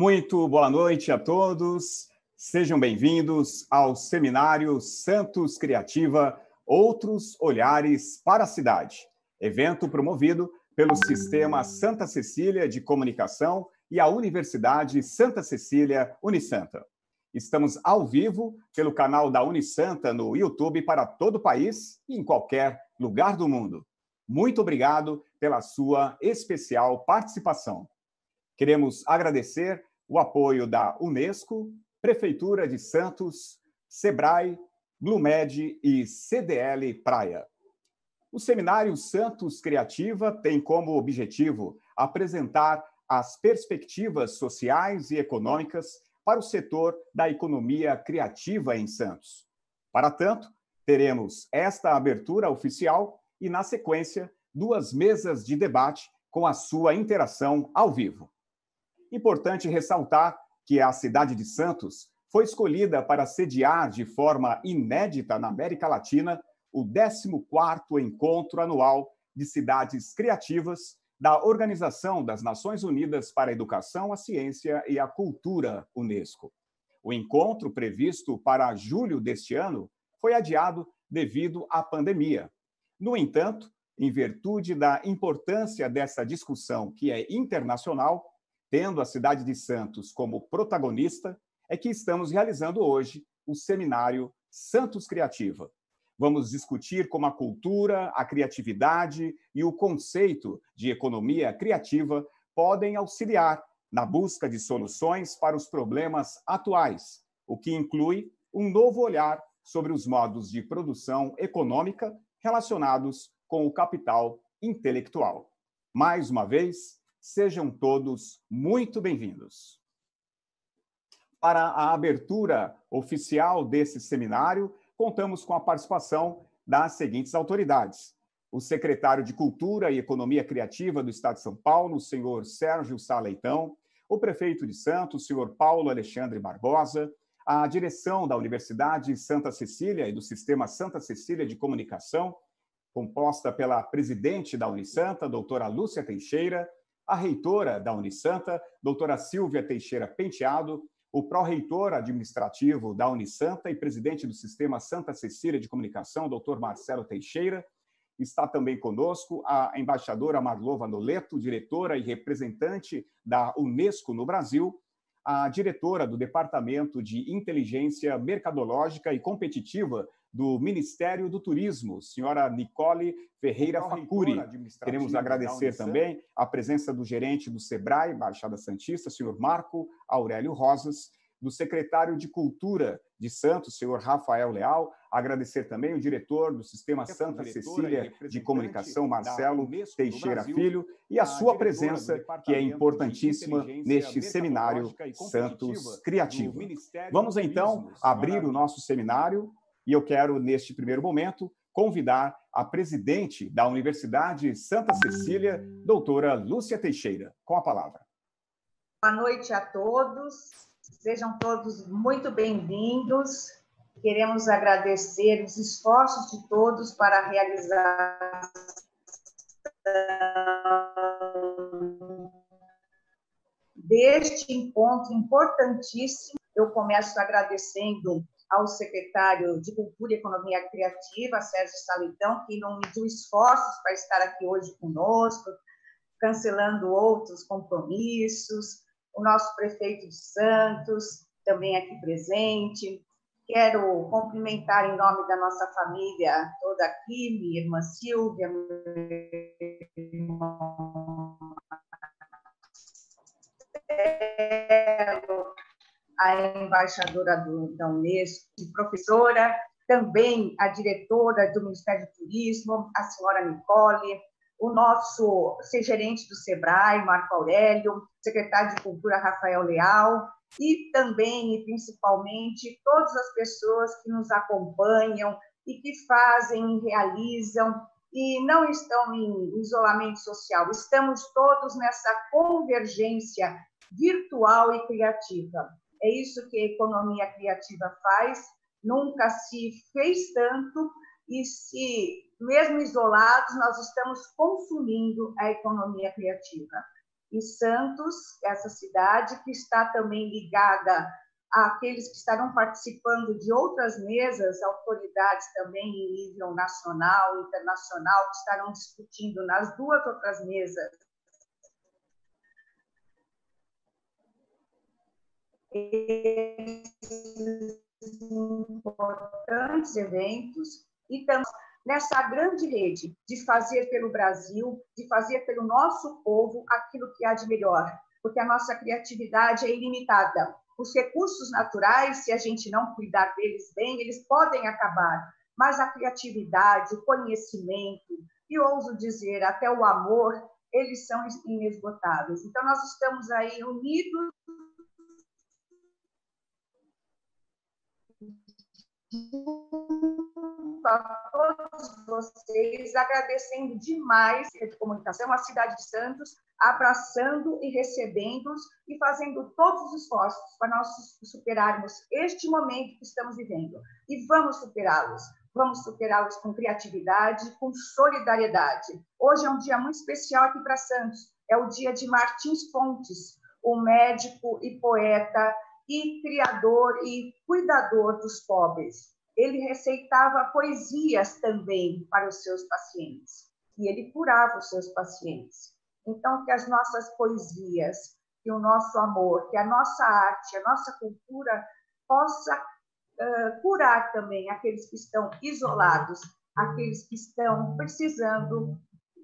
Muito boa noite a todos. Sejam bem-vindos ao seminário Santos Criativa Outros Olhares para a Cidade, evento promovido pelo Sistema Santa Cecília de Comunicação e a Universidade Santa Cecília Unisanta. Estamos ao vivo pelo canal da Unisanta no YouTube para todo o país e em qualquer lugar do mundo. Muito obrigado pela sua especial participação. Queremos agradecer o apoio da Unesco, Prefeitura de Santos, SEBRAE, Blumed e CDL Praia. O Seminário Santos Criativa tem como objetivo apresentar as perspectivas sociais e econômicas para o setor da economia criativa em Santos. Para tanto, teremos esta abertura oficial e, na sequência, duas mesas de debate com a sua interação ao vivo. Importante ressaltar que a cidade de Santos foi escolhida para sediar de forma inédita na América Latina o 14º Encontro Anual de Cidades Criativas da Organização das Nações Unidas para a Educação, a Ciência e a Cultura, UNESCO. O encontro, previsto para julho deste ano, foi adiado devido à pandemia. No entanto, em virtude da importância dessa discussão, que é internacional, tendo a cidade de Santos como protagonista, é que estamos realizando hoje o seminário Santos Criativa. Vamos discutir como a cultura, a criatividade e o conceito de economia criativa podem auxiliar na busca de soluções para os problemas atuais, o que inclui um novo olhar sobre os modos de produção econômica relacionados com o capital intelectual. Mais uma vez, Sejam todos muito bem-vindos. Para a abertura oficial desse seminário, contamos com a participação das seguintes autoridades: o secretário de Cultura e Economia Criativa do Estado de São Paulo, o senhor Sérgio Sá Leitão, o prefeito de Santos, o senhor Paulo Alexandre Barbosa, a direção da Universidade Santa Cecília e do Sistema Santa Cecília de Comunicação, composta pela presidente da Unisanta, doutora Lúcia Teixeira, a reitora da Unisanta, doutora Silvia Teixeira Penteado, o pró-reitor administrativo da Unisanta e presidente do Sistema Santa Cecília de Comunicação, doutor Marcelo Teixeira. Está também conosco a embaixadora Marlova Noleto, diretora e representante da Unesco no Brasil, a diretora do Departamento de Inteligência Mercadológica e Competitiva do Ministério do Turismo, senhora Nicole Ferreira Facuri. Queremos agradecer também a presença do gerente do SEBRAE, Baixada Santista, senhor Marco Aurélio Rosas, do secretário de Cultura de Santos, senhor Rafael Leal, agradecer também o diretor do Sistema Santa Cecília de Comunicação, Marcelo Teixeira Filho, e a sua presença, que é importantíssima neste seminário Santos Criativo. Vamos então abrir o nosso seminário e eu quero, neste primeiro momento, convidar a presidente da Universidade Santa Cecília, doutora Lúcia Teixeira, com a palavra. Boa noite a todos, sejam todos muito bem-vindos. Queremos agradecer os esforços de todos para realizar deste encontro importantíssimo. Eu começo agradecendo ao secretário de Cultura e Economia Criativa, Sérgio Salitão, que não mediu esforços para estar aqui hoje conosco, cancelando outros compromissos, o nosso prefeito de Santos, também aqui presente. Quero cumprimentar em nome da nossa família toda aqui, minha irmã Silvia, meu irmão a embaixadora do, da Unesco, professora, também a diretora do Ministério do Turismo, a senhora Nicole, o nosso gerente do SEBRAE, Marco Aurélio, secretário de Cultura, Rafael Leal, e também e principalmente todas as pessoas que nos acompanham e que fazem, realizam e não estão em isolamento social. Estamos todos nessa convergência virtual e criativa. É isso que a economia criativa faz. Nunca se fez tanto e se, mesmo isolados, nós estamos consumindo a economia criativa. E Santos, essa cidade que está também ligada àqueles que estarão participando de outras mesas, autoridades também em nível nacional, internacional, que estarão discutindo nas duas outras mesas esses importantes eventos e estamos nessa grande rede de fazer pelo Brasil, de fazer pelo nosso povo aquilo que há de melhor, porque a nossa criatividade é ilimitada. Os recursos naturais, se a gente não cuidar deles bem, eles podem acabar, mas a criatividade, o conhecimento e ouso dizer até o amor, eles são inesgotáveis. Então nós estamos aí unidos a todos vocês, agradecendo demais a comunicação, a cidade de Santos, abraçando e recebendo-os e fazendo todos os esforços para nós superarmos este momento que estamos vivendo. E vamos superá-los. Vamos superá-los com criatividade, com solidariedade. Hoje é um dia muito especial aqui para Santos. É o dia de Martins Fontes, o médico e poeta e criador e cuidador dos pobres. Ele receitava poesias também para os seus pacientes e ele curava os seus pacientes. Então, que as nossas poesias, que o nosso amor, que a nossa arte, a nossa cultura possa uh, curar também aqueles que estão isolados, aqueles que estão precisando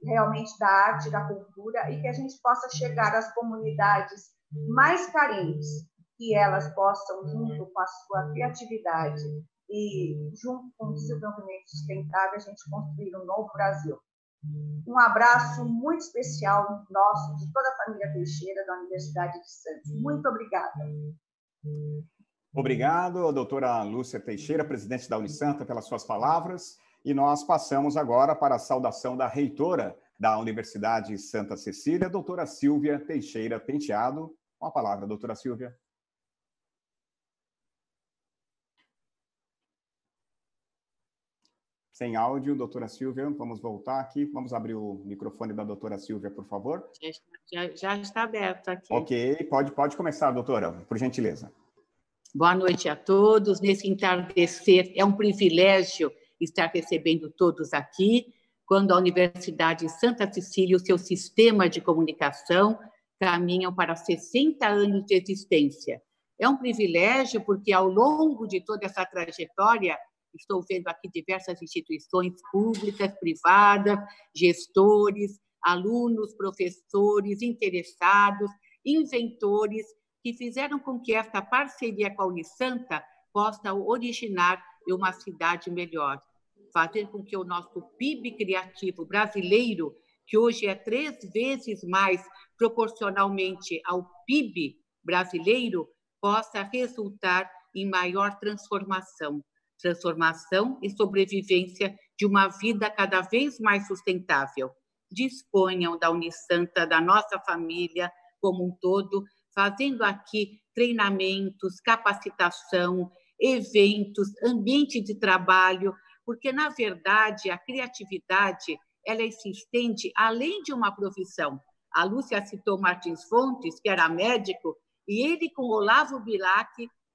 realmente da arte, da cultura, e que a gente possa chegar às comunidades mais carentes, que elas possam, junto com a sua criatividade e junto com o desenvolvimento sustentável, a gente construir um novo Brasil. Um abraço muito especial nosso, de toda a família Teixeira, da Universidade de Santos. Muito obrigada. Obrigado, doutora Lúcia Teixeira, presidente da Unisanta, pelas suas palavras. E nós passamos agora para a saudação da reitora da Universidade Santa Cecília, doutora Silvia Teixeira Penteado. Com a palavra, doutora Silvia. Sem áudio, doutora Silvia, vamos voltar aqui. Vamos abrir o microfone da doutora Silvia, por favor. Já, já está aberto aqui. Ok, pode, pode começar, doutora, por gentileza. Boa noite a todos. Nesse entardecer, é um privilégio estar recebendo todos aqui, quando a Universidade Santa Cecília e o seu sistema de comunicação caminham para 60 anos de existência. É um privilégio porque, ao longo de toda essa trajetória, Estou vendo aqui diversas instituições públicas, privadas, gestores, alunos, professores, interessados, inventores, que fizeram com que esta parceria com a Unisanta possa originar uma cidade melhor, fazer com que o nosso PIB criativo brasileiro, que hoje é três vezes mais proporcionalmente ao PIB brasileiro, possa resultar em maior transformação transformação e sobrevivência de uma vida cada vez mais sustentável. Disponham da Unisanta, da nossa família como um todo, fazendo aqui treinamentos, capacitação, eventos, ambiente de trabalho, porque na verdade a criatividade ela se estende além de uma profissão. A Lúcia citou Martins Fontes, que era médico, e ele com Olavo Bilac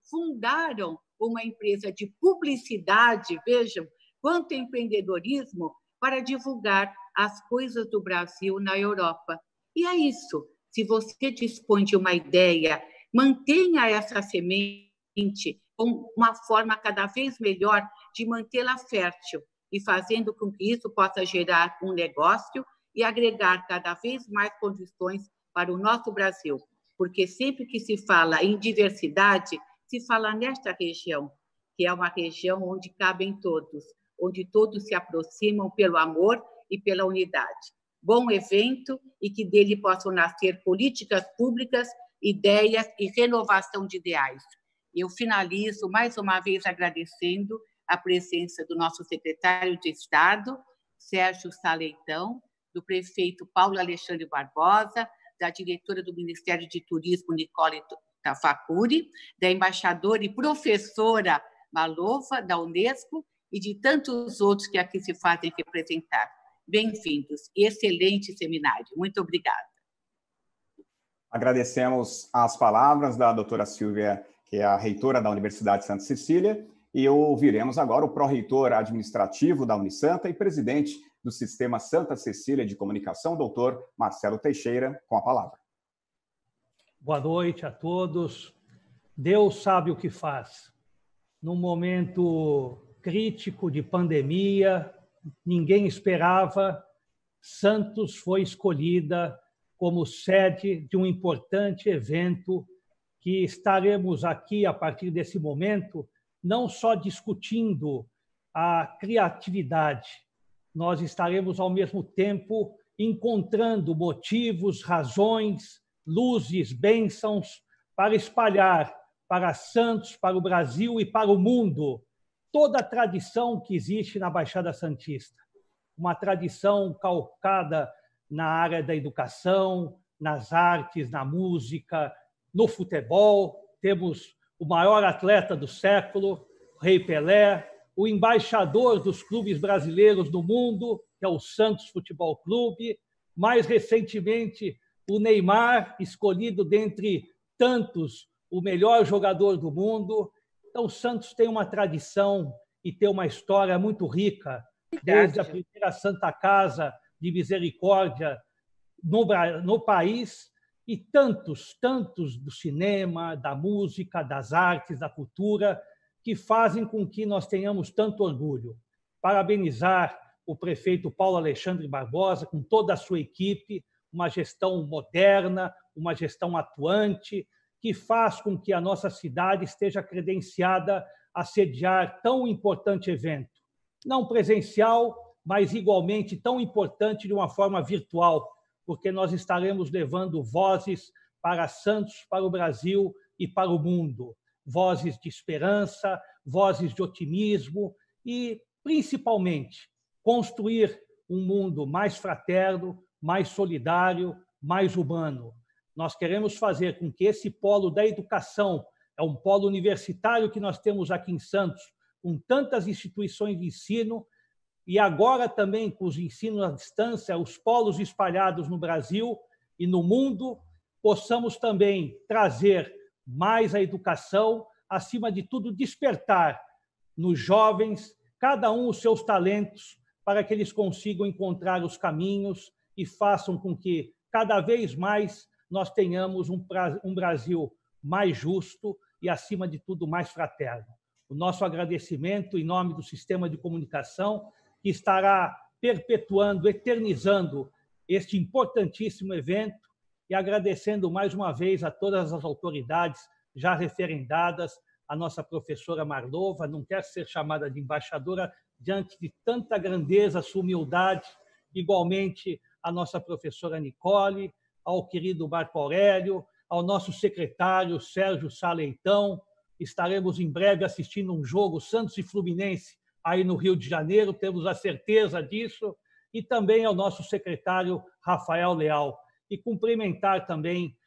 fundaram uma empresa de publicidade, vejam quanto empreendedorismo para divulgar as coisas do Brasil na Europa. E é isso. Se você dispõe de uma ideia, mantenha essa semente com uma forma cada vez melhor de mantê-la fértil e fazendo com que isso possa gerar um negócio e agregar cada vez mais condições para o nosso Brasil. Porque sempre que se fala em diversidade, se fala nesta região, que é uma região onde cabem todos, onde todos se aproximam pelo amor e pela unidade. Bom evento e que dele possam nascer políticas públicas, ideias e renovação de ideais. Eu finalizo mais uma vez agradecendo a presença do nosso secretário de Estado, Sérgio Saleitão, do prefeito Paulo Alexandre Barbosa, da diretora do Ministério de Turismo, Nicole Tafakuri, da embaixadora e professora Malova, da Unesco, e de tantos outros que aqui se fazem representar. Bem-vindos. Excelente seminário. Muito obrigada. Agradecemos as palavras da doutora Silvia, que é a reitora da Universidade de Santa Cecília, e ouviremos agora o pró-reitor administrativo da Unisanta e presidente do Sistema Santa Cecília de Comunicação, doutor Marcelo Teixeira, com a palavra. Boa noite a todos. Deus sabe o que faz. Num momento crítico de pandemia, ninguém esperava, Santos foi escolhida como sede de um importante evento que estaremos aqui a partir desse momento não só discutindo a criatividade, nós estaremos ao mesmo tempo encontrando motivos, razões, luzes, bênçãos para espalhar para Santos, para o Brasil e para o mundo toda a tradição que existe na Baixada Santista. Uma tradição calcada na área da educação, nas artes, na música, no futebol. Temos o maior atleta do século, Rei Pelé, o embaixador dos clubes brasileiros no mundo, que é o Santos Futebol Clube. Mais recentemente, o Neymar, escolhido dentre tantos o melhor jogador do mundo. Então, o Santos tem uma tradição e tem uma história muito rica, desde a primeira Santa Casa de Misericórdia no, no país e tantos, tantos do cinema, da música, das artes, da cultura, que fazem com que nós tenhamos tanto orgulho. Parabenizar o prefeito Paulo Alexandre Barbosa, com toda a sua equipe, uma gestão moderna, uma gestão atuante, que faz com que a nossa cidade esteja credenciada a sediar tão importante evento. Não presencial, mas igualmente tão importante de uma forma virtual, porque nós estaremos levando vozes para Santos, para o Brasil e para o mundo. Vozes de esperança, vozes de otimismo e, principalmente, construir um mundo mais fraterno, mais solidário, mais humano. Nós queremos fazer com que esse polo da educação, é um polo universitário que nós temos aqui em Santos, com tantas instituições de ensino, e agora também com os ensinos à distância, os polos espalhados no Brasil e no mundo, possamos também trazer mais a educação, acima de tudo, despertar nos jovens, cada um os seus talentos, para que eles consigam encontrar os caminhos e façam com que cada vez mais nós tenhamos um, um Brasil mais justo e, acima de tudo, mais fraterno. O nosso agradecimento em nome do sistema de comunicação, que estará perpetuando, eternizando este importantíssimo evento e agradecendo mais uma vez a todas as autoridades já referendadas, a nossa professora Marlova, não quer ser chamada de embaixadora diante de tanta grandeza, sua humildade, igualmente a nossa professora Nicole, ao querido Marco Aurélio, ao nosso secretário Sérgio Saleitão. Estaremos em breve assistindo um jogo Santos e Fluminense aí no Rio de Janeiro, temos a certeza disso, e também ao nosso secretário Rafael Leal. E cumprimentar também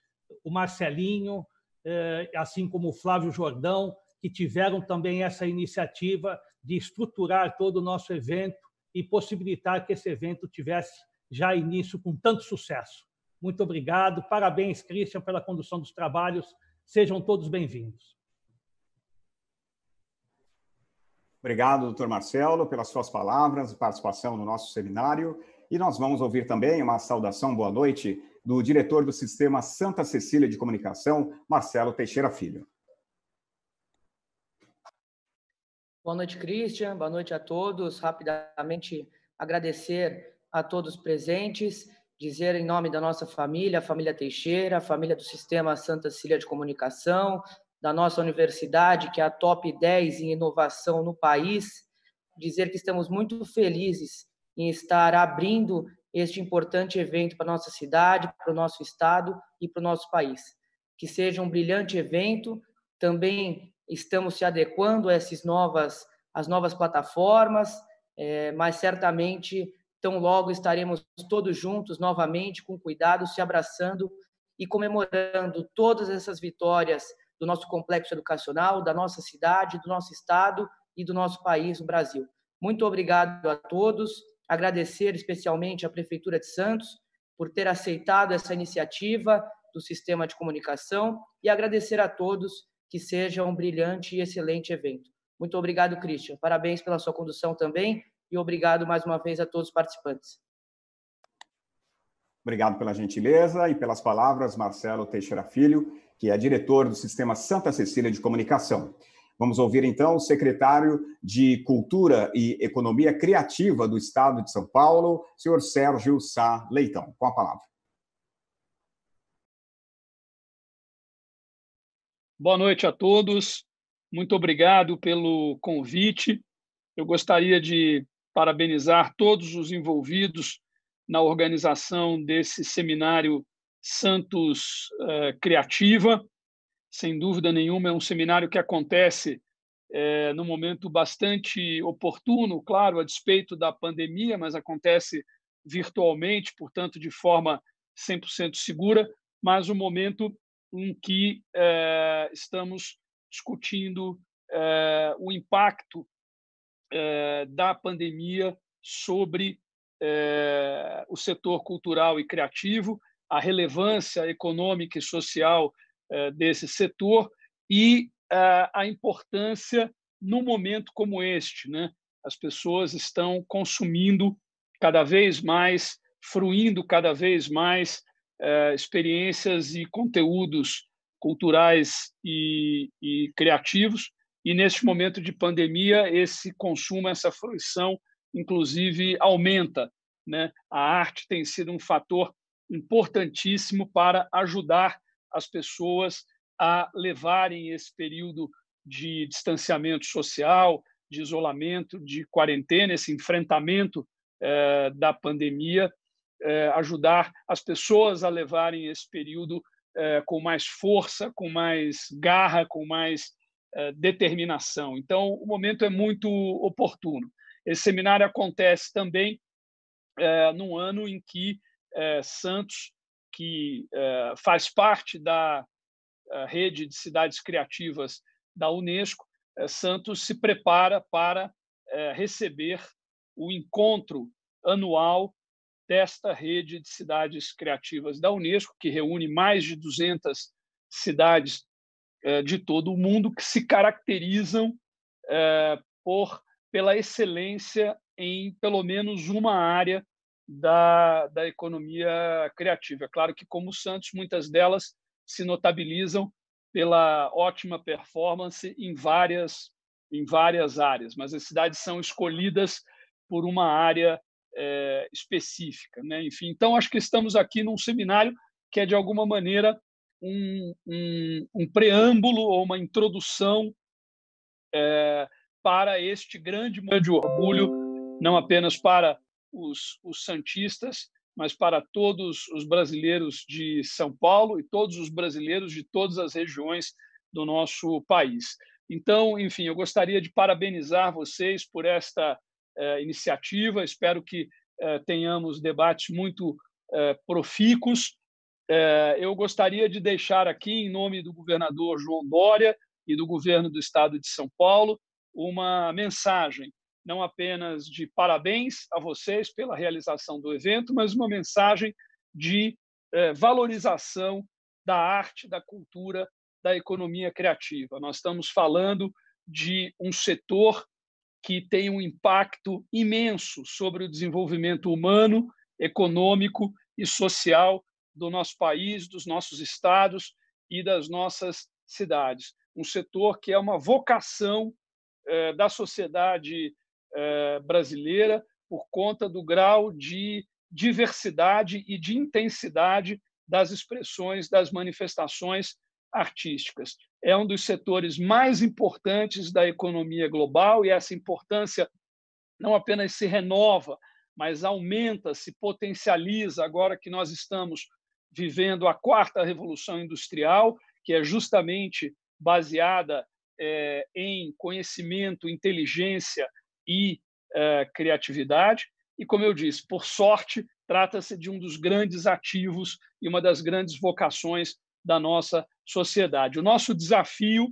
o Marcelinho, eh, assim como o Flávio Jordão, que tiveram também essa iniciativa de estruturar todo o nosso evento e possibilitar que esse evento tivesse já início com tanto sucesso. Muito obrigado. Parabéns, Christian, pela condução dos trabalhos. Sejam todos bem-vindos. Obrigado, doutor Marcelo, pelas suas palavras e participação no nosso seminário. E nós vamos ouvir também uma saudação boa noite do diretor do Sistema Santa Cecília de Comunicação, Marcelo Teixeira Filho. Boa noite, Christian. Boa noite a todos. Rapidamente agradecer a todos presentes dizer em nome da nossa família, a família Teixeira, a família do Sistema Santa Cecília de Comunicação, da nossa universidade, que é a top 10 em inovação no país, dizer que estamos muito felizes em estar abrindo este importante evento para a nossa cidade, para o nosso estado e para o nosso país. Que seja um brilhante evento, também estamos se adequando a essas novas, as novas plataformas, é, mas certamente então, logo estaremos todos juntos novamente, com cuidado, se abraçando e comemorando todas essas vitórias do nosso complexo educacional, da nossa cidade, do nosso estado e do nosso país, o Brasil. Muito obrigado a todos. Agradecer especialmente à Prefeitura de Santos por ter aceitado essa iniciativa do sistema de comunicação e agradecer a todos que seja um brilhante e excelente evento. Muito obrigado, Christian. Parabéns pela sua condução também e obrigado mais uma vez a todos os participantes. Obrigado pela gentileza e pelas palavras, Marcelo Teixeira Filho, que é diretor do Sistema Santa Cecília de Comunicação. Vamos ouvir então o secretário de Cultura e Economia Criativa do Estado de São Paulo, senhor Sérgio Sá Leitão. Com a palavra. Boa noite a todos. Muito obrigado pelo convite. Eu gostaria de parabenizar todos os envolvidos na organização desse seminário Santos uh, Criativa. Sem dúvida nenhuma, é um seminário que acontece é, num momento bastante oportuno, claro, a despeito da pandemia, mas acontece virtualmente, portanto, de forma 100% segura, mas um momento em que é, estamos discutindo o impacto da pandemia sobre é, o setor cultural e criativo, a relevância econômica e social é, desse setor e a importância num momento como este. Né? As pessoas estão consumindo cada vez mais, fruindo cada vez mais experiências e conteúdos culturais e, e criativos, e neste momento de pandemia, esse consumo, essa fruição inclusive, aumenta. Né? A arte tem sido um fator importantíssimo para ajudar as pessoas a levarem esse período de distanciamento social, de isolamento, de quarentena, esse enfrentamento eh, da pandemia, eh, ajudar as pessoas a levarem esse período eh, com mais força, com mais garra, com mais determinação. Então, o momento é muito oportuno. Esse seminário acontece também é, num ano em que é, Santos, que é, faz parte da rede de cidades criativas da Unesco, Santos se prepara para receber o encontro anual desta rede de cidades criativas da Unesco, que reúne mais de 200 cidades de todo o mundo que se caracterizam por pela excelência em pelo menos uma área da, da economia criativa. É claro que, como o Santos, muitas delas se notabilizam pela ótima performance em várias, em várias áreas, mas as cidades são escolhidas por uma área é, específica. Né? Enfim, então, acho que estamos aqui num seminário que é, de alguma maneira, um, um, um preâmbulo ou uma introdução é, para este grande momento de orgulho, não apenas para os, os santistas, mas para todos os brasileiros de São Paulo e todos os brasileiros de todas as regiões do nosso país. Então, enfim, eu gostaria de parabenizar vocês por esta eh, iniciativa. Espero que eh, tenhamos debates muito eh, profícuos. Eu gostaria de deixar aqui, em nome do governador João Dória e do governo do estado de São Paulo, uma mensagem, não apenas de parabéns a vocês pela realização do evento, mas uma mensagem de eh, valorização da arte, da cultura, da economia criativa. Nós estamos falando de um setor que tem um impacto imenso sobre o desenvolvimento humano, econômico e social do nosso país, dos nossos estados e das nossas cidades. Um setor que é uma vocação eh, da sociedade eh, brasileira por conta do grau de diversidade e de intensidade das expressões, das manifestações artísticas. É um dos setores mais importantes da economia global e essa importância não apenas se renova, mas aumenta, se potencializa agora que nós estamos vivendo a quarta revolução industrial, que é justamente baseada é, em conhecimento, inteligência e é, criatividade. E, como eu disse, por sorte, trata-se de um dos grandes ativos e uma das grandes vocações da nossa sociedade. O nosso desafio,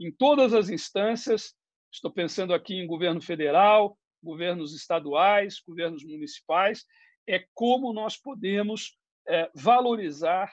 em todas as instâncias, estou pensando aqui em governo federal, governos estaduais, governos municipais, é como nós podemos é, valorizar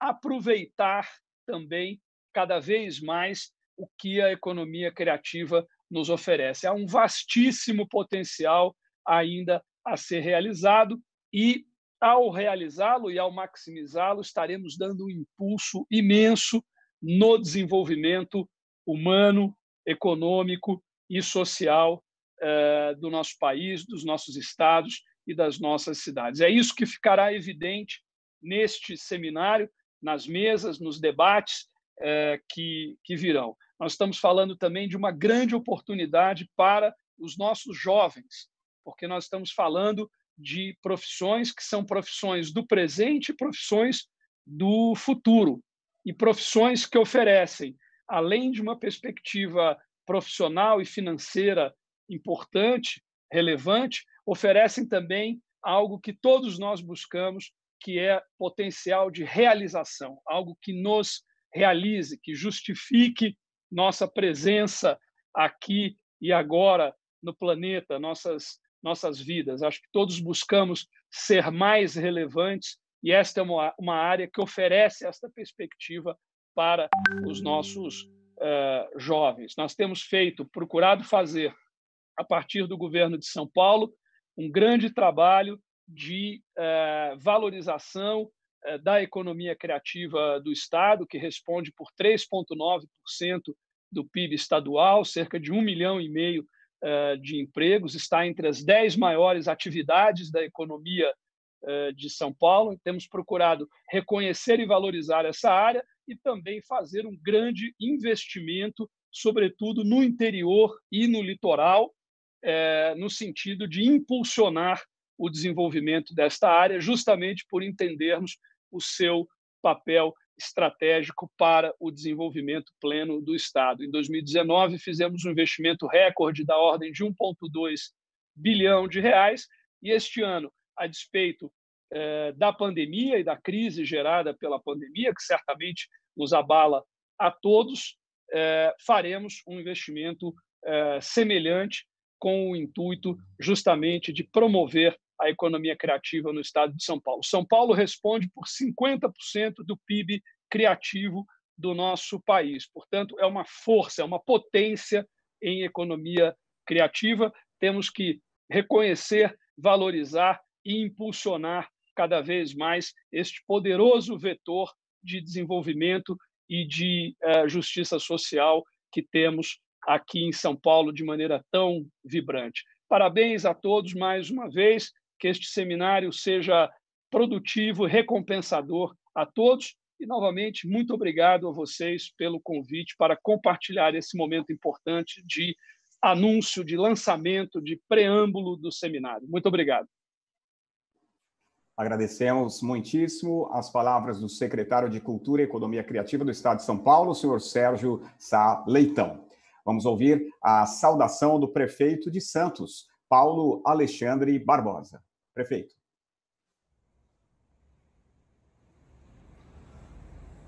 aproveitar também cada vez mais o que a economia criativa nos oferece. Há um vastíssimo potencial ainda a ser realizado e, ao realizá-lo e ao maximizá-lo, estaremos dando um impulso imenso no desenvolvimento humano, econômico e social eh, do nosso país, dos nossos estados e das nossas cidades. É isso que ficará evidente neste seminário, nas mesas, nos debates eh, que, que virão. Nós estamos falando também de uma grande oportunidade para os nossos jovens, porque nós estamos falando de profissões que são profissões do presente e profissões do futuro, e profissões que oferecem, além de uma perspectiva profissional e financeira importante, relevante, oferecem também algo que todos nós buscamos, que é potencial de realização, algo que nos realize, que justifique nossa presença aqui e agora no planeta, nossas nossas vidas. Acho que todos buscamos ser mais relevantes e esta é uma, uma área que oferece esta perspectiva para os nossos uh, jovens. Nós temos feito, procurado fazer, a partir do governo de São Paulo, um grande trabalho de uh, valorização uh, da economia criativa do Estado, que responde por 3,9% do PIB estadual, cerca de um milhão e meio de empregos, está entre as dez maiores atividades da economia de São Paulo. Temos procurado reconhecer e valorizar essa área e também fazer um grande investimento, sobretudo no interior e no litoral, no sentido de impulsionar o desenvolvimento desta área, justamente por entendermos o seu papel estratégico para o desenvolvimento pleno do Estado. Em 2019, fizemos um investimento recorde da ordem de 1,2 bilhão de reais, e este ano, a despeito eh, da pandemia e da crise gerada pela pandemia, que certamente nos abala a todos, eh, faremos um investimento eh, semelhante com o intuito justamente de promover a economia criativa no estado de São Paulo. São Paulo responde por 50% do PIB criativo do nosso país. Portanto, é uma força, é uma potência em economia criativa. Temos que reconhecer, valorizar e impulsionar cada vez mais este poderoso vetor de desenvolvimento e de uh, justiça social que temos aqui em São Paulo de maneira tão vibrante. Parabéns a todos mais uma vez, que este seminário seja produtivo, recompensador a todos e novamente muito obrigado a vocês pelo convite para compartilhar esse momento importante de anúncio, de lançamento, de preâmbulo do seminário. Muito obrigado. Agradecemos muitíssimo as palavras do secretário de Cultura e Economia Criativa do Estado de São Paulo, senhor Sérgio Sá Leitão. Vamos ouvir a saudação do prefeito de Santos, Paulo Alexandre Barbosa. Prefeito.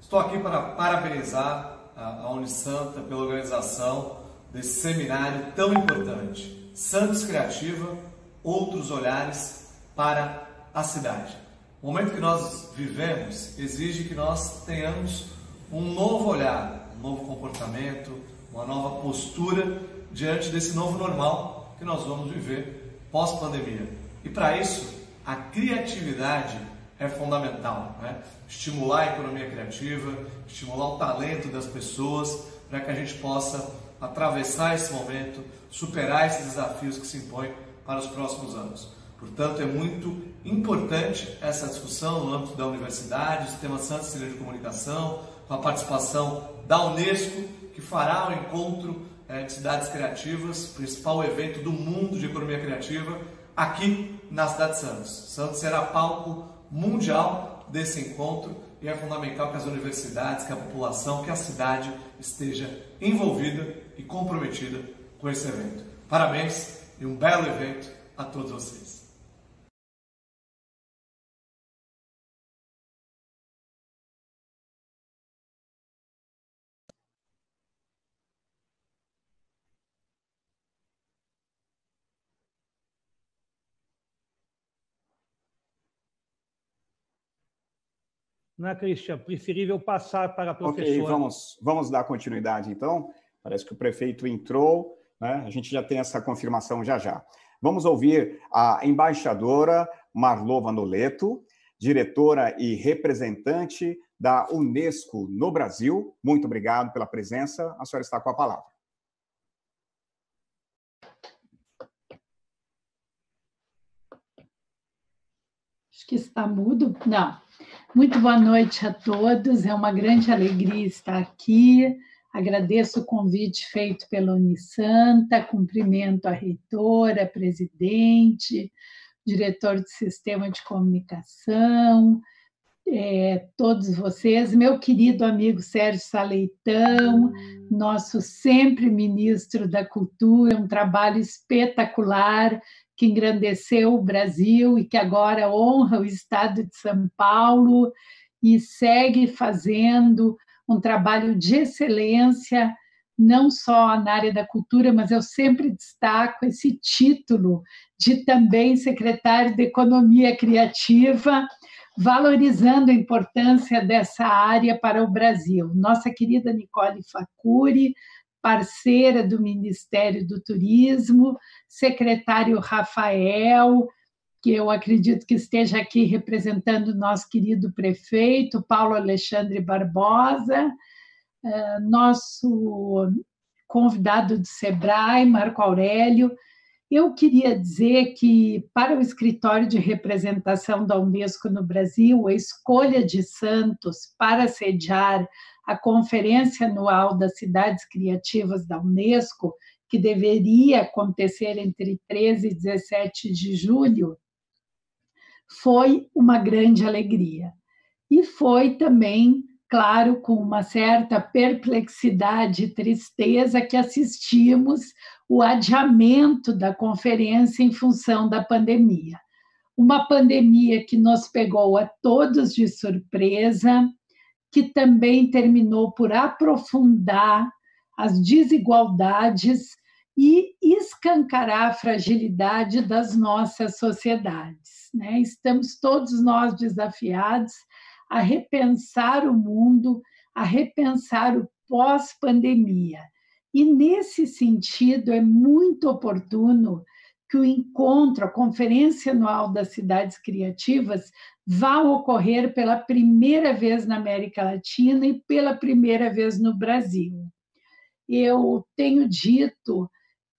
Estou aqui para parabenizar a Unisanta pela organização desse seminário tão importante. Santos Criativa, outros olhares para a cidade. O momento que nós vivemos exige que nós tenhamos um novo olhar, um novo comportamento, uma nova postura diante desse novo normal que nós vamos viver pós-pandemia. E para isso, a criatividade é fundamental. Né? Estimular a economia criativa, estimular o talento das pessoas para que a gente possa atravessar esse momento, superar esses desafios que se impõem para os próximos anos. Portanto, é muito importante essa discussão no âmbito da universidade, o Sistema Santos Civil de Comunicação, com a participação da Unesco, que fará o encontro é, de cidades criativas, principal evento do mundo de economia criativa, aqui na cidade de Santos. Santos será palco mundial desse encontro e é fundamental que as universidades, que a população, que a cidade esteja envolvida e comprometida com esse evento. Parabéns e um belo evento a todos vocês. Não é, Cristian? Preferível passar para a professora. Ok, vamos, vamos dar continuidade, então. Parece que o prefeito entrou, né? a gente já tem essa confirmação já já. Vamos ouvir a embaixadora Marlova Noleto, diretora e representante da Unesco no Brasil. Muito obrigado pela presença. A senhora está com a palavra. Acho que está mudo. Não. Muito boa noite a todos. É uma grande alegria estar aqui. Agradeço o convite feito pela Unisanta, cumprimento a reitora, presidente, diretor do sistema de comunicação, é, todos vocês, meu querido amigo Sérgio Saleitão, nosso sempre ministro da Cultura, um trabalho espetacular que engrandeceu o Brasil e que agora honra o estado de São Paulo e segue fazendo um trabalho de excelência, não só na área da cultura, mas eu sempre destaco esse título de também secretário de Economia Criativa, valorizando a importância dessa área para o Brasil. Nossa querida Nicole Facuri, parceira do Ministério do Turismo, secretário Rafael, que eu acredito que esteja aqui representando o nosso querido prefeito, Paulo Alexandre Barbosa, eh, nosso convidado do SEBRAE, Marco Aurélio. Eu queria dizer que, para o escritório de representação da Unesco no Brasil, a escolha de Santos para sediar a Conferência Anual das Cidades Criativas da Unesco, que deveria acontecer entre 13 e 17 de julho, foi uma grande alegria. E foi também, claro, com uma certa perplexidade e tristeza que assistimos o adiamento da conferência em função da pandemia. Uma pandemia que nos pegou a todos de surpresa, que também terminou por aprofundar as desigualdades e escancarar a fragilidade das nossas sociedades. Né? Estamos todos nós desafiados a repensar o mundo, a repensar o pós-pandemia. E, nesse sentido, é muito oportuno que o encontro, a Conferência Anual das Cidades Criativas, vá ocorrer pela primeira vez na América Latina e pela primeira vez no Brasil. Eu tenho dito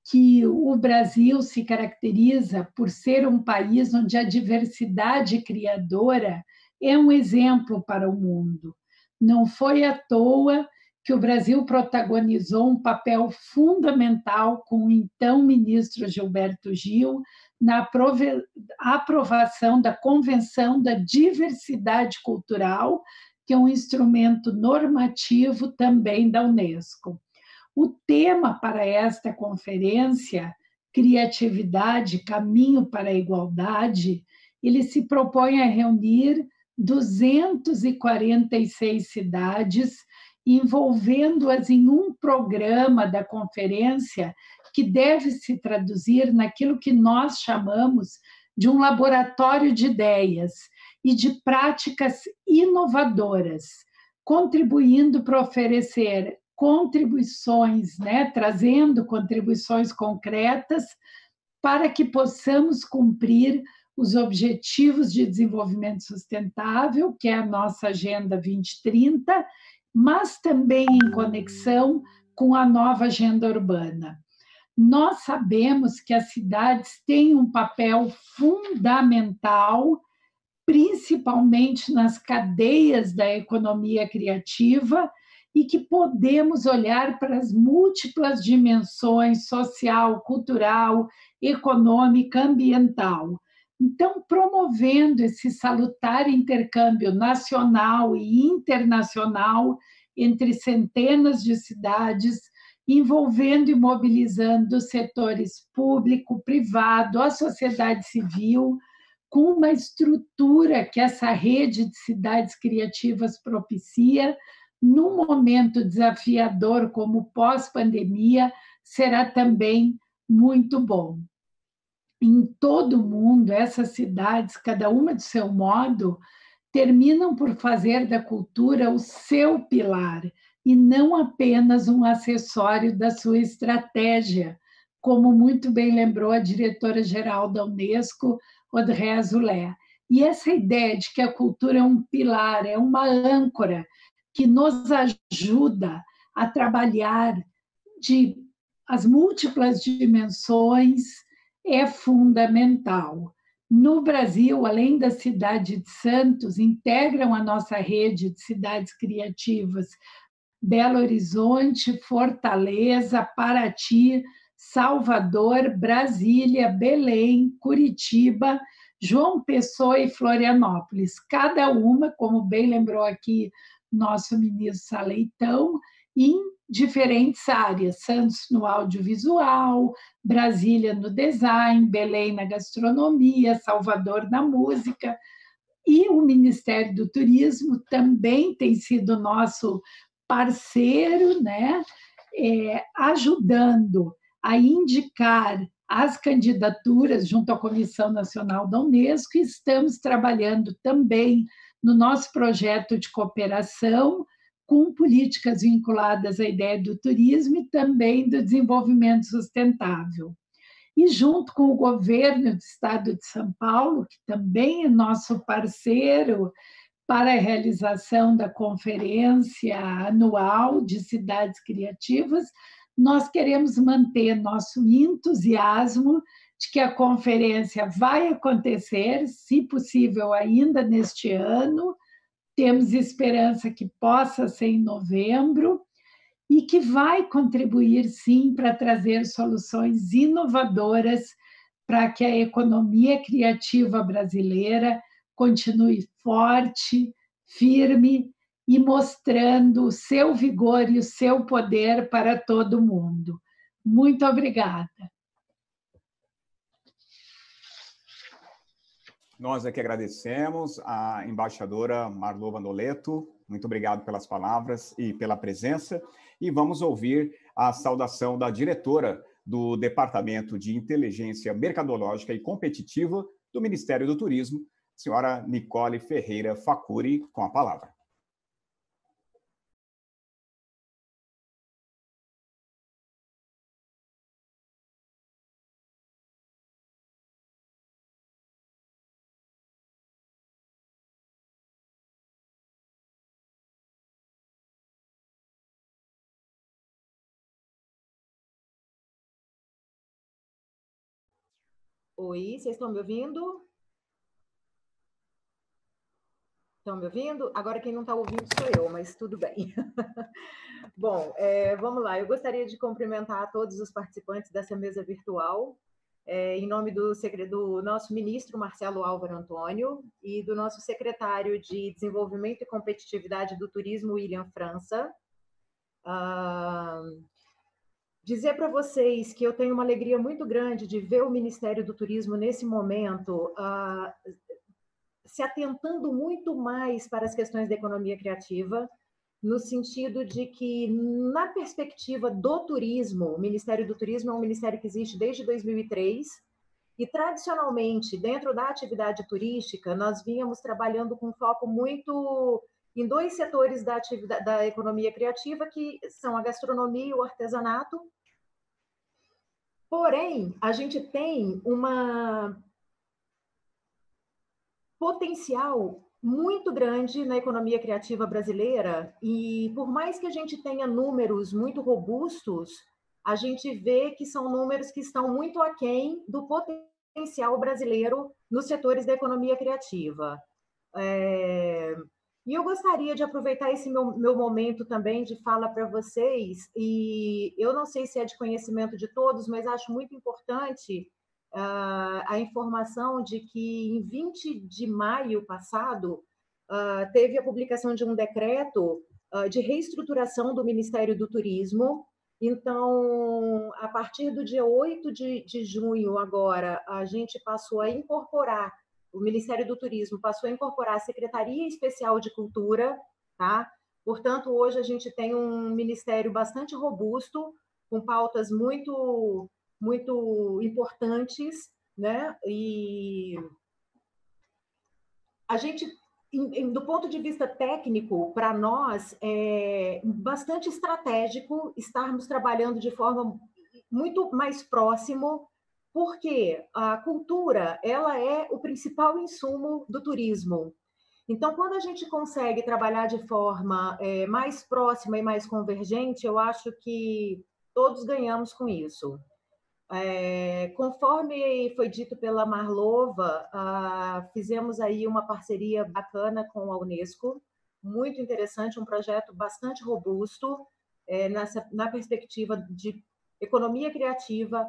que o Brasil se caracteriza por ser um país onde a diversidade criadora é um exemplo para o mundo. Não foi à toa que o Brasil protagonizou um papel fundamental com o então ministro Gilberto Gil na aprovação da Convenção da Diversidade Cultural, que é um instrumento normativo também da Unesco. O tema para esta conferência, Criatividade, Caminho para a Igualdade, ele se propõe a reunir 246 cidades, envolvendo-as em um programa da conferência que deve se traduzir naquilo que nós chamamos de um laboratório de ideias e de práticas inovadoras, contribuindo para oferecer contribuições, né, trazendo contribuições concretas para que possamos cumprir os Objetivos de Desenvolvimento Sustentável, que é a nossa Agenda 2030, mas também em conexão com a nova agenda urbana. Nós sabemos que as cidades têm um papel fundamental, principalmente nas cadeias da economia criativa, e que podemos olhar para as múltiplas dimensões social, cultural, econômica, ambiental. Então, promovendo esse salutar intercâmbio nacional e internacional entre centenas de cidades, envolvendo e mobilizando setores público, privado, a sociedade civil, com uma estrutura que essa rede de cidades criativas propicia, num momento desafiador como pós-pandemia, será também muito bom. Em todo o mundo, essas cidades, cada uma de seu modo, terminam por fazer da cultura o seu pilar e não apenas um acessório da sua estratégia, como muito bem lembrou a diretora-geral da Unesco, Audrey Azoulay. E essa ideia de que a cultura é um pilar, é uma âncora que nos ajuda a trabalhar de as múltiplas dimensões é fundamental. No Brasil, além da cidade de Santos, integram a nossa rede de cidades criativas Belo Horizonte, Fortaleza, Paraty, Salvador, Brasília, Belém, Curitiba, João Pessoa e Florianópolis. Cada uma, como bem lembrou aqui nosso ministro Saleitão, em diferentes áreas, Santos no audiovisual, Brasília no design, Belém na gastronomia, Salvador na música. E o Ministério do Turismo também tem sido nosso parceiro, né, é, ajudando a indicar as candidaturas junto à Comissão Nacional da Unesco e estamos trabalhando também no nosso projeto de cooperação com políticas vinculadas à ideia do turismo e também do desenvolvimento sustentável. E junto com o governo do estado de São Paulo, que também é nosso parceiro para a realização da conferência anual de cidades criativas, nós queremos manter nosso entusiasmo de que a conferência vai acontecer, se possível, ainda neste ano, temos esperança que possa ser em novembro e que vai contribuir, sim, para trazer soluções inovadoras para que a economia criativa brasileira continue forte, firme e mostrando o seu vigor e o seu poder para todo mundo. Muito obrigada. Nós aqui agradecemos a embaixadora Marlova Noleto. Muito obrigado pelas palavras e pela presença. E vamos ouvir a saudação da diretora do Departamento de Inteligência Mercadológica e Competitiva do Ministério do Turismo, senhora Nicole Ferreira Facuri, com a palavra. Oi, vocês estão me ouvindo? Estão me ouvindo? Agora quem não está ouvindo sou eu, mas tudo bem. Bom, é, vamos lá. Eu gostaria de cumprimentar todos os participantes dessa mesa virtual, é, em nome do, do, nosso ministro Marcelo Álvaro Antônio e do nosso secretário de Desenvolvimento e Competitividade do Turismo, William França. Dizer para vocês que eu tenho uma alegria muito grande de ver o Ministério do Turismo nesse momento ah, se atentando muito mais para as questões da economia criativa, no sentido de que, na perspectiva do turismo, o Ministério do Turismo é um ministério que existe desde 2003, e tradicionalmente, dentro da atividade turística, nós vínhamos trabalhando com foco muito em dois setores da, da economia criativa, que são a gastronomia e o artesanato. Porém, a gente tem uma potencial muito grande na economia criativa brasileira e por mais que a gente tenha números muito robustos, a gente vê que são números que estão muito aquém do potencial brasileiro nos setores da economia criativa. É... E eu gostaria de aproveitar esse meu, meu momento também de fala para vocês, e eu não sei se é de conhecimento de todos, mas acho muito importante uh, a informação de que em 20 de maio passado uh, teve a publicação de um decreto uh, de reestruturação do Ministério do Turismo. Então, a partir do dia 8 de, de junho, agora, a gente passou a incorporar, o Ministério do Turismo passou a incorporar a Secretaria Especial de Cultura, tá? Portanto, hoje a gente tem um ministério bastante robusto, com pautas muito muito importantes, né? E a gente do ponto de vista técnico, para nós é bastante estratégico estarmos trabalhando de forma muito mais próximo, porque a cultura ela é o principal insumo do turismo. Então, quando a gente consegue trabalhar de forma é, mais próxima e mais convergente, eu acho que todos ganhamos com isso. É, conforme foi dito pela Marlova, ah, fizemos aí uma parceria bacana com a Unesco, muito interessante, um projeto bastante robusto é, nessa, na perspectiva de economia criativa,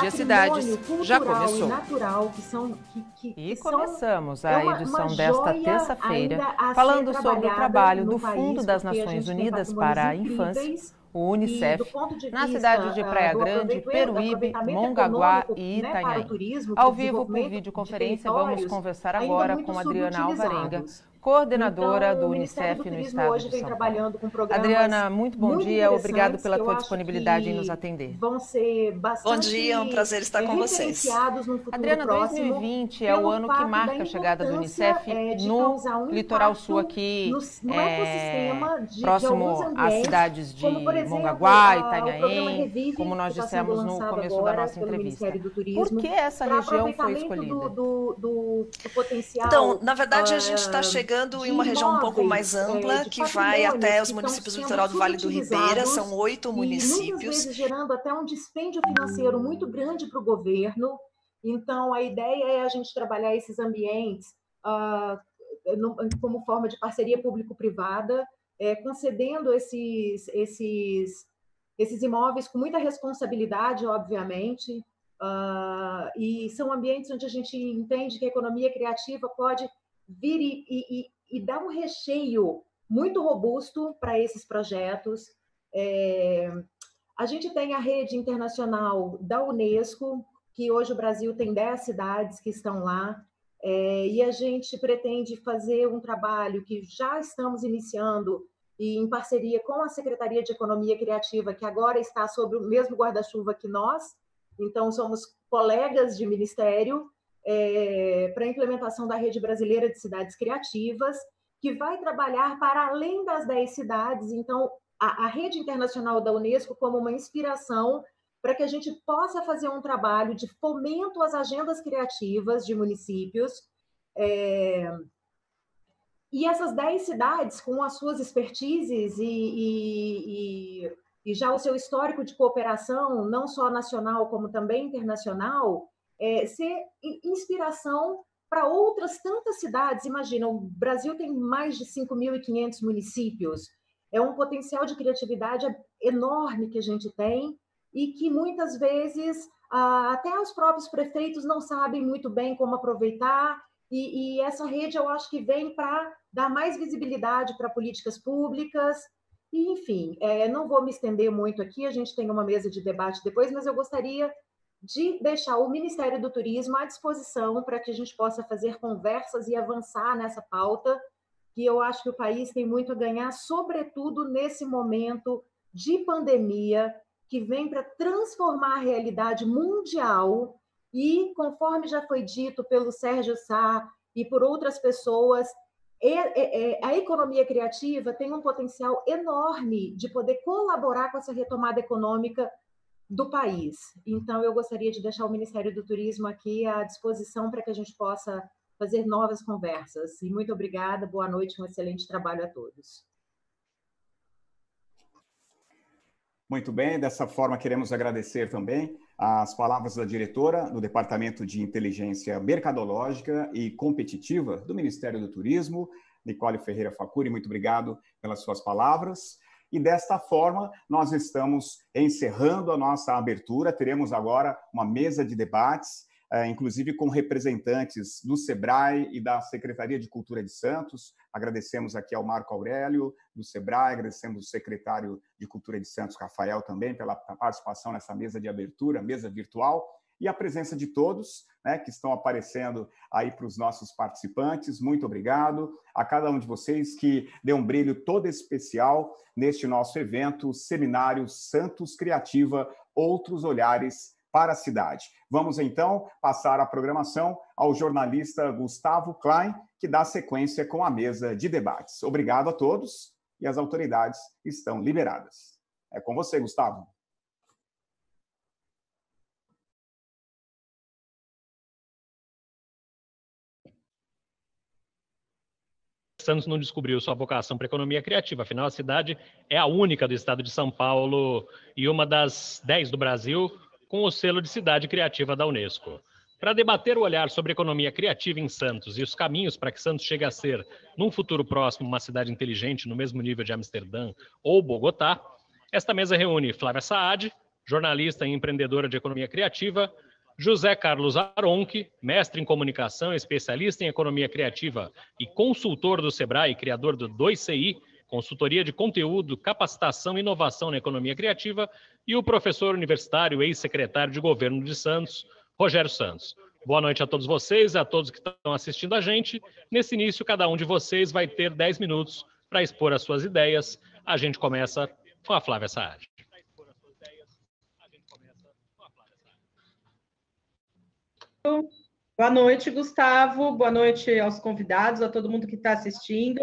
de cidades já começou. E natural, que são, que, que, e que começamos são, a é edição uma, desta terça-feira falando sobre o trabalho do Fundo das Nações Unidas para a Infância o Unicef, na cidade de Praia ah, Grande, Peruíbe, Mongaguá e né, Itanhaém. Ao vivo por videoconferência, vamos conversar agora com Adriana Alvarenga, coordenadora então, do Unicef no estado hoje de São Paulo. Adriana, muito bom muito dia, obrigado pela tua disponibilidade em nos atender. Vão ser bastante Bom dia, é um prazer estar com vocês. Adriana, 2020 é o ano que marca a chegada do Unicef é, no um litoral sul aqui, no, no é, de, próximo de às cidades de como, exemplo, Mongaguá, Itanhaém, como nós tá dissemos no começo da nossa entrevista. Por que essa região foi escolhida? Do, do, do, do potencial, então, na verdade, a gente está chegando chegando em uma região um pouco mais ampla, é, que vai até os municípios do litoral do Vale do Ribeira, são oito municípios. Muitas vezes gerando até um dispêndio financeiro muito grande para o governo. Então, a ideia é a gente trabalhar esses ambientes no, como forma de parceria público-privada, é, concedendo esses, esses, esses imóveis com muita responsabilidade, obviamente, uh, e são ambientes onde a gente entende que a economia criativa pode vir e, e, e um recheio muito robusto para esses projetos. É, a gente tem a rede internacional da Unesco, que hoje o Brasil tem 10 cidades que estão lá, é, e a gente pretende fazer um trabalho que já estamos iniciando e em parceria com a Secretaria de Economia Criativa, que agora está sob o mesmo guarda-chuva que nós, então somos colegas de ministério, é, para a implementação da Rede Brasileira de Cidades Criativas, que vai trabalhar para além das 10 cidades. Então, a, a rede internacional da Unesco como uma inspiração para que a gente possa fazer um trabalho de fomento às agendas criativas de municípios. É, e essas 10 cidades, com as suas expertises e, e, e, e, já o seu histórico de cooperação, não só nacional, como também internacional, é, ser inspiração para outras tantas cidades. Imagina, o Brasil tem mais de 5.500 municípios, é um potencial de criatividade enorme que a gente tem e que muitas vezes até os próprios prefeitos não sabem muito bem como aproveitar. E, e essa rede eu acho que vem para dar mais visibilidade para políticas públicas. E, enfim, é, não vou me estender muito aqui, a gente tem uma mesa de debate depois, mas eu gostaria de deixar o Ministério do Turismo à disposição para que a gente possa fazer conversas e avançar nessa pauta, que eu acho que o país tem muito a ganhar, sobretudo nesse momento de pandemia, que vem para transformar a realidade mundial. E, conforme já foi dito pelo Sérgio Sá e por outras pessoas, a economia criativa tem um potencial enorme de poder colaborar com essa retomada econômica do país. Então, eu gostaria de deixar o Ministério do Turismo aqui à disposição para que a gente possa fazer novas conversas. E muito obrigada, boa noite, um excelente trabalho a todos. Muito bem, dessa forma queremos agradecer também as palavras da diretora do Departamento de Inteligência Mercadológica e Competitiva do Ministério do Turismo, Nicole Ferreira Facuri, muito obrigado pelas suas palavras. E desta forma, nós estamos encerrando a nossa abertura. Teremos agora uma mesa de debates, é, inclusive com representantes do SEBRAE e da Secretaria de Cultura de Santos. Agradecemos aqui ao Marco Aurélio, do SEBRAE, agradecemos ao secretário de Cultura de Santos, Rafael, também, pela participação nessa mesa de abertura, mesa virtual e a presença de todos né, que estão aparecendo aí para os nossos participantes. Muito obrigado a cada um de vocês que deu um brilho todo especial neste nosso evento, Seminário Santos Criativa, Outros Olhares para a cidade. Vamos então passar a programação ao jornalista Gustavo Klein, que dá sequência com a mesa de debates. Obrigado a todos e as autoridades estão liberadas. É com você, Gustavo. Santos não descobriu sua vocação para economia criativa, afinal, a cidade é a única do estado de São Paulo e uma das dez do Brasil com o selo de cidade criativa da Unesco. Para debater o olhar sobre economia criativa em Santos e os caminhos para que Santos chegue a ser, num futuro próximo, uma cidade inteligente no mesmo nível de Amsterdã ou Bogotá, esta mesa reúne Flávia Saad, jornalista e empreendedora de economia criativa, José Carlos Aronque, mestre em comunicação, especialista em economia criativa e consultor do Sebrae, criador do 2CI, consultoria de conteúdo, capacitação e inovação na economia criativa, e o professor universitário, ex-secretário de governo de Santos, Rogério Santos. Boa noite a todos vocês, a todos que estão assistindo a gente. Nesse início, cada um de vocês vai ter 10 minutos para expor as suas ideias. A gente começa com a Flávia Saad. Boa noite, Gustavo. Boa noite aos convidados, a todo mundo que está assistindo.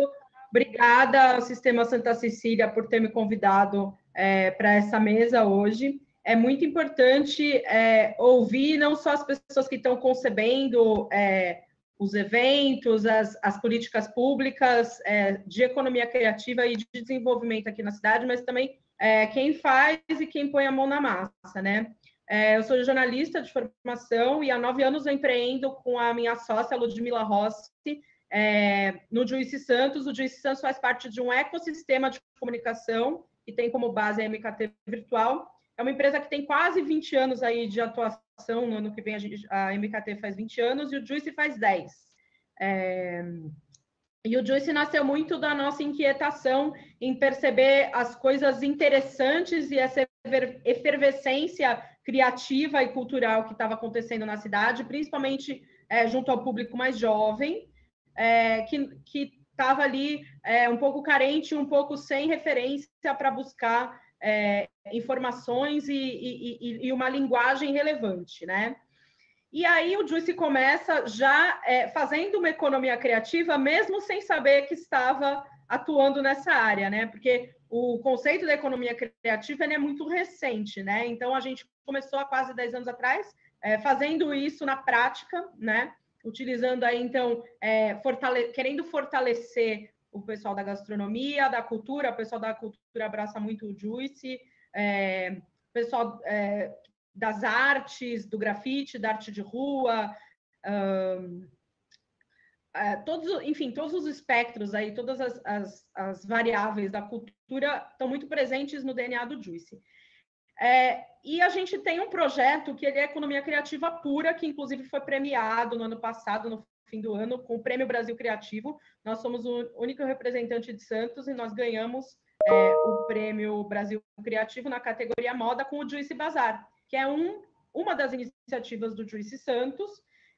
Obrigada ao Sistema Santa Cecília por ter me convidado é, para essa mesa hoje. É muito importante é, ouvir não só as pessoas que estão concebendo é, os eventos, as, as políticas públicas é, de economia criativa e de desenvolvimento aqui na cidade, mas também é, quem faz e quem põe a mão na massa, né? É, eu sou jornalista de formação e há nove anos eu empreendo com a minha sócia Ludmila Rossi é, no Juice Santos. O Juice Santos faz parte de um ecossistema de comunicação que tem como base a MKT Virtual. É uma empresa que tem quase 20 anos aí de atuação. No ano que vem a, gente, a MKT faz 20 anos e o Juice faz 10. É, e o Juice nasceu muito da nossa inquietação em perceber as coisas interessantes e essa efervescência criativa e cultural que estava acontecendo na cidade, principalmente é, junto ao público mais jovem, é, que estava ali é, um pouco carente, um pouco sem referência para buscar é, informações e, e, e, uma linguagem relevante, né? E aí o Juice começa já é, fazendo uma economia criativa, mesmo sem saber que estava atuando nessa área, né? Porque o conceito da economia criativa é muito recente, né? Então a gente começou há quase 10 anos atrás, é, fazendo isso na prática, né? Utilizando aí, então, é, fortale querendo fortalecer o pessoal da gastronomia, da cultura, o pessoal da cultura abraça muito o Juice, é, o pessoal é, das artes, do grafite, da arte de rua, um, é, todos, enfim, todos os espectros aí, todas as, as, as, variáveis da cultura estão muito presentes no DNA do Juice. É, e a gente tem um projeto que ele é economia criativa pura, que inclusive foi premiado no ano passado, no fim do ano, com o Prêmio Brasil Criativo. Nós somos o único representante de Santos e nós ganhamos é, o Prêmio Brasil Criativo na categoria moda com o Juice Bazar, que é um, uma das iniciativas do Juice Santos,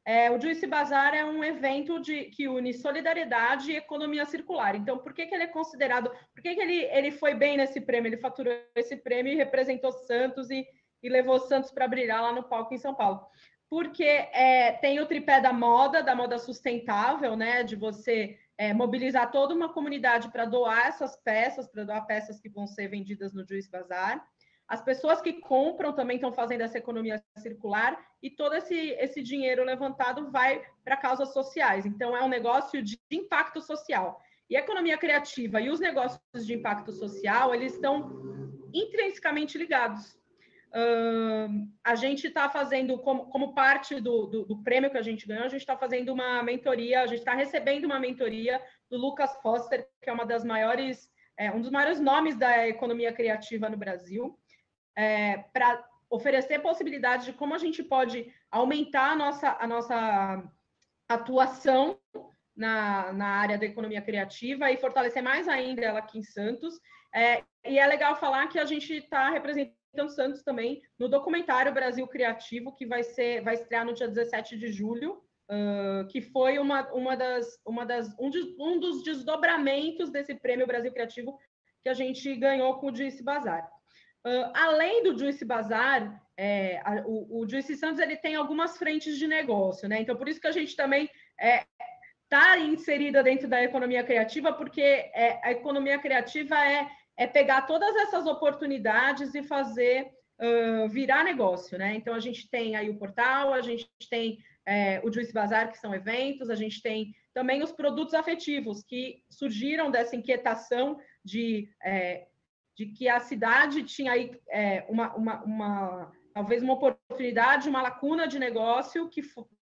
é, o Juice Bazar é um evento de, que une solidariedade e economia circular. Então, por que, que ele é considerado? Por que, que ele, ele foi bem nesse prêmio? Ele faturou esse prêmio e representou Santos e, e levou Santos para brilhar lá no palco em São Paulo. Porque é, tem o tripé da moda, da moda sustentável, né? De você é, mobilizar toda uma comunidade para doar essas peças, para doar peças que vão ser vendidas no Juice Bazar. As pessoas que compram também estão fazendo essa economia circular e todo esse, esse dinheiro levantado vai para causas sociais. Então, é um negócio de impacto social. E a economia criativa e os negócios de impacto social, eles estão intrinsecamente ligados. Uh, a gente está fazendo, como, como parte do, do, do, prêmio que a gente ganhou, a gente está fazendo uma mentoria, a gente está recebendo uma mentoria do Lucas Foster, que é uma das maiores, é, um dos maiores nomes da economia criativa no Brasil é, para oferecer possibilidades de como a gente pode aumentar a nossa, a nossa atuação na, na área da economia criativa e fortalecer mais ainda ela aqui em Santos. É, e é legal falar que a gente está representando Santos também no documentário Brasil Criativo, que vai ser vai estrear no dia 17 de julho, uh, que foi uma, uma das, uma das um, de, um dos desdobramentos desse prêmio Brasil Criativo que a gente ganhou com o Dice Bazar. Uh, além do Juice Bazar, é, a, o, o Juice Santos ele tem algumas frentes de negócio, né? Então, por isso que a gente também é, está inserida dentro da economia criativa, porque é, a economia criativa é, é pegar todas essas oportunidades e fazer uh, virar negócio, né? Então a gente tem aí o portal, a gente tem é, o Juice Bazar, que são eventos, a gente tem também os produtos afetivos que surgiram dessa inquietação de, é, de que a cidade tinha aí é, uma, uma, uma, talvez uma oportunidade, uma lacuna de negócio que,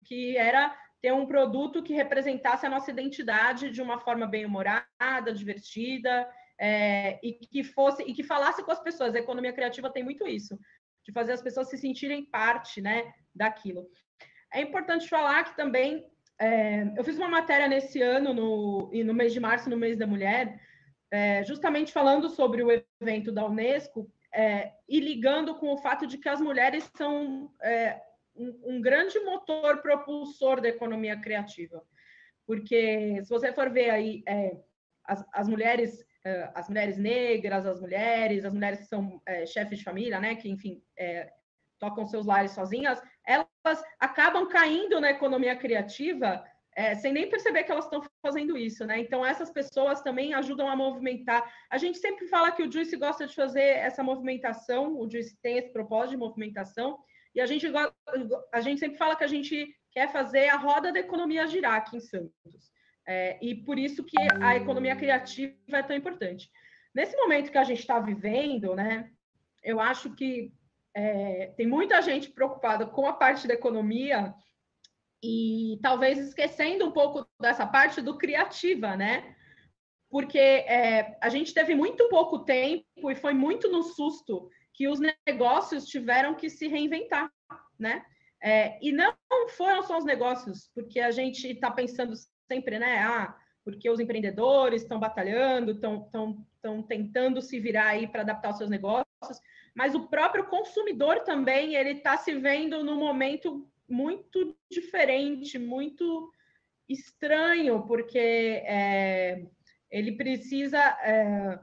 que era ter um produto que representasse a nossa identidade de uma forma bem humorada, divertida, é, e que fosse e que falasse com as pessoas. A economia criativa tem muito isso, de fazer as pessoas se sentirem parte, né, daquilo. É importante falar que também é, eu fiz uma matéria nesse ano no, no mês de março, no mês da mulher, é, justamente falando sobre o evento da Unesco é, e ligando com o fato de que as mulheres são é, um, um grande motor propulsor da economia criativa. Porque se você for ver aí é, as, as mulheres uh, as mulheres negras, as mulheres, as mulheres que são uh, chefes de família, né, que, enfim, uh, tocam seus lares sozinhas, elas acabam caindo na economia criativa sem nem perceber que elas estão fazendo isso, né? Então, essas pessoas também ajudam a movimentar. A gente sempre fala que o Juice gosta de fazer essa movimentação, o Juice tem esse propósito de movimentação, e a gente, a gente sempre fala que a gente quer fazer a roda da economia girar aqui em Santos. É, e por isso que a economia criativa é tão importante. Nesse momento que a gente está vivendo, né, eu acho que é, tem muita gente preocupada com a parte da economia e talvez esquecendo um pouco dessa parte do criativa, né? Porque é, a gente teve muito pouco tempo e foi muito no susto que os negócios tiveram que se reinventar, né? É, e não foram só os negócios, porque a gente está pensando sempre, né? Ah, porque os empreendedores estão batalhando, estão tentando se virar aí para adaptar os seus negócios, mas o próprio consumidor também ele está se vendo num momento muito diferente, muito estranho, porque é, ele precisa é,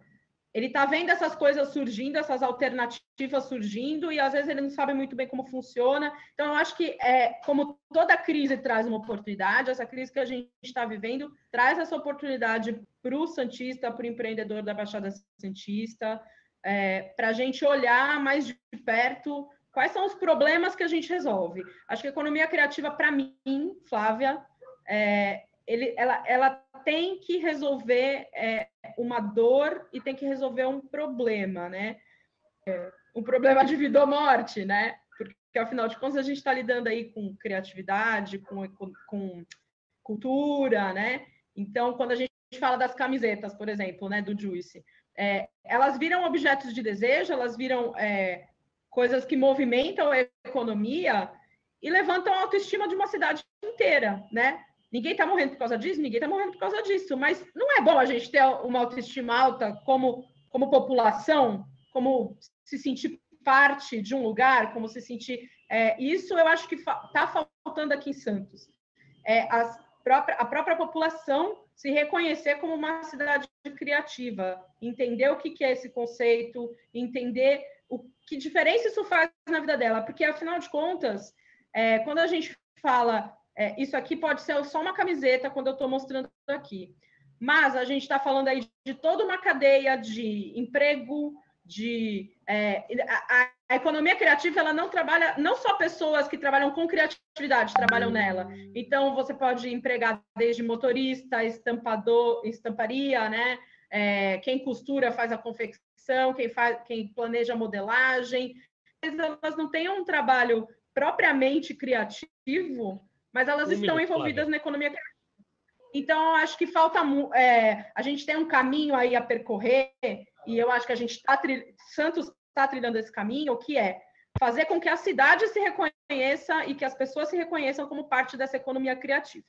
ele está vendo essas coisas surgindo, essas alternativas surgindo, e às vezes ele não sabe muito bem como funciona. Então, eu acho que, é, como toda crise traz uma oportunidade, essa crise que a gente está vivendo traz essa oportunidade para o Santista, para o empreendedor da Baixada Santista, é, para a gente olhar mais de perto quais são os problemas que a gente resolve. Acho que a economia criativa, para mim, Flávia, é, ele, ela, ela tem que resolver é, uma dor e tem que resolver um problema, né? É, um problema de vida ou morte, né? Porque, afinal de contas, a gente está lidando aí com criatividade, com, com, cultura, né? Então, quando a gente fala das camisetas, por exemplo, né, do Juice, é, elas viram objetos de desejo, elas viram é, coisas que movimentam a economia e levantam a autoestima de uma cidade inteira, né? Ninguém está morrendo por causa disso, ninguém está morrendo por causa disso. Mas não é bom a gente ter uma autoestima alta como, como população, como se sentir parte de um lugar, como se sentir. É, isso eu acho que está faltando aqui em Santos. É, própria, a própria população se reconhecer como uma cidade criativa, entender o que, que é esse conceito, entender o que diferença isso faz na vida dela, porque afinal de contas, é, quando a gente fala é, isso aqui pode ser só uma camiseta quando eu estou mostrando aqui. Mas a gente está falando aí de toda uma cadeia de emprego, de é, a, a, economia criativa ela não trabalha não só pessoas que trabalham com criatividade trabalham nela. Então você pode empregar desde motorista estampador estamparia né? É, quem costura faz a confecção quem faz quem planeja modelagem mas elas não têm um trabalho propriamente criativo mas elas um estão minuto, envolvidas Flávia. na economia Então, acho que falta. É, a gente tem um caminho aí a percorrer, e eu acho que a gente está. Santos está trilhando esse caminho, que é fazer com que a cidade se reconheça e que as pessoas se reconheçam como parte dessa economia criativa.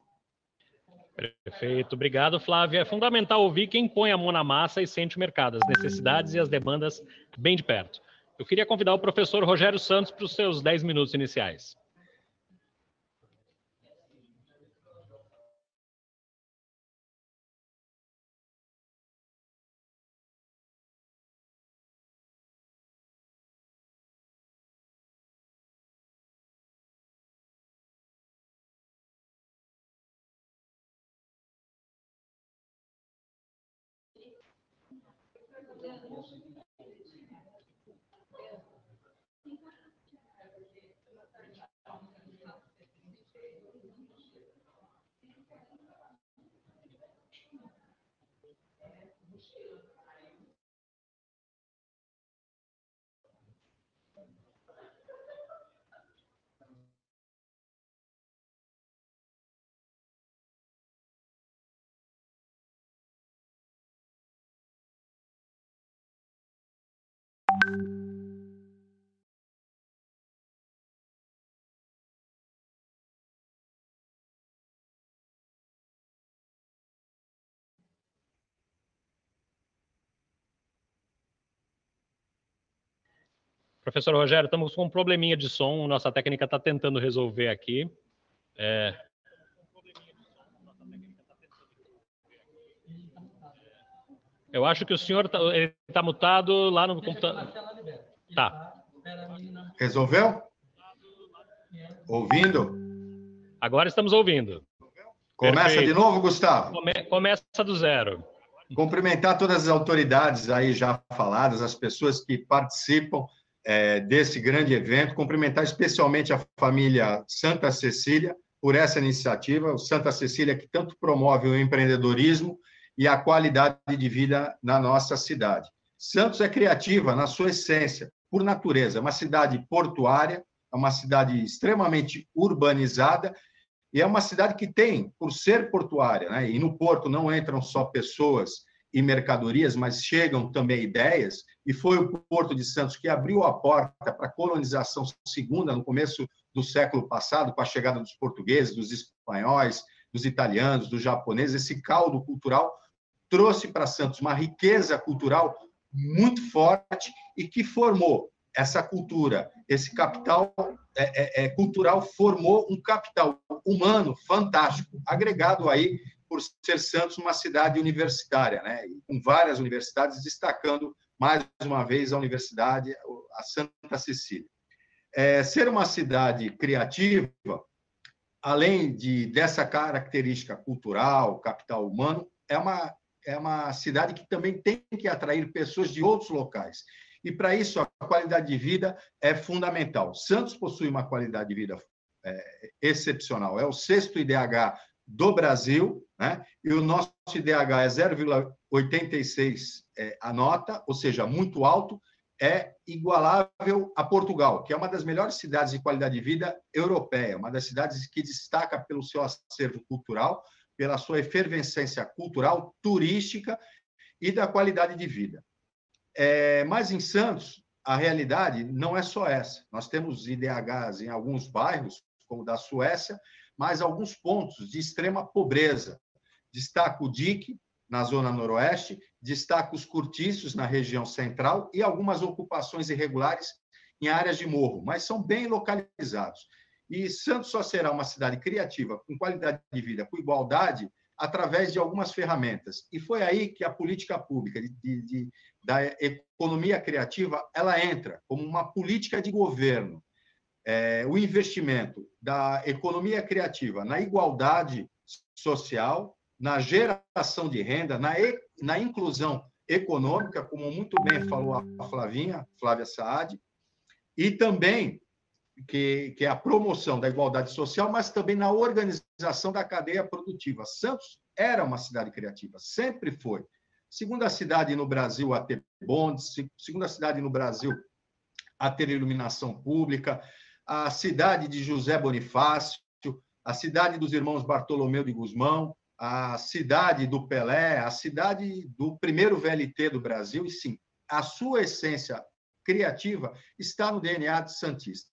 Perfeito, obrigado, Flávia. É fundamental ouvir quem põe a mão na massa e sente o mercado, as necessidades e as demandas bem de perto. Eu queria convidar o professor Rogério Santos para os seus 10 minutos iniciais. años Professor Rogério, estamos com um probleminha de som, nossa técnica está tentando resolver aqui. É... Eu acho que o senhor está tá mutado lá no computador. Tá. Resolveu? Ouvindo? Agora estamos ouvindo. Começa Perfeito. de novo, Gustavo? Come, começa do zero. Cumprimentar todas as autoridades aí já faladas, as pessoas que participam é, desse grande evento, cumprimentar especialmente a família Santa Cecília por essa iniciativa, o Santa Cecília que tanto promove o empreendedorismo e a qualidade de vida na nossa cidade. Santos é criativa na sua essência, por natureza, é uma cidade portuária, é uma cidade extremamente urbanizada e é uma cidade que tem, por ser portuária, né, e no porto não entram só pessoas e mercadorias, mas chegam também ideias, e foi o Porto de Santos que abriu a porta para a colonização segunda no começo do século passado, com a chegada dos portugueses, dos espanhóis, dos italianos, dos japoneses, esse caldo cultural trouxe para Santos uma riqueza cultural muito forte e que formou essa cultura, esse capital é, é, é cultural formou um capital humano fantástico, agregado aí por ser Santos uma cidade universitária, né? com várias universidades, destacando mais uma vez a universidade, a Santa Cecília. É, ser uma cidade criativa, além de dessa característica cultural, capital humano, é uma é uma cidade que também tem que atrair pessoas de outros locais. E para isso a qualidade de vida é fundamental. Santos possui uma qualidade de vida é, excepcional. É o sexto IDH do Brasil, né? e o nosso IDH é 0,86 é, a nota, ou seja, muito alto, é igualável a Portugal, que é uma das melhores cidades de qualidade de vida europeia, uma das cidades que destaca pelo seu acervo cultural, pela sua efervescência cultural, turística e da qualidade de vida. É, mas em Santos, a realidade não é só essa. Nós temos IDHs em alguns bairros, como da Suécia, mas alguns pontos de extrema pobreza. Destaco o DIC, na zona noroeste, destaco os cortiços na região central e algumas ocupações irregulares em áreas de morro, mas são bem localizados. E Santos só será uma cidade criativa, com qualidade de vida, com igualdade, através de algumas ferramentas. E foi aí que a política pública de, de, de, da economia criativa ela entra como uma política de governo é, o investimento da economia criativa na igualdade social, na geração de renda, na, na inclusão econômica, como muito bem falou a Flavinha, Flávia Saad, e também que, que é a promoção da igualdade social, mas também na organização da cadeia produtiva. Santos era uma cidade criativa, sempre foi. Segunda cidade no Brasil a ter bondes, segunda cidade no Brasil a ter iluminação pública, a cidade de José Bonifácio, a cidade dos irmãos Bartolomeu de Guzmão, a cidade do Pelé, a cidade do primeiro VLT do Brasil, e sim, a sua essência criativa está no DNA de Santista.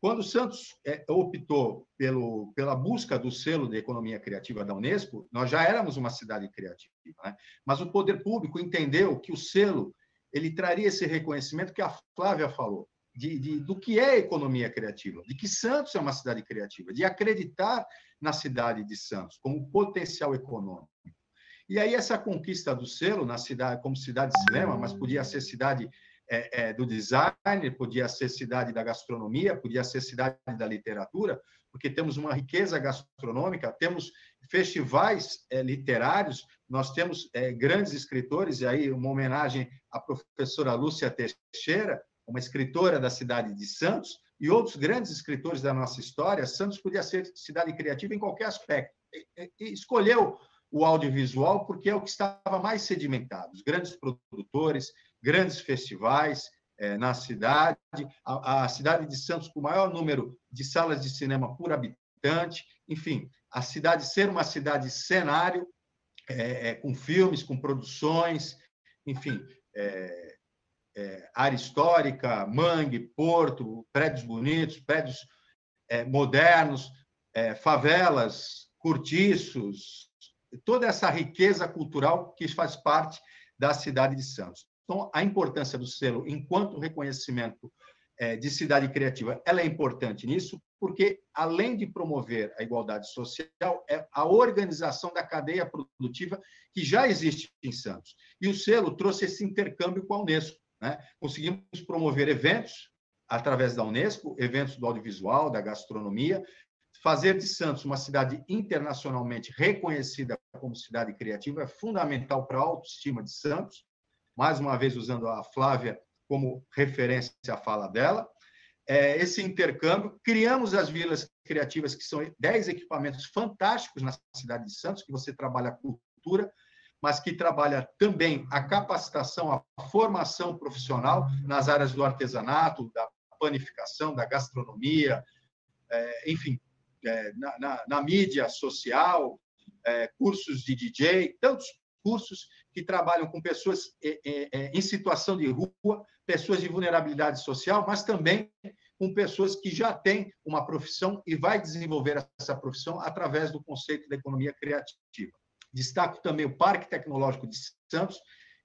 Quando Santos é, optou pelo, pela busca do selo de economia criativa da Unesco, nós já éramos uma cidade criativa, né? mas o poder público entendeu que o selo ele traria esse reconhecimento que a Flávia falou de, de, do que é economia criativa, de que Santos é uma cidade criativa, de acreditar na cidade de Santos como potencial econômico. E aí essa conquista do selo na cidade como cidade de cinema, mas podia ser cidade é, é, do design, podia ser cidade da gastronomia, podia ser cidade da literatura, porque temos uma riqueza gastronômica, temos festivais é, literários, nós temos é, grandes escritores, e aí uma homenagem à professora Lúcia Teixeira, uma escritora da cidade de Santos, e outros grandes escritores da nossa história. Santos podia ser cidade criativa em qualquer aspecto. E, e escolheu o audiovisual porque é o que estava mais sedimentado. Os grandes produtores, grandes festivais é, na cidade, a, a cidade de Santos com o maior número de salas de cinema por habitante, enfim, a cidade ser uma cidade cenário, é, é, com filmes, com produções, enfim, é, área histórica, mangue, porto, prédios bonitos, prédios é, modernos, é, favelas, cortiços, toda essa riqueza cultural que faz parte da cidade de Santos. Então, a importância do selo enquanto reconhecimento é, de cidade criativa, ela é importante nisso, porque, além de promover a igualdade social, é a organização da cadeia produtiva que já existe em Santos. E o selo trouxe esse intercâmbio com a Unesco. Né? Conseguimos promover eventos através da Unesco, eventos do audiovisual, da gastronomia, fazer de Santos uma cidade internacionalmente reconhecida como cidade criativa é fundamental para a autoestima de Santos. Mais uma vez, usando a Flávia como referência à fala dela. É, esse intercâmbio, criamos as vilas criativas, que são 10 equipamentos fantásticos na cidade de Santos, que você trabalha cultura, mas que trabalha também a capacitação, a formação profissional nas áreas do artesanato, da panificação, da gastronomia, é, enfim, é, na, na, na, mídia social, é, cursos de DJ, tantos cursos que trabalham com pessoas em situação de rua, pessoas de vulnerabilidade social, mas também com pessoas que já têm uma profissão e vai desenvolver essa profissão através do conceito da economia criativa. Destaco também o Parque Tecnológico de Santos,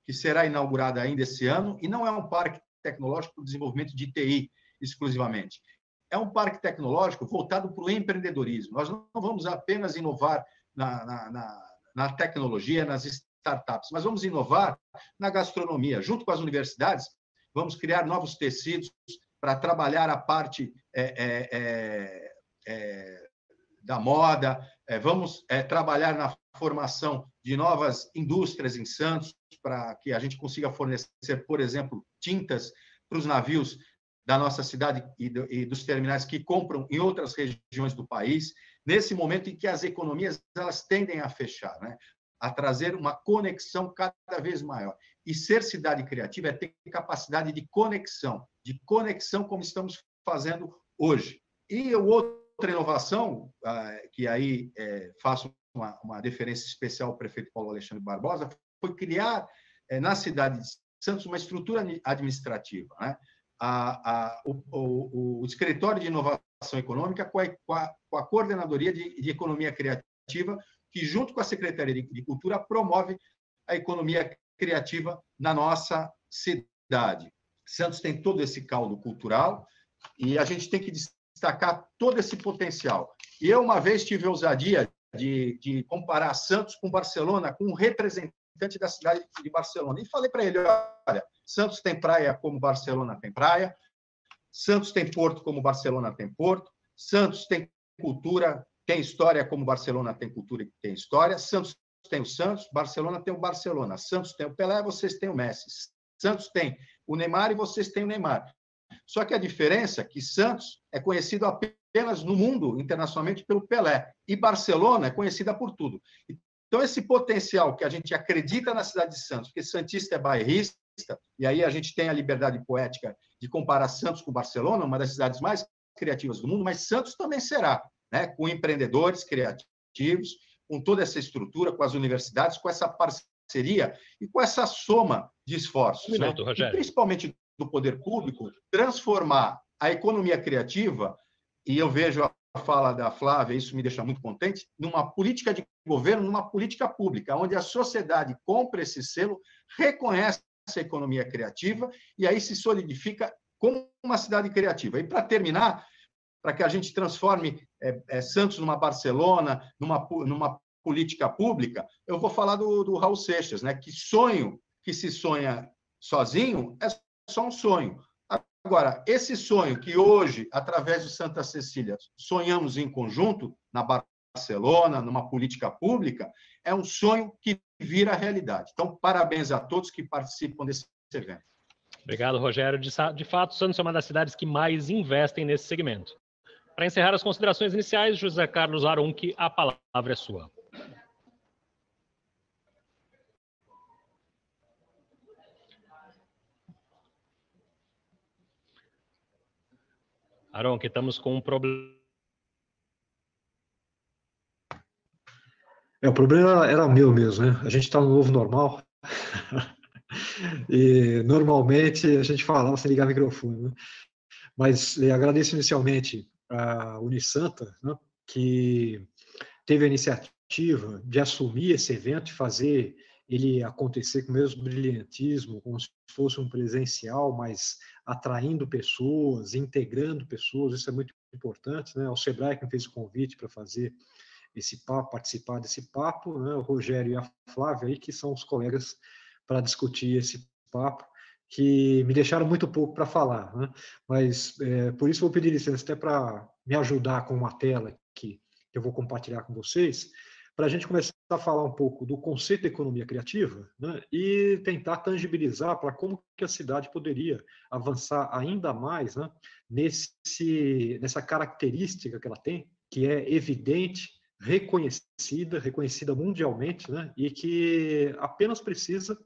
que será inaugurado ainda esse ano, e não é um parque tecnológico para o desenvolvimento de TI exclusivamente. É um parque tecnológico voltado para o empreendedorismo. Nós não vamos apenas inovar na, na, na, na tecnologia, nas startups, mas vamos inovar na gastronomia. Junto com as universidades, vamos criar novos tecidos para trabalhar a parte é, é, é, é da moda, é, vamos é, trabalhar na formação de novas indústrias em Santos, para que a gente consiga fornecer, por exemplo, tintas para os navios da nossa cidade e, do, e, dos terminais que compram em outras regiões do país, nesse momento em que as economias elas tendem a fechar, né? a trazer uma conexão cada vez maior. E ser cidade criativa é ter capacidade de conexão, de conexão como estamos fazendo hoje. E o outro Outra inovação, ah, que aí é, faço uma, uma deferência especial ao prefeito Paulo Alexandre Barbosa, foi criar é, na cidade de Santos uma estrutura administrativa. Né? A, a, o, o, o, escritório de inovação econômica com a, com a coordenadoria de, de, economia criativa, que junto com a Secretaria de, de Cultura promove a economia criativa na nossa cidade. Santos tem todo esse caldo cultural e a gente tem que destacar todo esse potencial. Eu, uma vez, tive a ousadia de, de comparar Santos com Barcelona, com um representante da cidade de Barcelona. E falei para ele: olha, Santos tem praia como Barcelona tem praia, Santos tem porto como Barcelona tem porto, Santos tem cultura, tem história como Barcelona tem cultura e tem história, Santos tem o Santos, Barcelona tem o Barcelona, Santos tem o Pelé, vocês têm o Messi. Santos tem o Neymar e vocês têm o Neymar. Só que a diferença é que Santos é conhecido apenas no mundo, internacionalmente, pelo Pelé, e Barcelona é conhecida por tudo. Então, esse potencial que a gente acredita na cidade de Santos, porque Santista é bairrista, e aí a gente tem a liberdade poética de comparar Santos com Barcelona, uma das cidades mais criativas do mundo, mas Santos também será, né? com empreendedores criativos, com toda essa estrutura, com as universidades, com essa parceria e com essa soma de esforços. Um minuto, né? principalmente do poder público transformar a economia criativa, e eu vejo a fala da Flávia, isso me deixa muito contente, numa política de governo, numa política pública, onde a sociedade compra esse selo, reconhece a economia criativa e aí se solidifica como uma cidade criativa. E para terminar, para que a gente transforme é, é, Santos numa Barcelona, numa, numa política pública, eu vou falar do, do Raul Seixas, né? que sonho que se sonha sozinho é só um sonho. Agora, esse sonho que hoje, através de Santa Cecília, sonhamos em conjunto, na Barcelona, numa política pública, é um sonho que vira realidade. Então, parabéns a todos que participam desse evento. Obrigado, Rogério. De, de fato, Santos é uma das cidades que mais investem nesse segmento. Para encerrar as considerações iniciais, José Carlos Arunque, a palavra é sua. Aronque, estamos com um problema. É, o problema era meu mesmo, né? A gente está no novo normal. e normalmente a gente falava sem ligar o microfone, né? Mas eh, agradeço inicialmente a Unisanta, né, que teve a iniciativa de assumir esse evento e fazer ele acontecer com o mesmo brilhantismo, como se fosse um presencial, mas atraindo pessoas, integrando pessoas, isso é muito importante, né? O Sebrae que fez o convite para fazer esse papo, participar desse papo, né? O Rogério e a Flávia aí, que são os colegas para discutir esse papo, que me deixaram muito pouco para falar, né? Mas é, por isso vou pedir licença até para me ajudar com uma tela que eu vou compartilhar com vocês, para a gente começar a falar um pouco do conceito de economia criativa né, e tentar tangibilizar para como que a cidade poderia avançar ainda mais né, nesse, nessa característica que ela tem, que é evidente, reconhecida, reconhecida mundialmente, né, e que apenas precisa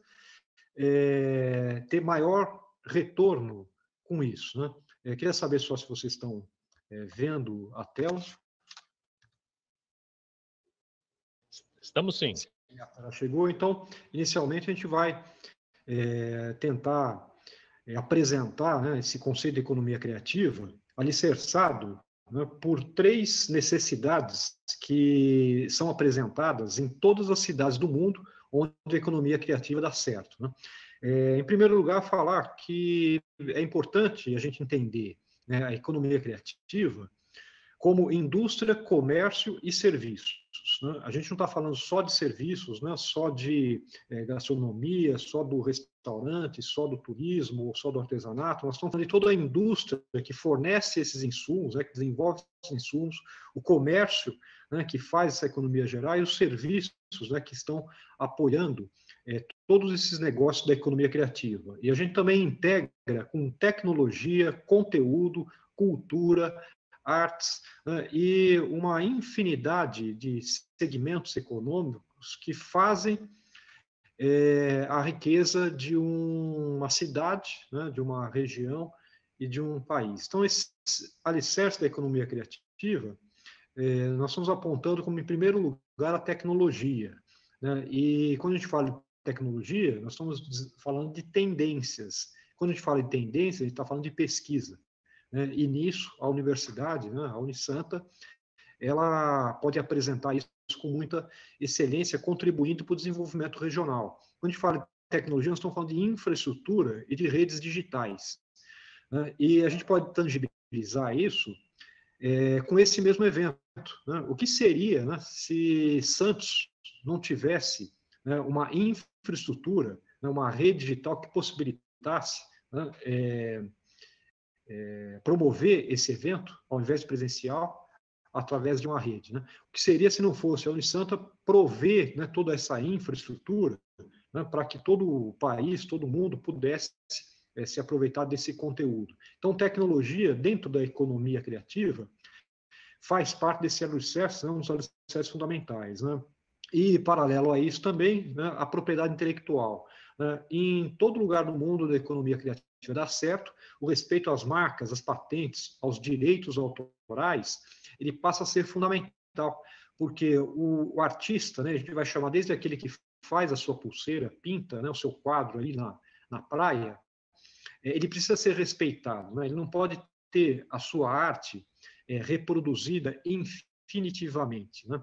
é, ter maior retorno com isso. Né. Eu queria saber só se vocês estão é, vendo a tela. Estamos sim. Ela chegou, então, inicialmente a gente vai é, tentar é, apresentar né, esse conceito de economia criativa alicerçado né, por três necessidades que são apresentadas em todas as cidades do mundo onde a economia criativa dá certo. Né? É, em primeiro lugar, falar que é importante a gente entender né, a economia criativa como indústria, comércio e serviços. Né? A gente não está falando só de serviços, né? só de é, gastronomia, só do restaurante, só do turismo, só do artesanato. Nós estamos falando de toda a indústria que fornece esses insumos, né? que desenvolve esses insumos, o comércio né? que faz essa economia gerar e os serviços né? que estão apoiando é, todos esses negócios da economia criativa. E a gente também integra com tecnologia, conteúdo, cultura, artes né, e uma infinidade de segmentos econômicos que fazem é, a riqueza de um, uma cidade, né, de uma região e de um país. Então, esse alicerce da economia criativa, é, nós estamos apontando como, em primeiro lugar, a tecnologia. Né, e quando a gente fala de tecnologia, nós estamos falando de tendências. Quando a gente fala de tendência, a gente está falando de pesquisa. Né? E nisso, a universidade, né, a Unisanta, ela pode apresentar isso com muita excelência, contribuindo para o desenvolvimento regional. Quando a gente fala de tecnologia, nós estamos falando de infraestrutura e de redes digitais. Né? E a gente pode tangibilizar isso é, com esse mesmo evento. Né? O que seria né, se Santos não tivesse né, uma infraestrutura, né, uma rede digital que possibilitasse né, é, é, promover esse evento, ao invés de presencial, através de uma rede. Né? O que seria se não fosse a Unisanta prover né, toda essa infraestrutura né, para que todo o país, todo mundo pudesse é, se aproveitar desse conteúdo. Então, tecnologia, dentro da economia criativa, faz parte desse alicerce, né, um dos alicerces fundamentais. Né? E, paralelo a isso, também né, a propriedade intelectual. Né? Em todo lugar do mundo da economia criativa, dá certo, o respeito às marcas, às patentes, aos direitos autorais, ele passa a ser fundamental, porque o, o artista, né, a gente vai chamar desde aquele que faz a sua pulseira, pinta né, o seu quadro ali na, na praia, é, ele precisa ser respeitado, né? ele não pode ter a sua arte é, reproduzida infinitivamente. Né?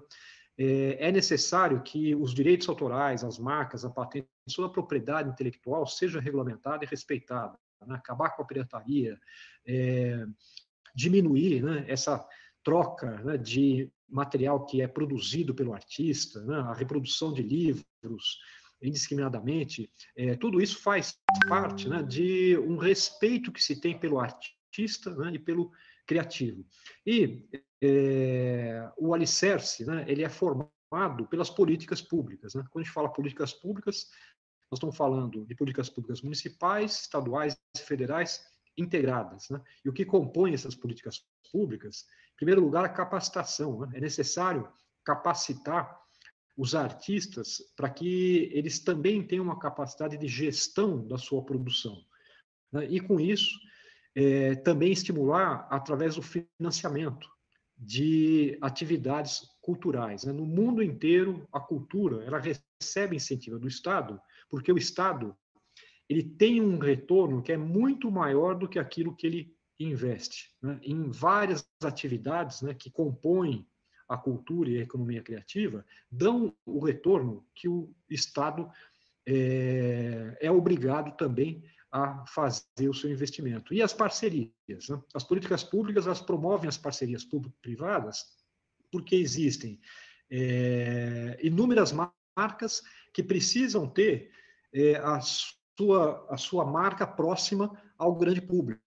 É, é necessário que os direitos autorais, as marcas, a patente, toda a propriedade intelectual seja regulamentada e respeitada né? acabar com a pirataria, é, diminuir né, essa troca né, de material que é produzido pelo artista, né, a reprodução de livros indiscriminadamente, é, tudo isso faz parte né, de um respeito que se tem pelo artista né, e pelo criativo. E é, o alicerce, ele é formado pelas políticas públicas. Né? Quando a gente fala políticas públicas, nós estamos falando de políticas públicas municipais, estaduais e federais integradas. Né? E o que compõe essas políticas públicas, em primeiro lugar, a capacitação. Né? É necessário capacitar os artistas para que eles também tenham uma capacidade de gestão da sua produção. Né? E, com isso, é, também estimular através do financiamento de atividades culturais. Né? No mundo inteiro, a cultura ela recebe incentivo do Estado, porque o Estado ele tem um retorno que é muito maior do que aquilo que ele investe né? em várias atividades né, que compõem a cultura e a economia criativa, dão o retorno que o Estado é, é obrigado também a fazer o seu investimento. E as parcerias? Né? As políticas públicas elas promovem as parcerias público-privadas porque existem é, inúmeras marcas que precisam ter é, a, sua, a sua marca próxima ao grande público.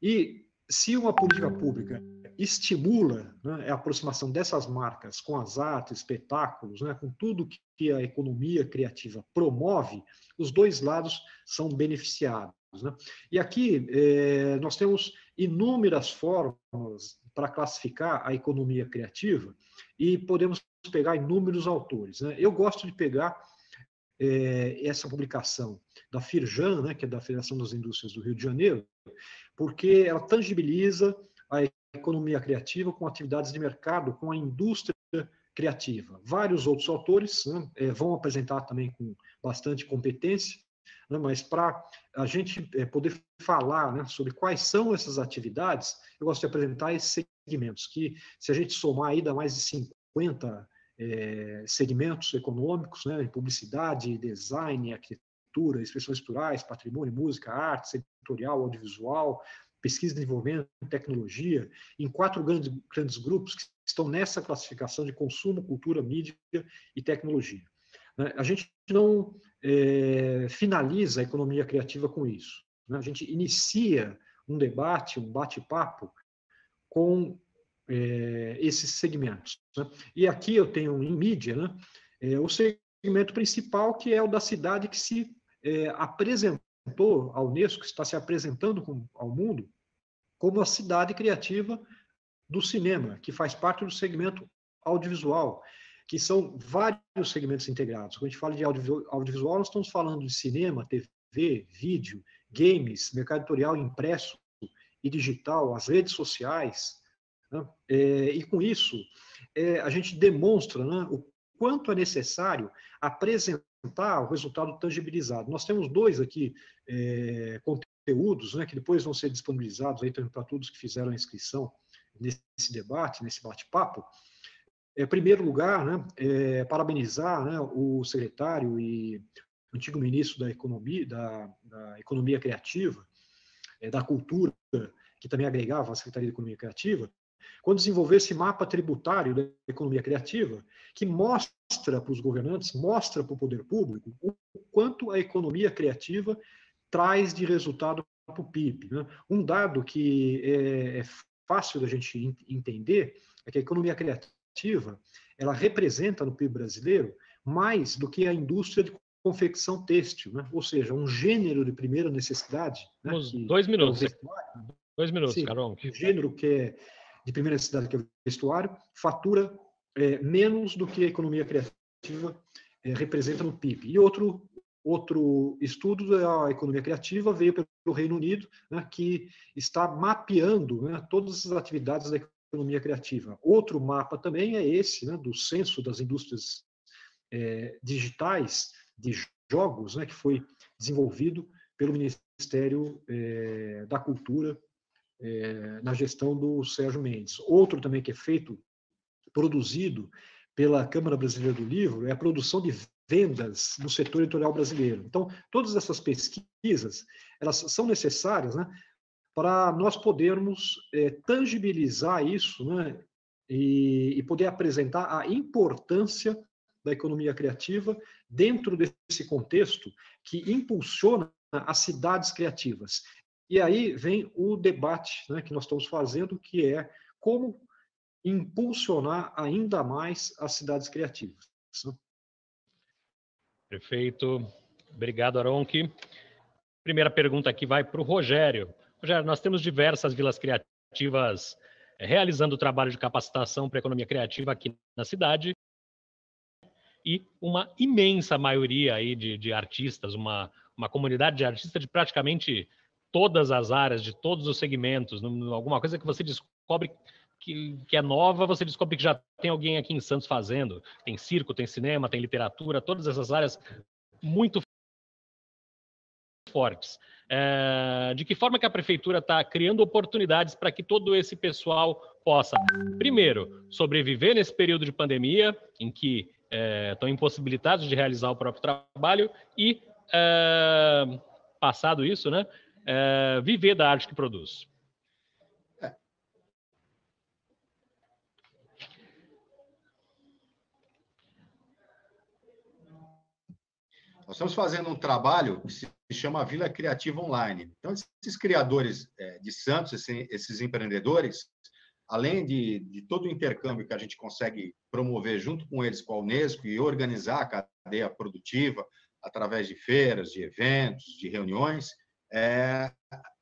E se uma política pública estimula né, a aproximação dessas marcas com as artes, espetáculos, né, com tudo que a economia criativa promove, os dois lados são beneficiados. Né? E aqui é, nós temos inúmeras formas para classificar a economia criativa e podemos pegar inúmeros autores. Né? Eu gosto de pegar é, essa publicação da Firjan, né, que é da Federação das Indústrias do Rio de Janeiro, porque ela tangibiliza a economia criativa com atividades de mercado, com a indústria criativa. Vários outros autores né, é, vão apresentar também com bastante competência, né, mas para a gente é, poder falar né, sobre quais são essas atividades, eu gosto de apresentar esses segmentos, que se a gente somar aí dá mais de 50 é, segmentos econômicos, né, em publicidade, design, arquitetura, expressões plurais, patrimônio, música, arte, editorial, audiovisual, pesquisa e desenvolvimento, tecnologia, em quatro grandes, grandes grupos que estão nessa classificação de consumo, cultura, mídia e tecnologia. Né? A gente não é, finaliza a economia criativa com isso. Né? A gente inicia um debate, um bate-papo com é, esses segmentos. Né? E aqui eu tenho em mídia né, é, o segmento principal, que é o da cidade que se é, apresentou à Unesco, que está se apresentando com, ao mundo, como a cidade criativa do cinema, que faz parte do segmento audiovisual, que são vários segmentos integrados. Quando a gente fala de audiovisual, nós estamos falando de cinema, TV, vídeo, games, mercado editorial impresso e digital, as redes sociais. Né? É, e com isso, é, a gente demonstra né, o quanto é necessário apresentar o resultado tangibilizado. Nós temos dois aqui é, conteúdos né, que depois vão ser disponibilizados para todos que fizeram a inscrição nesse debate, nesse bate-papo. É, em primeiro lugar, né, é, parabenizar né, o secretário e antigo ministro da Economia, da, da Economia Criativa, é, da Cultura, que também agregava a Secretaria de Economia Criativa, quando desenvolveu esse mapa tributário da economia criativa, que mostra para os governantes, mostra para o poder público o quanto a economia criativa traz de resultado para o PIB. Né? Um dado que é, é fácil da gente entender é que a economia criativa ela representa no PIB brasileiro mais do que a indústria de confecção têxtil, né? ou seja, um gênero de primeira necessidade. Né? dois minutos. É dois minutos, Sim, Carol. Um gênero que é de primeira necessidade, que é o vestuário, fatura é, menos do que a economia criativa é, representa no PIB. E outro Outro estudo da economia criativa veio pelo Reino Unido, né, que está mapeando né, todas as atividades da economia criativa. Outro mapa também é esse, né, do censo das indústrias é, digitais de jogos, né, que foi desenvolvido pelo Ministério é, da Cultura é, na gestão do Sérgio Mendes. Outro também que é feito, produzido pela Câmara Brasileira do Livro, é a produção de vendas no setor editorial brasileiro. Então, todas essas pesquisas, elas são necessárias, né, para nós podermos é, tangibilizar isso, né, e, e poder apresentar a importância da economia criativa dentro desse contexto que impulsiona as cidades criativas. E aí vem o debate né, que nós estamos fazendo, que é como impulsionar ainda mais as cidades criativas. Né? Perfeito. Obrigado, Aronque. Primeira pergunta aqui vai para o Rogério. Rogério, nós temos diversas vilas criativas eh, realizando trabalho de capacitação para a economia criativa aqui na cidade e uma imensa maioria aí de, de artistas, uma, uma comunidade de artistas de praticamente todas as áreas, de todos os segmentos, alguma coisa que você descobre que, que, é nova, você descobre que já tem alguém aqui em Santos fazendo. Tem circo, tem cinema, tem literatura, todas essas áreas muito fortes. É, de que forma que a prefeitura está criando oportunidades para que todo esse pessoal possa, primeiro, sobreviver nesse período de pandemia, em que é, estão impossibilitados de realizar o próprio trabalho, e, é, passado isso, né, é, viver da arte que produz. Nós estamos fazendo um trabalho que se chama Vila Criativa Online. Então, esses criadores é, de Santos, esses empreendedores, além de, de, todo o intercâmbio que a gente consegue promover junto com eles, com a Unesco, e organizar a cadeia produtiva através de feiras, de eventos, de reuniões, é,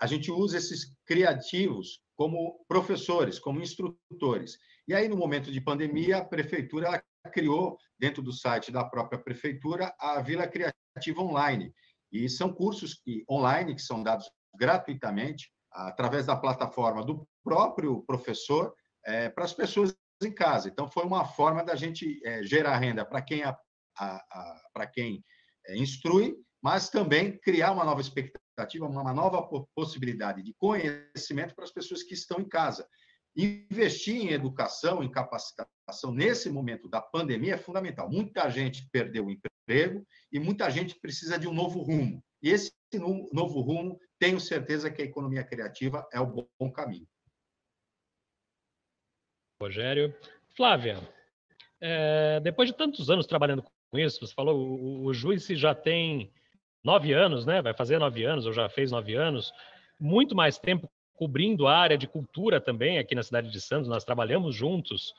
a gente usa esses criativos como professores, como instrutores. E aí, no momento de pandemia, a prefeitura criou, dentro do site da própria prefeitura, a Vila Criativa Online. E são cursos online que são dados gratuitamente, através da plataforma do próprio professor, é, para as pessoas em casa. Então, foi uma forma da gente é, gerar renda para quem, a, a, a quem é, instrui, mas também criar uma nova expectativa, uma nova possibilidade de conhecimento para as pessoas que estão em casa. Investir em educação, em capacitação nesse momento da pandemia é fundamental. Muita gente perdeu o emprego e muita gente precisa de um novo rumo. E esse novo rumo, tenho certeza que a economia criativa é o bom caminho. Rogério. Flávia, é, depois de tantos anos trabalhando com isso, você falou, o, o juiz já tem nove anos, né? Vai fazer nove anos, ou já fez nove anos, muito mais tempo cobrindo a área de cultura também aqui na cidade de Santos, nós trabalhamos juntos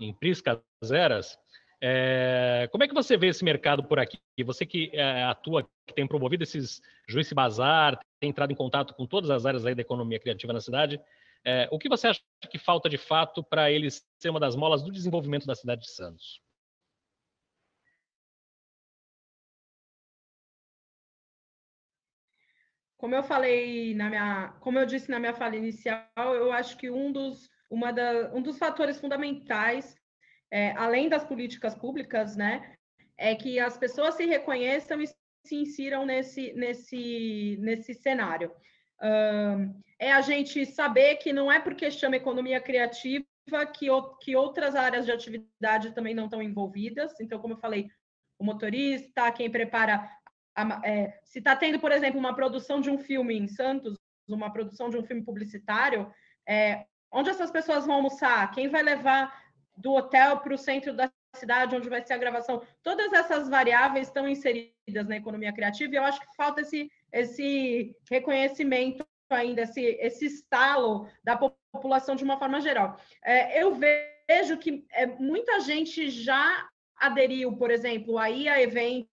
em Priscas Eras. É, como é que você vê esse mercado por aqui? Você que é, atua, que tem promovido esses Juiz Bazar, tem entrado em contato com todas as áreas da economia criativa na cidade, é, o que você acha que falta de fato para eles ser uma das molas do desenvolvimento da cidade de Santos? Como eu falei na minha, como eu disse na minha fala inicial, eu acho que um dos, uma da, um dos fatores fundamentais, é, além das políticas públicas, né, é que as pessoas se reconheçam e se insiram nesse, nesse, nesse cenário. É a gente saber que não é porque chama economia criativa que, que outras áreas de atividade também não estão envolvidas. Então, como eu falei, o motorista, quem prepara é, se está tendo, por exemplo, uma produção de um filme em Santos, uma produção de um filme publicitário, é, onde essas pessoas vão almoçar? Quem vai levar do hotel para o centro da cidade, onde vai ser a gravação? Todas essas variáveis estão inseridas na economia criativa e eu acho que falta esse, esse reconhecimento ainda, esse, esse estalo da população de uma forma geral. É, eu vejo que é, muita gente já aderiu, por exemplo, aí a eventos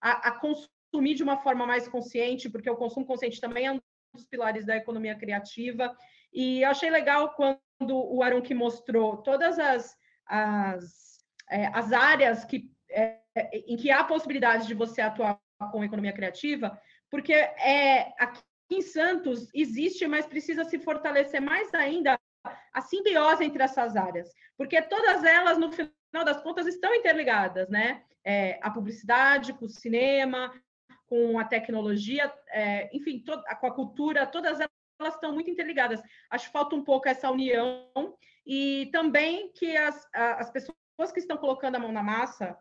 a, a consumir de uma forma mais consciente, porque o consumo consciente também é um dos pilares da economia criativa. E eu achei legal quando o Arun mostrou todas as, as, é, as áreas que, é, em que há possibilidade de você atuar com economia criativa, porque é, aqui em Santos existe, mas precisa se fortalecer mais ainda a simbiose entre essas áreas, porque todas elas, no final das contas, estão interligadas, né? é, a publicidade, com o cinema, com a tecnologia, é, enfim, com a cultura, todas elas estão muito interligadas. Acho que falta um pouco essa união e também que as, as pessoas que estão colocando a mão na massa,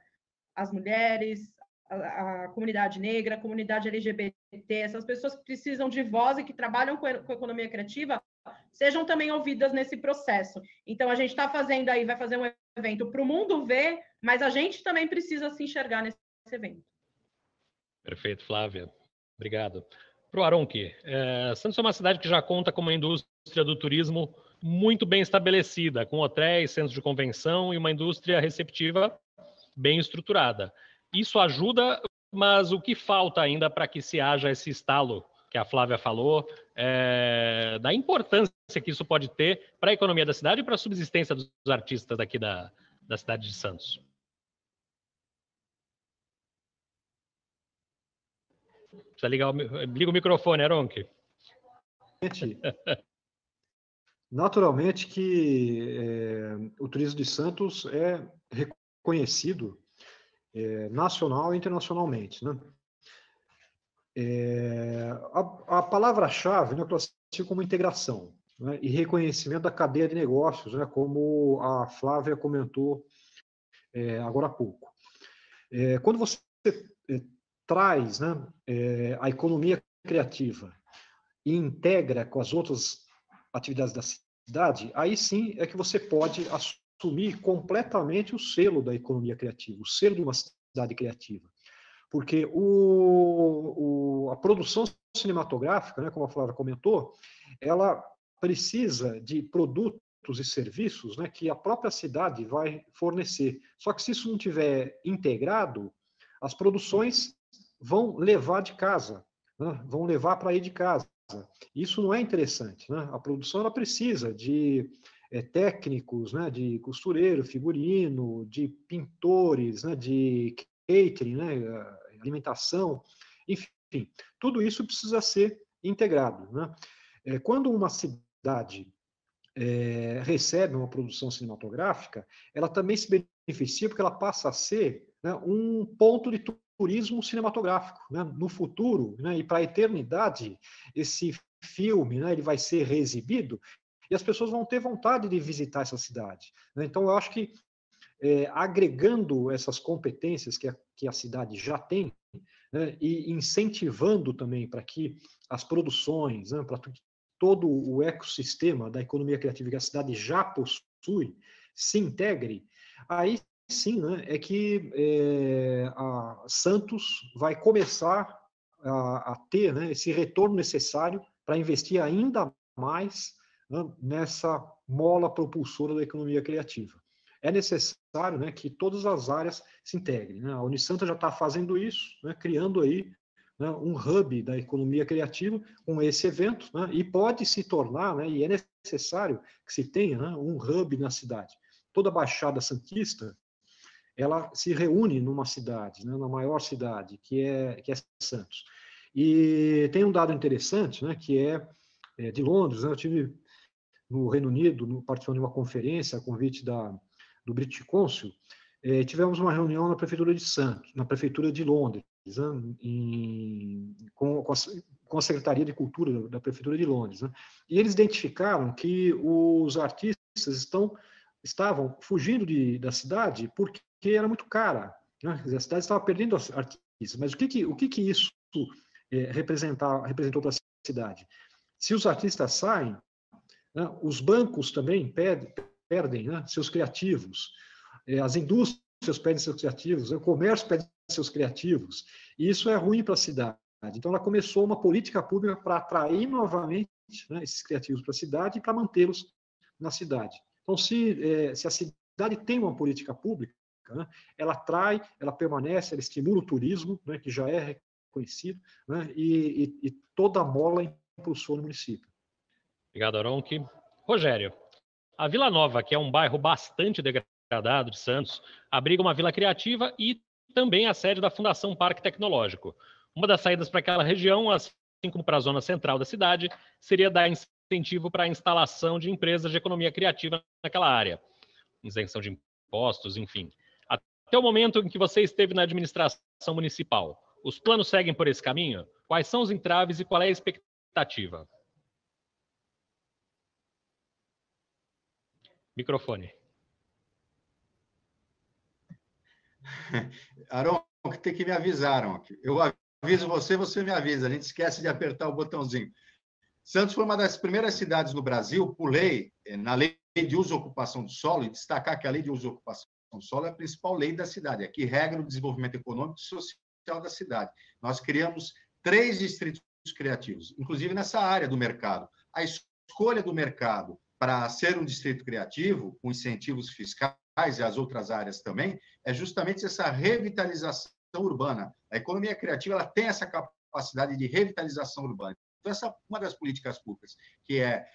as mulheres, a, a, comunidade negra, a comunidade LGBT, essas pessoas que precisam de voz e que trabalham com, com economia criativa, sejam também ouvidas nesse processo. Então, a gente está fazendo aí, vai fazer um evento para o mundo ver, mas a gente também precisa se enxergar nesse evento. Perfeito, Flávia. Obrigado. para o Aronque. É, Santos é uma cidade que já conta com uma indústria do turismo muito bem estabelecida, com hotéis, centros de convenção e uma indústria receptiva bem estruturada. Isso ajuda, mas o que falta ainda para que se haja esse estalo que a Flávia falou, é, da importância que isso pode ter para a economia da cidade e para a subsistência dos artistas daqui da, da cidade de Santos? Precisa ligar o, liga o microfone, Aronque. Naturalmente que é, o turismo de Santos é reconhecido é, nacional e internacionalmente. Né? É, a, a palavra-chave né, eu classifico como integração né, e reconhecimento da cadeia de negócios, né, como a Flávia comentou é, agora há pouco. É, quando você é, traz né, é, a economia criativa e integra com as outras atividades da cidade, aí sim é que você pode assumir completamente o selo da economia criativa, o selo de uma cidade criativa. Porque o, o, a produção cinematográfica, né, como a Flávia comentou, ela precisa de produtos e serviços né, que a própria cidade vai fornecer. Só que se isso não tiver integrado, as produções vão levar de casa, né, vão levar para aí de casa. Isso não é interessante. Né? A produção ela precisa de é, técnicos, né, de costureiro, figurino, de pintores, né, de catering, né, alimentação, enfim, tudo isso precisa ser integrado. Né? É, quando uma cidade é, recebe uma produção cinematográfica, ela também se beneficia porque ela passa a ser né, um ponto de turismo cinematográfico. Né? No futuro, né, e para a eternidade, esse filme né, ele vai ser reexibido e as pessoas vão ter vontade de visitar essa cidade. Né? Então, eu acho que é, agregando essas competências que a, que a cidade já tem né, e incentivando também para que as produções, né, para todo o ecossistema da economia criativa que a cidade já possui, se integre, aí sim, né, é que é, Santos vai começar a, a ter né, esse retorno necessário para investir ainda mais né, nessa mola propulsora da economia criativa. É necessário né, que todas as áreas se integrem. Né? A Unisanta já está fazendo isso, né, criando aí né, um hub da economia criativa com esse evento, né, e pode se tornar, né, e é necessário que se tenha né, um hub na cidade. Toda a Baixada Santista ela se reúne numa cidade, né, na maior cidade, que é, que é Santos. E tem um dado interessante, né, que é, é de Londres, né, eu tive no Reino Unido, participando de uma conferência, a convite da, do British Council, é, tivemos uma reunião na Prefeitura de Santos, na Prefeitura de Londres, né, em, com, com, a, com, a, Secretaria de Cultura da Prefeitura de Londres. Né, e eles identificaram que os artistas estão, estavam fugindo de, da cidade porque que era muito cara. Né? A cidade estava perdendo artistas. Mas o que, que, o que, que isso é, representou para a cidade? Se os artistas saem, né, os bancos também perdem, perdem né, seus criativos, é, as indústrias perdem seus criativos, o comércio perde seus criativos. E isso é ruim para a cidade. Então, ela começou uma política pública para atrair novamente né, esses criativos para a cidade e para mantê-los na cidade. Então, se, é, se a cidade tem uma política pública, né? Ela atrai, ela permanece, ela estimula o turismo, né, que já é reconhecido, né, e, e, e, toda a mola impulsou no município. Obrigado, Aronque. Rogério, a Vila Nova, que é um bairro bastante degradado de Santos, abriga uma vila criativa e também a sede da Fundação Parque Tecnológico. Uma das saídas para aquela região, assim como para a zona central da cidade, seria dar incentivo para a instalação de empresas de economia criativa naquela área. Isenção de impostos, enfim. Até o momento em que você esteve na administração municipal, os planos seguem por esse caminho? Quais são os entraves e qual é a expectativa? Microfone. Aron, tem que me avisar, Aron. Eu aviso você, você me avisa. A gente esquece de apertar o botãozinho. Santos foi uma das primeiras cidades no Brasil, por lei, eh, na lei de uso e ocupação do solo, e destacar que a lei de uso e ocupação o solo é a principal lei da cidade, é que regra o desenvolvimento econômico e social da cidade. Nós criamos três distritos criativos, inclusive nessa área do mercado. A escolha do mercado para ser um distrito criativo, com incentivos fiscais e as outras áreas também, é justamente essa revitalização urbana. A economia criativa ela tem essa capacidade de revitalização urbana. Então, essa é uma das políticas públicas, que é,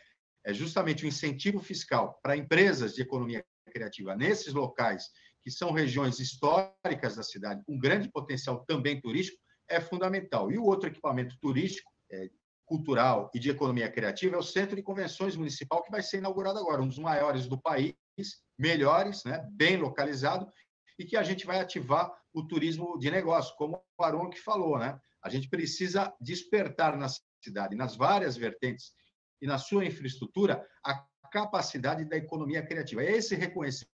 é justamente o incentivo fiscal para empresas de economia criativa nesses locais, que são regiões históricas da cidade, com grande potencial também turístico, é fundamental. E o outro equipamento turístico, é, cultural e de economia criativa é o Centro de Convenções Municipal, que vai ser inaugurado agora, um dos maiores do país, melhores, né, bem localizado, e que a gente vai ativar o turismo de negócio, como o Aron que falou, né? A gente precisa despertar na cidade, nas várias vertentes e na sua infraestrutura, a capacidade da economia criativa. É esse reconhecimento.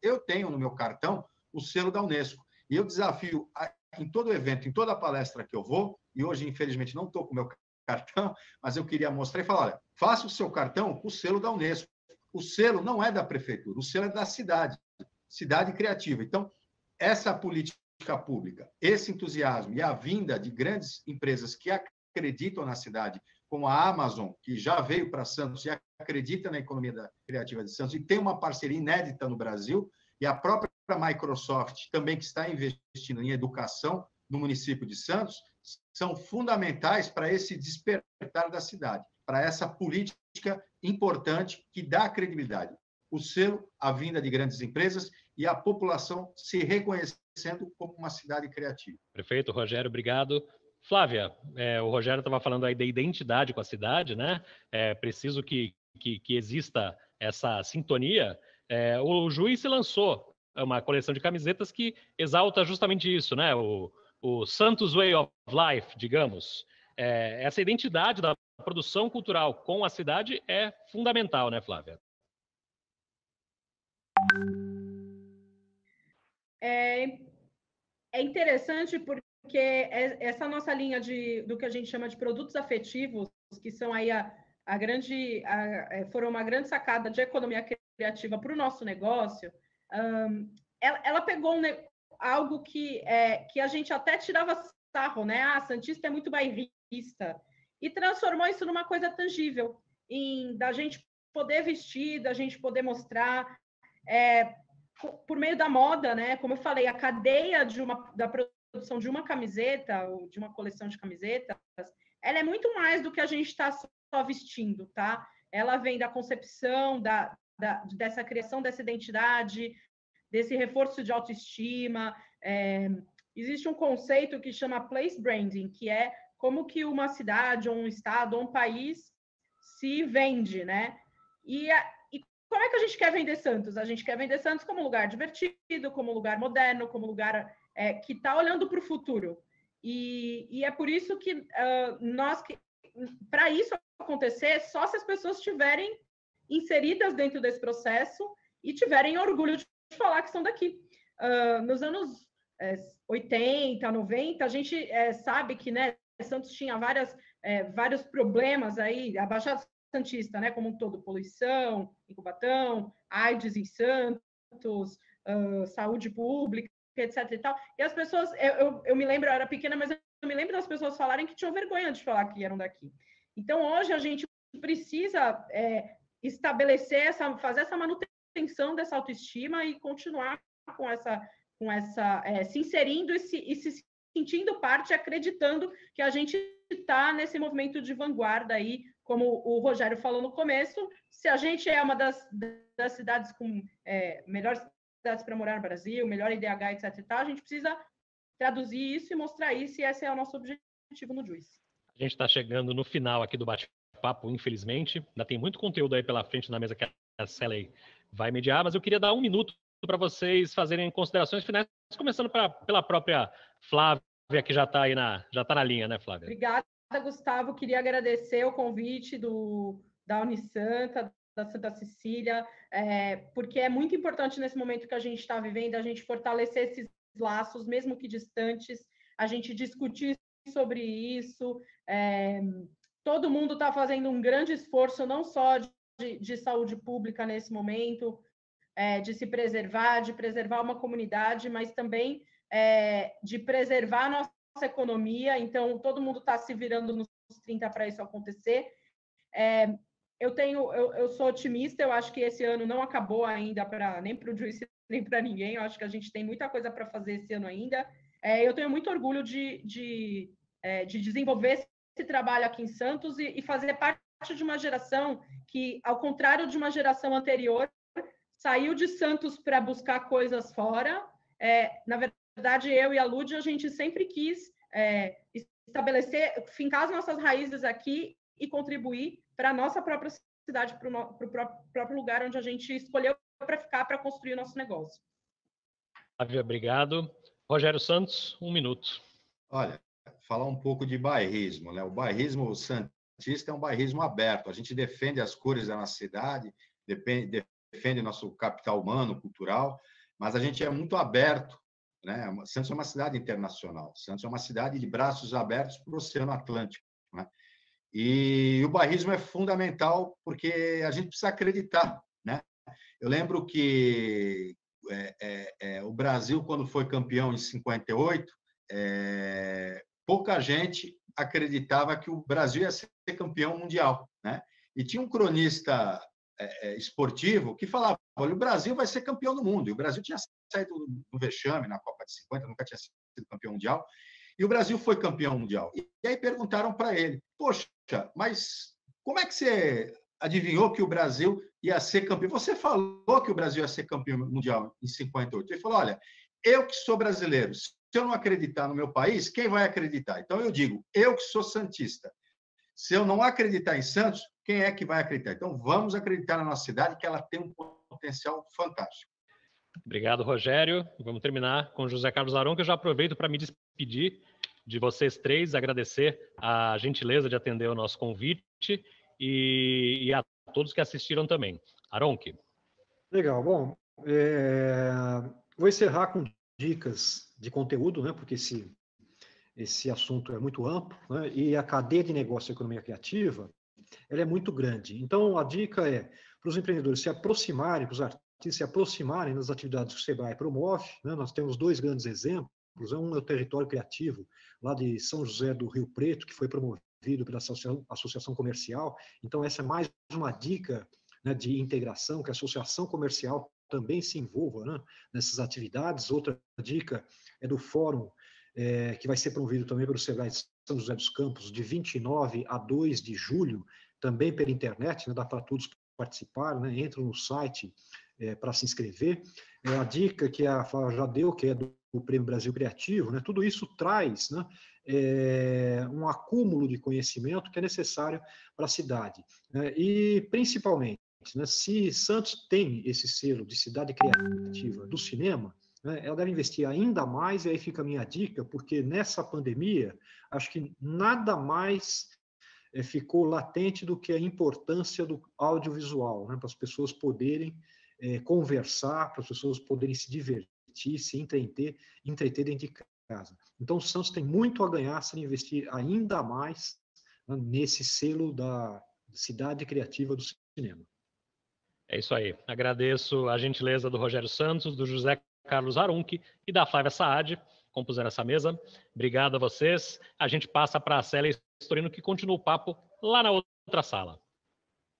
Eu tenho no meu cartão o selo da Unesco, e eu desafio a, em todo evento, em toda palestra que eu vou, e hoje, infelizmente, não estou com o meu cartão, mas eu queria mostrar e falar: olha, faça o seu cartão com o selo da Unesco. O selo não é da prefeitura, o selo é da cidade, cidade criativa. Então, essa política pública, esse entusiasmo e a vinda de grandes empresas que acreditam na cidade, como a Amazon, que já veio para Santos e acredita na economia criativa de Santos e tem uma parceria inédita no Brasil, e a própria Microsoft também que está investindo em educação no município de Santos, são fundamentais para esse despertar da cidade, para essa política importante que dá credibilidade. O selo, a vinda de grandes empresas e a população se reconhecendo como uma cidade criativa. Prefeito Rogério, obrigado. Flávia, é, o Rogério estava falando aí da identidade com a cidade, né? É preciso que, que, que exista essa sintonia. É, o Juiz se lançou uma coleção de camisetas que exalta justamente isso, né? O, o Santos Way of Life, digamos. É, essa identidade da produção cultural com a cidade é fundamental, né, Flávia? É, é interessante porque é, essa nossa linha de, do que a gente chama de produtos afetivos, que são aí a, a grande, a, é, foram uma grande sacada de economia criativa para o nosso negócio, um, ela, ela, pegou um, algo que, é, que a gente até tirava sarro, né? Ah, Santista é muito bairrista. E transformou isso numa coisa tangível, em da gente poder vestir, da gente poder mostrar, é, por meio da moda, né? Como eu falei, a cadeia de uma, da produção de uma camiseta, ou de uma coleção de camisetas, ela é muito mais do que a gente está só vestindo, tá? Ela vem da concepção, da, da, dessa criação dessa identidade, desse reforço de autoestima. É, existe um conceito que chama place branding, que é como que uma cidade, ou um estado, ou um país se vende, né? E, e como é que a gente quer vender Santos? A gente quer vender Santos como lugar divertido, como lugar moderno, como lugar é, que está olhando para o futuro. E, e, é por isso que uh, nós, para isso acontecer, só se as pessoas estiverem inseridas dentro desse processo e tiverem orgulho de falar que são daqui. Uh, nos anos é, 80, 90, a gente é, sabe que né, Santos tinha várias, é, vários problemas aí, a Baixada Santista, né, como um todo, poluição em Cubatão, AIDS em Santos, uh, saúde pública, etc e tal. E as pessoas, eu, eu, eu, me lembro, eu era pequena, mas eu me lembro das pessoas falarem que tinham vergonha de falar que eram daqui. Então, hoje a gente precisa é, estabelecer essa, fazer essa manutenção manutenção dessa autoestima e continuar com essa, com essa é, se inserindo e se, e se sentindo parte, acreditando que a gente está nesse movimento de vanguarda aí, como o Rogério falou no começo, se a gente é uma das, das cidades com é, melhores cidades para morar no Brasil, melhor IDH, etc. Tal, a gente precisa traduzir isso e mostrar isso, e esse é o nosso objetivo no Juiz. A gente está chegando no final aqui do bate-papo, infelizmente. Ainda tem muito conteúdo aí pela frente na mesa que a Sally vai mediar, mas eu queria dar um minuto para vocês fazerem considerações finais, começando pra, pela própria Flávia, que já está aí na, já tá na linha, né, Flávia? Obrigada, Gustavo. Queria agradecer o convite do, da Unisanta, da Santa Cecília, é, porque é muito importante nesse momento que a gente está vivendo, a gente fortalecer esses laços, mesmo que distantes, a gente discutir sobre isso. É, todo mundo está fazendo um grande esforço, não só de de, de saúde pública nesse momento, é, de se preservar, de preservar uma comunidade, mas também é, de preservar a nossa economia. Então, todo mundo está se virando nos 30 para isso acontecer. É, eu tenho, eu, eu, sou otimista, eu acho que esse ano não acabou ainda para nem para o Juice nem para ninguém. Eu acho que a gente tem muita coisa para fazer esse ano ainda. É, eu tenho muito orgulho de, de, é, de desenvolver esse trabalho aqui em Santos e, e fazer parte de uma geração que, ao contrário de uma geração anterior, saiu de Santos para buscar coisas fora. É, na verdade, eu e a Lud, a gente sempre quis é, estabelecer, fincar as nossas raízes aqui e contribuir para a nossa própria cidade, para o próprio lugar onde a gente escolheu para ficar, para construir o nosso negócio. Flávia, obrigado. Rogério Santos, um minuto. Olha, falar um pouco de bairrismo. Né? O bairrismo santista é um bairrismo aberto. A gente defende as cores da nossa cidade, defende, defende nosso capital humano, cultural, mas a gente é muito aberto. Né? Santos é uma cidade internacional. Santos é uma cidade de braços abertos para o Oceano Atlântico. Né? E o bairrismo é fundamental porque a gente precisa acreditar. Né? Eu lembro que é, é, é, o Brasil, quando foi campeão em 58, é, pouca gente acreditava que o Brasil ia ser campeão mundial. Né? E tinha um cronista é, é, esportivo que falava: olha, o Brasil vai ser campeão do mundo. E o Brasil tinha saído do vexame na Copa de 50, nunca tinha sido campeão mundial. E o Brasil foi campeão mundial. E aí perguntaram para ele: poxa, mas como é que você adivinhou que o Brasil ia ser campeão? Você falou que o Brasil ia ser campeão mundial em 58. Ele falou: olha, eu que sou brasileiro, se eu não acreditar no meu país, quem vai acreditar? Então eu digo: eu que sou santista. Se eu não acreditar em Santos, quem é que vai acreditar? Então, vamos acreditar na nossa cidade, que ela tem um potencial fantástico. Obrigado, Rogério. Vamos terminar com José Carlos Aron, que eu já aproveito para me despedir de vocês três, agradecer a gentileza de atender o nosso convite e, e a todos que assistiram também. Aronque. Legal. Bom, é... vou encerrar com dicas de conteúdo, né? Porque esse, esse assunto é muito amplo, né? E a cadeia de negócio da economia criativa ela é muito grande. Então, a dica é para os empreendedores se aproximarem, para os artistas se aproximarem das atividades que o SEBRAE promove. Né? Nós temos dois grandes exemplos. Um é o Território Criativo, lá de São José do Rio Preto, que foi promovido pela Associação, Comercial. Então, essa é mais uma dica né, de integração, que a Associação Comercial também se envolva né, nessas atividades. Outra dica é do Fórum, é, que vai ser promovido também pelo SEBRAE de São José dos Campos, de 29 a 2 de julho, também pela internet, né, dá para todos participar, né, entram no site é, para se inscrever. É, a dica que a Flávia já deu, que é do, Prêmio Brasil Criativo, né, tudo isso traz né, é, um acúmulo de conhecimento que é necessário para a cidade. Né, e, principalmente, né, se Santos tem esse selo de cidade criativa do cinema, né, ela deve investir ainda mais, e aí fica a minha dica, porque nessa pandemia, acho que nada mais é, ficou latente do que a importância do audiovisual, né, para as pessoas poderem é, conversar, para as pessoas poderem se divertir, se entreter, entreter dentro de casa. Então, o Santos tem muito a ganhar se investir ainda mais né, nesse selo da cidade criativa do cinema. É isso aí. Agradeço a gentileza do Rogério Santos, do José Carlos Arunque e da Flávia Saad, compuseram essa mesa. Obrigado a vocês. A gente passa para a Célia Estorino, que continua o papo lá na outra sala.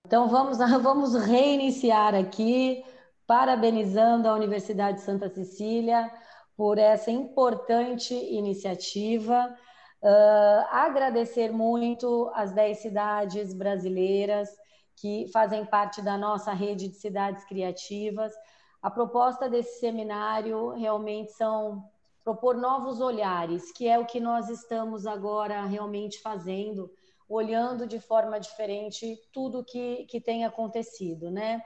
Então vamos, vamos reiniciar aqui, parabenizando a Universidade de Santa Cecília por essa importante iniciativa. Uh, agradecer muito as 10 cidades brasileiras que fazem parte da nossa rede de cidades criativas. A proposta desse seminário realmente são propor novos olhares, que é o que nós estamos agora realmente fazendo, olhando de forma diferente tudo que, que tem acontecido, né?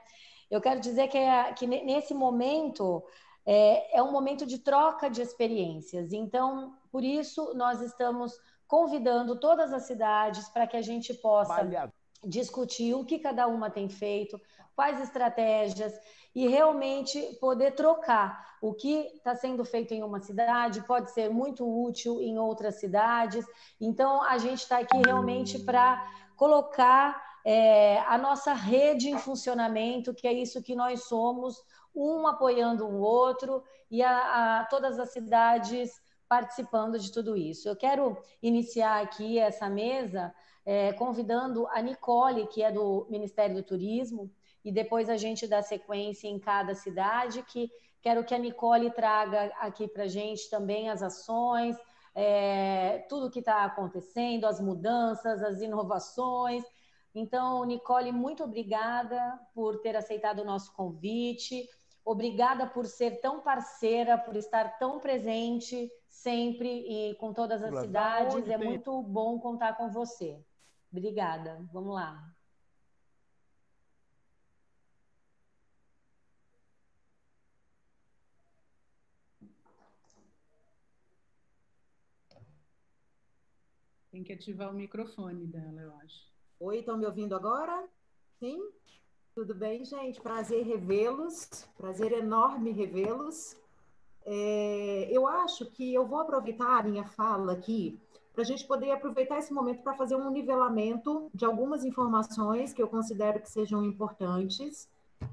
Eu quero dizer que, é, que nesse momento é, é um momento de troca de experiências. Então, por isso, nós estamos convidando todas as cidades para que a gente possa discutir o que cada uma tem feito, quais estratégias e realmente poder trocar o que está sendo feito em uma cidade pode ser muito útil em outras cidades. Então a gente está aqui realmente para colocar é, a nossa rede em funcionamento, que é isso que nós somos, um apoiando o outro e a, a todas as cidades participando de tudo isso. Eu quero iniciar aqui essa mesa é, convidando a Nicole, que é do Ministério do Turismo, e depois a gente dá sequência em cada cidade, que quero que a Nicole traga aqui para a gente também as ações, é, tudo que está acontecendo, as mudanças, as inovações. Então, Nicole, muito obrigada por ter aceitado o nosso convite. Obrigada por ser tão parceira, por estar tão presente sempre e com todas as cidades. É muito bom contar com você. Obrigada. Vamos lá. Tem que ativar o microfone dela, eu acho. Oi, estão me ouvindo agora? Sim? Tudo bem, gente? Prazer revê-los. Prazer enorme revê-los. É, eu acho que eu vou aproveitar a minha fala aqui para a gente poder aproveitar esse momento para fazer um nivelamento de algumas informações que eu considero que sejam importantes.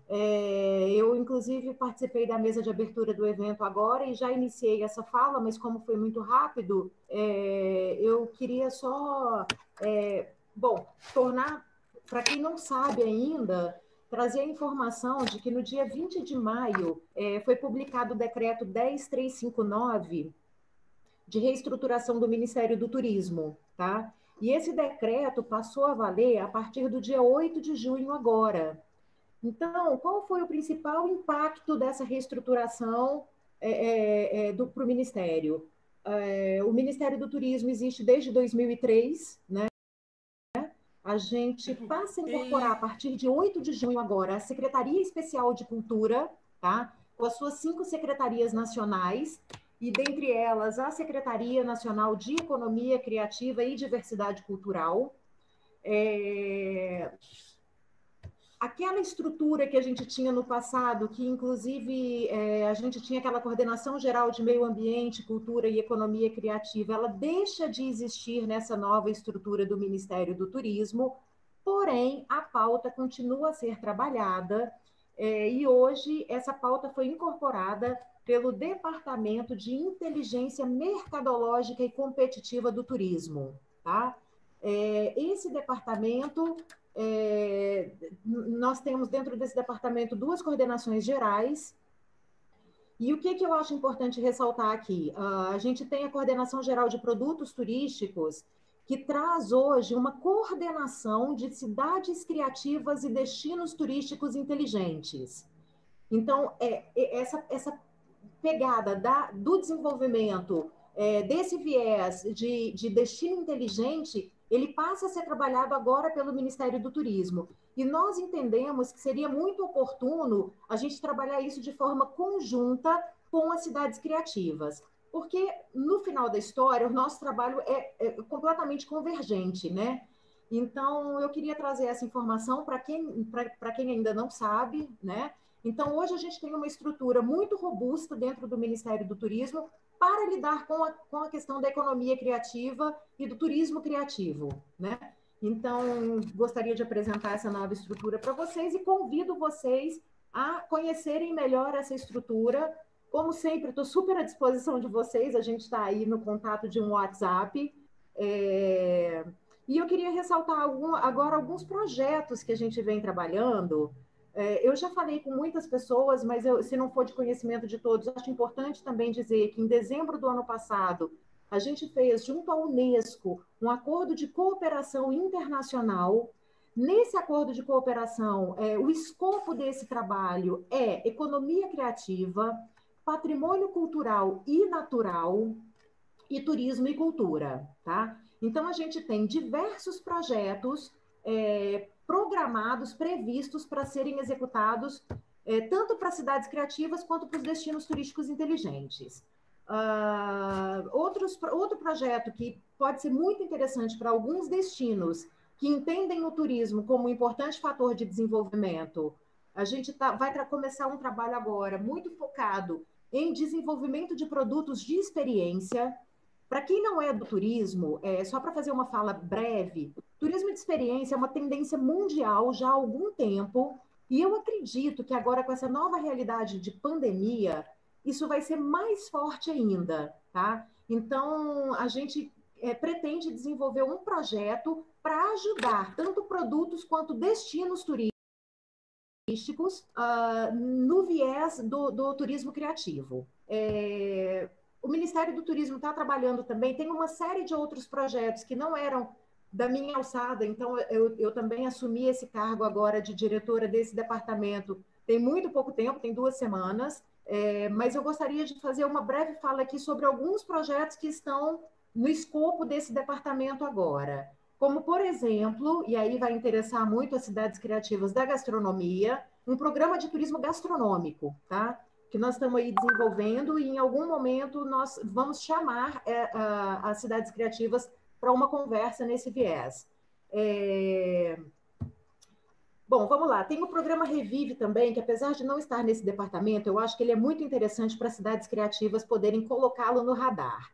É, eu, inclusive, participei da mesa de abertura do evento agora e já iniciei essa fala, mas como foi muito rápido, é, eu queria só, é, bom, tornar, para quem não sabe ainda, trazer a informação de que no dia 20 de maio é, foi publicado o decreto 10359 de reestruturação do Ministério do Turismo, tá? E esse decreto passou a valer a partir do dia 8 de junho agora. Então, qual foi o principal impacto dessa reestruturação é, é, é para o Ministério? É, o Ministério do Turismo existe desde 2003, né? A gente passa a incorporar a partir de 8 de junho agora a Secretaria Especial de Cultura, tá? Com as suas cinco secretarias nacionais e dentre elas a Secretaria Nacional de Economia Criativa e Diversidade Cultural. É... Aquela estrutura que a gente tinha no passado, que inclusive é, a gente tinha aquela coordenação geral de meio ambiente, cultura e economia criativa, ela deixa de existir nessa nova estrutura do Ministério do Turismo, porém a pauta continua a ser trabalhada é, e hoje essa pauta foi incorporada pelo Departamento de Inteligência Mercadológica e Competitiva do Turismo. Tá? É, esse departamento é, nós temos dentro desse departamento duas coordenações gerais. E o que, que eu acho importante ressaltar aqui? Uh, a gente tem a coordenação geral de produtos turísticos, que traz hoje uma coordenação de cidades criativas e destinos turísticos inteligentes. Então, é, é essa, essa pegada da, do desenvolvimento é, desse viés de, de destino inteligente ele passa a ser trabalhado agora pelo Ministério do Turismo. E nós entendemos que seria muito oportuno a gente trabalhar isso de forma conjunta com as cidades criativas. Porque, no final da história, o nosso trabalho é, é completamente convergente, né? Então, eu queria trazer essa informação para quem, quem ainda não sabe, né? Então, hoje a gente tem uma estrutura muito robusta dentro do Ministério do Turismo para lidar com a, com a questão da economia criativa e do turismo criativo, né? Então, gostaria de apresentar essa nova estrutura para vocês e convido vocês a conhecerem melhor essa estrutura. Como sempre, estou super à disposição de vocês, a gente está aí no contato de um WhatsApp. É... E eu queria ressaltar algum, agora alguns projetos que a gente vem trabalhando, é, eu já falei com muitas pessoas, mas eu, se não for de conhecimento de todos, acho importante também dizer que em dezembro do ano passado, a gente fez, junto à Unesco, um acordo de cooperação internacional. Nesse acordo de cooperação, é, o escopo desse trabalho é economia criativa, patrimônio cultural e natural e turismo e cultura, tá? Então, a gente tem diversos projetos é, programados, previstos para serem executados é, tanto para cidades criativas quanto para os destinos turísticos inteligentes. Uh, outros, outro projeto que pode ser muito interessante para alguns destinos que entendem o turismo como um importante fator de desenvolvimento, a gente tá, vai começar um trabalho agora muito focado em desenvolvimento de produtos de experiência, para quem não é do turismo, é, só para fazer uma fala breve, turismo de experiência é uma tendência mundial já há algum tempo, e eu acredito que agora, com essa nova realidade de pandemia, isso vai ser mais forte ainda, tá? Então, a gente é, pretende desenvolver um projeto para ajudar tanto produtos quanto destinos turísticos uh, no viés do, do turismo criativo. É, o Ministério do Turismo está trabalhando também, tem uma série de outros projetos que não eram da minha alçada, então eu, eu também assumi esse cargo agora de diretora desse departamento tem muito pouco tempo, tem duas semanas, é, mas eu gostaria de fazer uma breve fala aqui sobre alguns projetos que estão no escopo desse departamento agora. Como, por exemplo, e aí vai interessar muito as cidades criativas da gastronomia, um programa de turismo gastronômico, tá? Que nós estamos aí desenvolvendo e em algum momento nós vamos chamar é, a, as cidades criativas para uma conversa nesse viés. É... Bom, vamos lá. Tem o programa Revive também, que apesar de não estar nesse departamento, eu acho que ele é muito interessante para cidades criativas poderem colocá-lo no radar.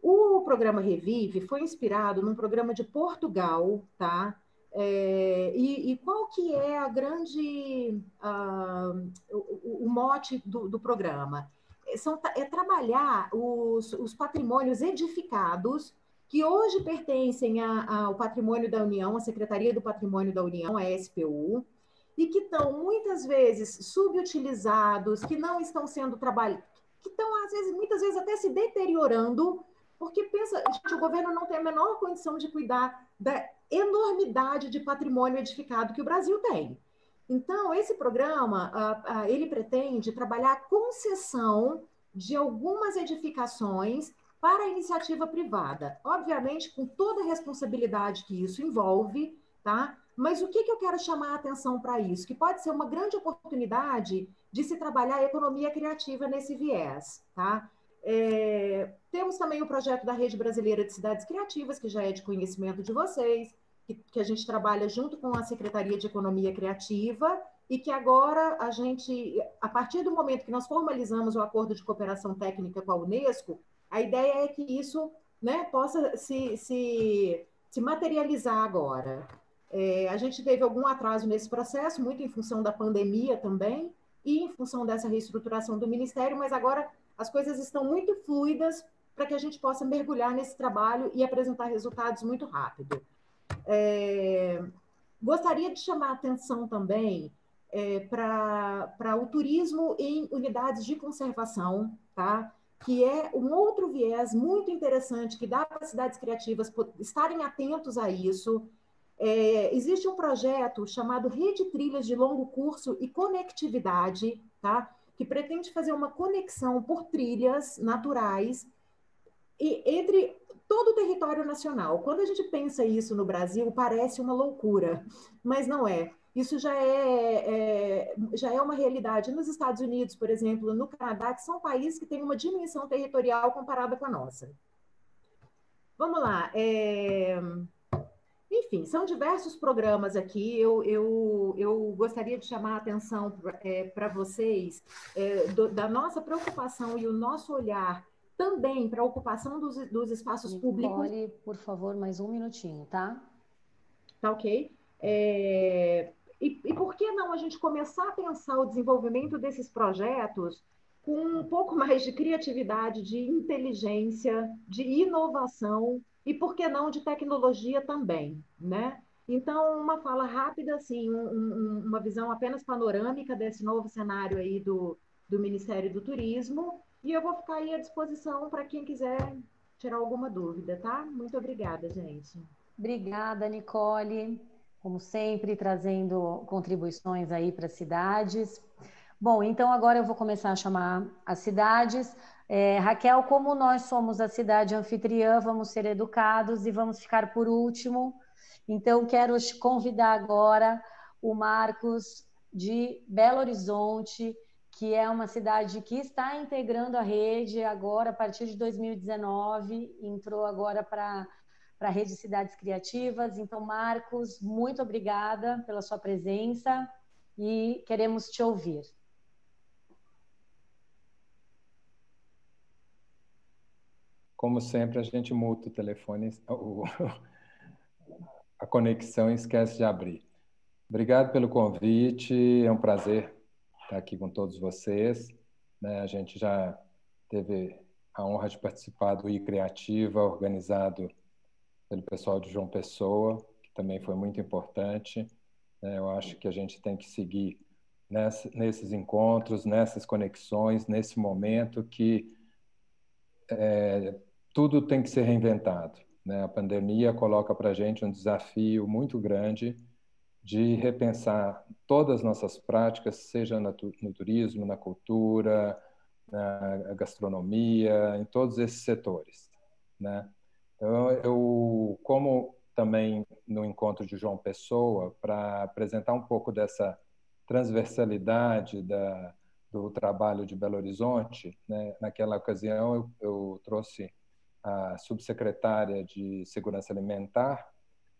O programa Revive foi inspirado num programa de Portugal, tá? É, e, e, qual que é a grande uh, o, o, mote do, do programa? É, são, é trabalhar os, os patrimônios edificados que hoje pertencem a, ao Patrimônio da União, à Secretaria do Patrimônio da União, a SPU, e que estão muitas vezes subutilizados, que não estão sendo trabalhados, que estão, às vezes, muitas vezes até se deteriorando, porque pensa, gente, o governo não tem a menor condição de cuidar da enormidade de patrimônio edificado que o Brasil tem. Então, esse programa, ele pretende trabalhar a concessão de algumas edificações para a iniciativa privada. Obviamente, com toda a responsabilidade que isso envolve, tá? Mas o que, que eu quero chamar a atenção para isso? Que pode ser uma grande oportunidade de se trabalhar a economia criativa nesse viés, tá? É, temos também o projeto da Rede Brasileira de Cidades Criativas, que já é de conhecimento de vocês, que, que a gente trabalha junto com a Secretaria de Economia Criativa e que agora a gente, a partir do momento que nós formalizamos o acordo de cooperação técnica com a Unesco, a ideia é que isso né, possa se, se, se materializar agora. É, a gente teve algum atraso nesse processo, muito em função da pandemia também, e em função dessa reestruturação do Ministério, mas agora as coisas estão muito fluidas para que a gente possa mergulhar nesse trabalho e apresentar resultados muito rápido. É, gostaria de chamar a atenção também é, para o turismo em unidades de conservação, tá? que é um outro viés muito interessante que dá para as cidades criativas estarem atentos a isso. É, existe um projeto chamado Rede Trilhas de Longo Curso e Conectividade, tá? Que pretende fazer uma conexão por trilhas naturais e, entre todo o território nacional. Quando a gente pensa isso no Brasil, parece uma loucura, mas não é. Isso já é, é, já é uma realidade nos Estados Unidos, por exemplo, no Canadá, que são países que têm uma dimensão territorial comparada com a nossa. Vamos lá. É... Enfim, são diversos programas aqui. Eu, eu, eu gostaria de chamar a atenção para é, vocês é, do, da nossa preocupação e o nosso olhar também para a ocupação dos, dos espaços Nicole, públicos. por favor, mais um minutinho, tá? Tá ok. É, e, e por que não a gente começar a pensar o desenvolvimento desses projetos com um pouco mais de criatividade, de inteligência, de inovação e, por que não, de tecnologia também, né? Então, uma fala rápida, assim, um, um, uma visão apenas panorâmica desse novo cenário aí do, do Ministério do Turismo, e eu vou ficar aí à disposição para quem quiser tirar alguma dúvida, tá? Muito obrigada, gente. Obrigada, Nicole como sempre, trazendo contribuições aí para as cidades. Bom, então agora eu vou começar a chamar as cidades. É, Raquel, como nós somos a cidade anfitriã, vamos ser educados e vamos ficar por último. Então, quero convidar agora o Marcos de Belo Horizonte, que é uma cidade que está integrando a rede agora, a partir de 2019, entrou agora para a Rede Cidades Criativas. Então, Marcos, muito obrigada pela sua presença e queremos te ouvir. Como sempre, a gente muta o telefone, a conexão e esquece de abrir. Obrigado pelo convite, é um prazer estar aqui com todos vocês. Né? A gente já teve a honra de participar do iCriativa, organizado pelo pessoal de João Pessoa, que também foi muito importante. Né? Eu acho que a gente tem que seguir nesses encontros, nessas conexões, nesse momento que é, tudo tem que ser reinventado. Né? A pandemia coloca para a gente um desafio muito grande de repensar todas as nossas práticas, seja no turismo, na cultura, na gastronomia, em todos esses setores. Né? Então, eu, como também no encontro de João Pessoa, para apresentar um pouco dessa transversalidade da, do trabalho de Belo Horizonte, né? naquela ocasião eu, eu trouxe a subsecretária de Segurança Alimentar,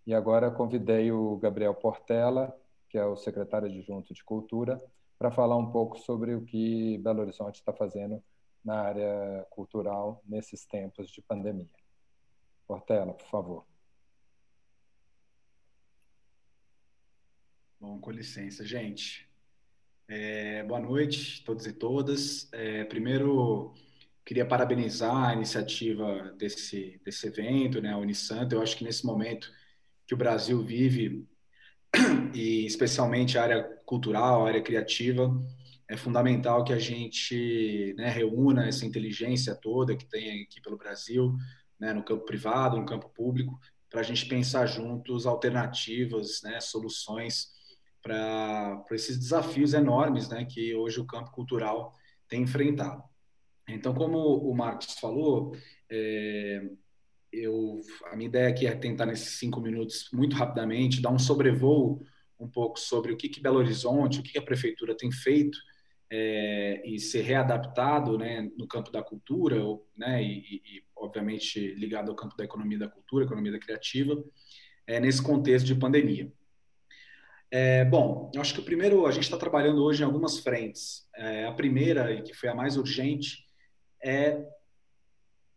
e agora convidei o Gabriel Portela, que é o secretário adjunto de Cultura, para falar um pouco sobre o que Belo Horizonte está fazendo na área cultural nesses tempos de pandemia. Portela, por favor. Bom, com licença, gente. É, boa noite, todos e todas. É, primeiro, Queria parabenizar a iniciativa desse, desse evento, né, a Unisanto. Eu acho que nesse momento que o Brasil vive, e especialmente a área cultural, a área criativa, é fundamental que a gente né, reúna essa inteligência toda que tem aqui pelo Brasil, né, no campo privado, no campo público, para a gente pensar juntos alternativas, né, soluções para esses desafios enormes né, que hoje o campo cultural tem enfrentado. Então, como o Marcos falou, é, eu, a minha ideia aqui é tentar, nesses cinco minutos, muito rapidamente, dar um sobrevoo um pouco sobre o que, que Belo Horizonte, o que, que a prefeitura tem feito é, e ser readaptado né, no campo da cultura, né, e, e, obviamente ligado ao campo da economia da cultura, economia da criativa, é, nesse contexto de pandemia. É, bom, eu acho que o primeiro, a gente está trabalhando hoje em algumas frentes. É, a primeira, e que foi a mais urgente, é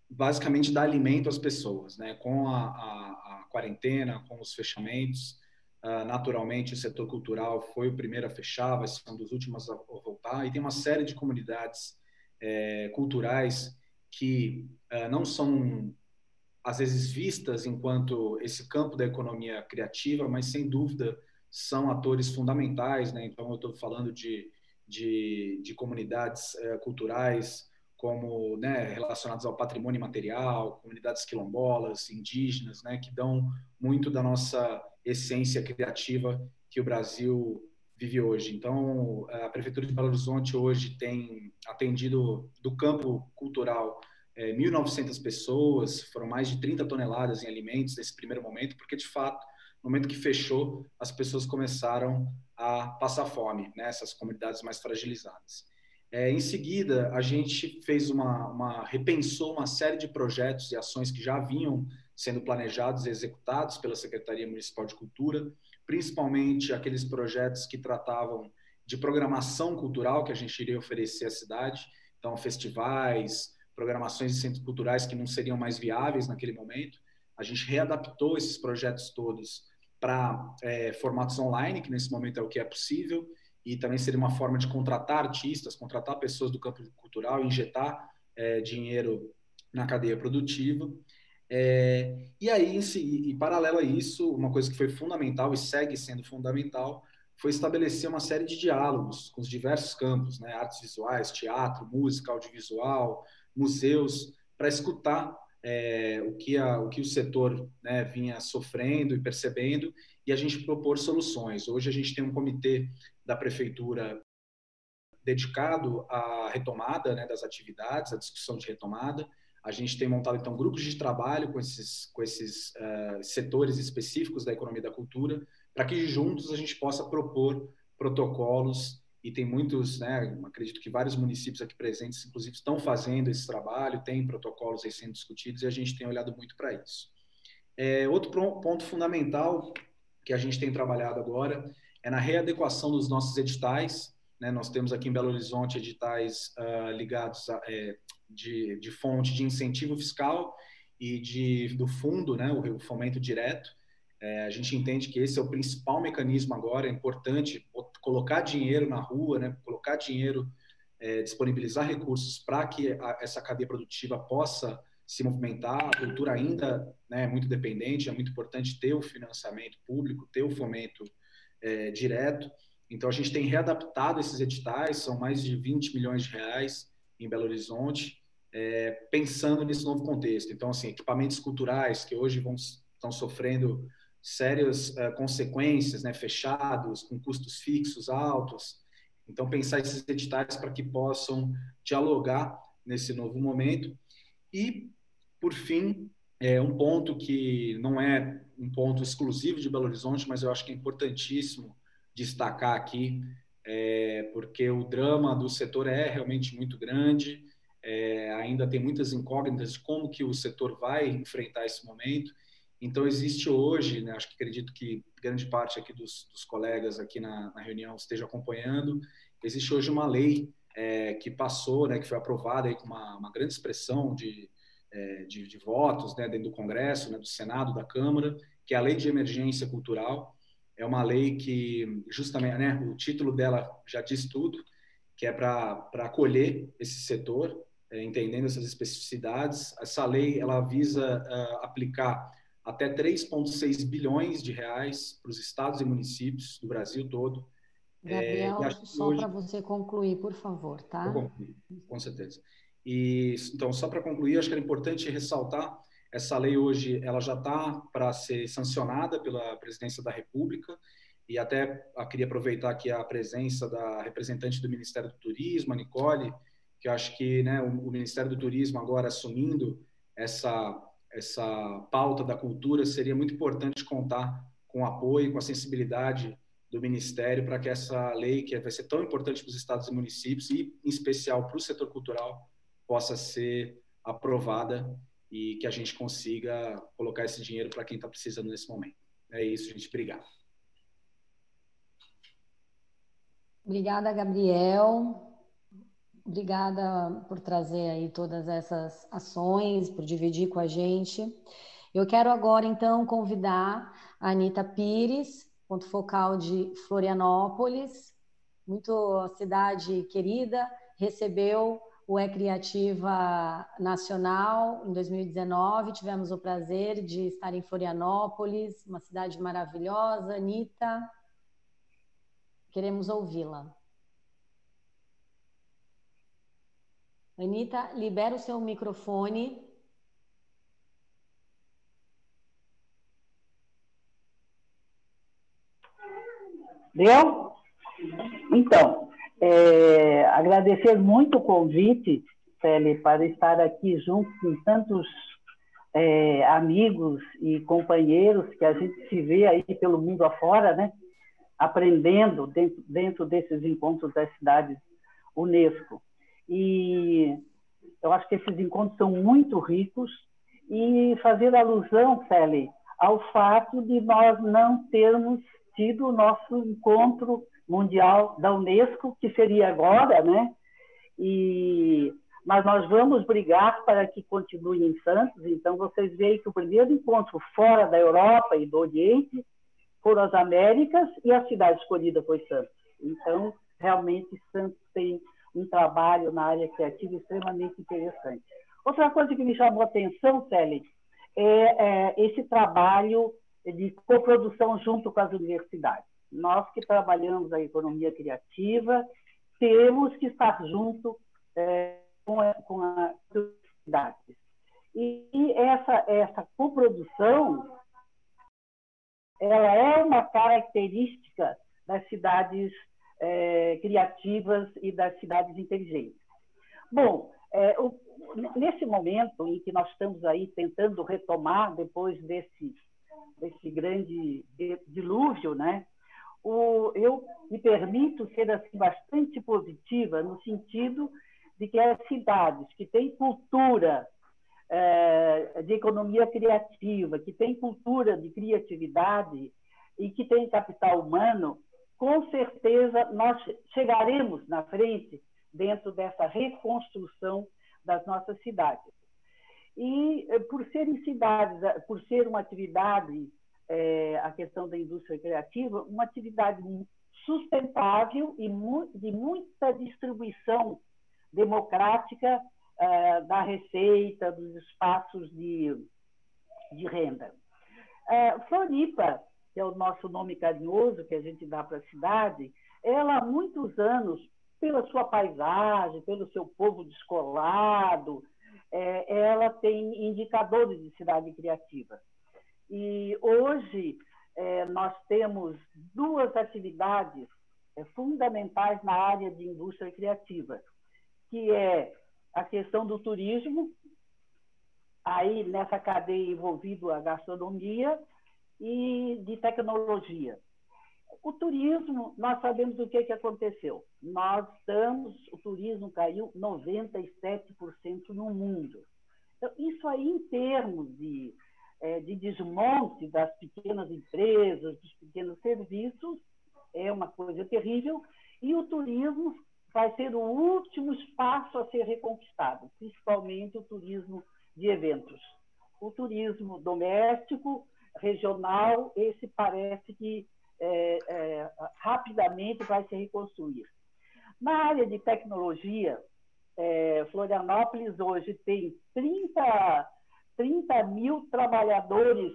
basicamente dar alimento às pessoas, né? Com a, a, a quarentena, com os fechamentos, uh, naturalmente o setor cultural foi o primeiro a fechar, vai ser um dos últimos a, voltar, e tem uma série de comunidades é, culturais que uh, não são às vezes vistas enquanto esse campo da economia criativa, mas sem dúvida são atores fundamentais, né? Então eu estou falando de, de, de comunidades uh, culturais como né, relacionados ao patrimônio material, comunidades quilombolas, indígenas, né, que dão muito da nossa essência criativa que o Brasil vive hoje. Então, a Prefeitura de Belo Horizonte hoje tem atendido do campo cultural é, 1.900 pessoas, foram mais de 30 toneladas em alimentos nesse primeiro momento, porque, de fato, no momento que fechou, as pessoas começaram a passar fome, né, comunidades mais fragilizadas. É, em seguida, a gente fez uma, uma, repensou uma série de projetos e ações que já vinham sendo planejados e executados pela Secretaria Municipal de Cultura, principalmente aqueles projetos que tratavam de programação cultural que a gente iria oferecer à cidade, então festivais, programações de centros culturais que não seriam mais viáveis naquele momento. A gente readaptou esses projetos todos para é, formatos online, que nesse momento é o que é possível, e também seria uma forma de contratar artistas, contratar pessoas do campo cultural, injetar é, dinheiro na cadeia produtiva. É, e aí, em, em paralelo a isso, uma coisa que foi fundamental e segue sendo fundamental foi estabelecer uma série de diálogos com os diversos campos, né, artes visuais, teatro, música, audiovisual, museus, para escutar é, o, que a, o que o setor né, vinha sofrendo e percebendo e a gente propor soluções. Hoje a gente tem um comitê da prefeitura dedicado à retomada né, das atividades, à discussão de retomada. A gente tem montado então grupos de trabalho com esses com esses uh, setores específicos da economia da cultura, para que juntos a gente possa propor protocolos e tem muitos, né, acredito que vários municípios aqui presentes, inclusive, estão fazendo esse trabalho, tem protocolos aí sendo discutidos e a gente tem olhado muito para isso. É, outro ponto fundamental que a gente tem trabalhado agora é na readequação dos nossos editais. Né? Nós temos aqui em Belo Horizonte editais uh, ligados a, é, de, de fonte de incentivo fiscal e de, do fundo, né? o, o fomento direto. É, a gente entende que esse é o principal mecanismo agora, é importante colocar dinheiro na rua, né? colocar dinheiro é, disponibilizar recursos para que a, essa cadeia produtiva possa se movimentar. A cultura ainda né, é muito dependente, é muito importante ter o financiamento público, ter o fomento é, direto. Então, a gente tem readaptado esses editais, são mais de 20 milhões de reais em Belo Horizonte, é, pensando nesse novo contexto. Então, assim, equipamentos culturais que hoje vão, estão sofrendo sérias é, consequências, né, fechados, com custos fixos altos. Então, pensar esses editais para que possam dialogar nesse novo momento. E, por fim, é um ponto que não é um ponto exclusivo de Belo Horizonte, mas eu acho que é importantíssimo destacar aqui, é, porque o drama do setor é realmente muito grande, é, ainda tem muitas incógnitas de como que o setor vai enfrentar esse momento. Então existe hoje, né, acho que acredito que grande parte aqui dos, dos colegas aqui na, na, reunião esteja acompanhando, existe hoje uma lei é, que passou, né, que foi aprovada aí com uma, uma grande expressão de, é, de, de, votos né, dentro do Congresso, né, do Senado, da Câmara, que é a Lei de Emergência Cultural, é uma lei que, justamente, né, o título dela já diz tudo, que é para acolher esse setor, é, entendendo essas especificidades. Essa lei ela visa uh, aplicar até 3,6 bilhões de reais para os estados e municípios do Brasil todo. Gabriel, é, só hoje... para você concluir, por favor, tá? Concluir, com certeza. E, então, só para concluir, acho que é importante ressaltar essa lei hoje ela já está para ser sancionada pela Presidência da República e até eu queria aproveitar aqui a presença da representante do Ministério do Turismo, a Nicole, que eu acho que né, o, o Ministério do Turismo agora assumindo essa essa pauta da cultura seria muito importante contar com o apoio, com a sensibilidade do Ministério para que essa lei, que vai ser tão importante para os estados e municípios e em especial para o setor cultural, possa ser aprovada e que a gente consiga colocar esse dinheiro para quem está precisando nesse momento. É isso, gente. Obrigado. Obrigada, Gabriel. Obrigada por trazer aí todas essas ações, por dividir com a gente. Eu quero agora, então, convidar a Anitta Pires, ponto focal de Florianópolis, muito cidade querida, recebeu o É Criativa Nacional em 2019. Tivemos o prazer de estar em Florianópolis, uma cidade maravilhosa. Anitta, queremos ouvi-la. Anitta, libera o seu microfone. Deu? Então, é, agradecer muito o convite, Celi, para estar aqui junto com tantos é, amigos e companheiros que a gente se vê aí pelo mundo afora, né? aprendendo dentro, dentro desses encontros das cidades Unesco. E eu acho que esses encontros são muito ricos e fazer alusão, Celi, ao fato de nós não termos tido o nosso encontro mundial da Unesco, que seria agora, né? E mas nós vamos brigar para que continue em Santos. Então vocês veem que o primeiro encontro fora da Europa e do Oriente foram as Américas e a cidade escolhida foi Santos. Então realmente Santos tem um trabalho na área criativa extremamente interessante. Outra coisa que me chamou a atenção, Célia, é, é esse trabalho de coprodução junto com as universidades. Nós que trabalhamos a economia criativa, temos que estar junto é, com, a, com as universidades. E, e essa, essa coprodução, ela é uma característica das cidades é, criativas e das cidades inteligentes. Bom, é, o, nesse momento em que nós estamos aí tentando retomar depois desse desse grande dilúvio, né? O, eu me permito ser assim bastante positiva no sentido de que as cidades que têm cultura é, de economia criativa, que têm cultura de criatividade e que têm capital humano, com certeza nós chegaremos na frente dentro dessa reconstrução das nossas cidades. E eh, por serem cidades, eh, por ser uma atividade, é, a questão da indústria criativa, uma atividade sustentável e de muita distribuição democrática uh, da receita, dos espaços de, de renda. Uh, Floripa, que é o nosso nome carinhoso que a gente dá para a cidade, ela há muitos anos, pela sua paisagem, pelo seu povo descolado, é, ela tem indicadores de cidade criativa. E hoje é, nós temos duas atividades é, fundamentais na área de indústria criativa, que é a questão do turismo, aí nessa cadeia envolvido a gastronomia e de tecnologia. O turismo, nós sabemos o que, que aconteceu. Nós estamos, o turismo caiu 97% no mundo. Então, isso aí, em termos de, é, de desmonte das pequenas empresas, dos pequenos serviços, é uma coisa terrível. E o turismo vai ser o último espaço a ser reconquistado, principalmente o turismo de eventos. O turismo doméstico, regional, esse parece que é, é, rapidamente vai se reconstruir. Na área de tecnologia, é, Florianópolis hoje tem 30, 30 mil trabalhadores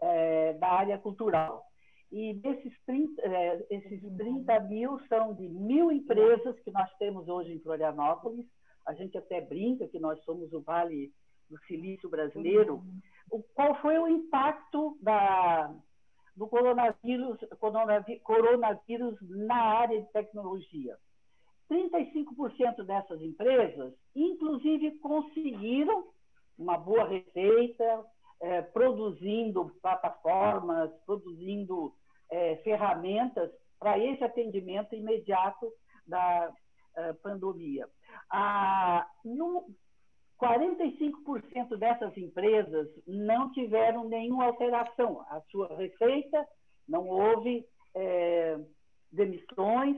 é, da área cultural. E desses 30, é, esses 30 mil são de mil empresas que nós temos hoje em Florianópolis. A gente até brinca que nós somos o Vale do Silício brasileiro. O, qual foi o impacto da, do coronavírus, coronavírus na área de tecnologia. 35% dessas empresas, inclusive, conseguiram uma boa receita, é, produzindo plataformas, produzindo é, ferramentas para esse atendimento imediato da é, pandemia. Ah, no, 45% dessas empresas não tiveram nenhuma alteração. A sua receita, não houve é, demissões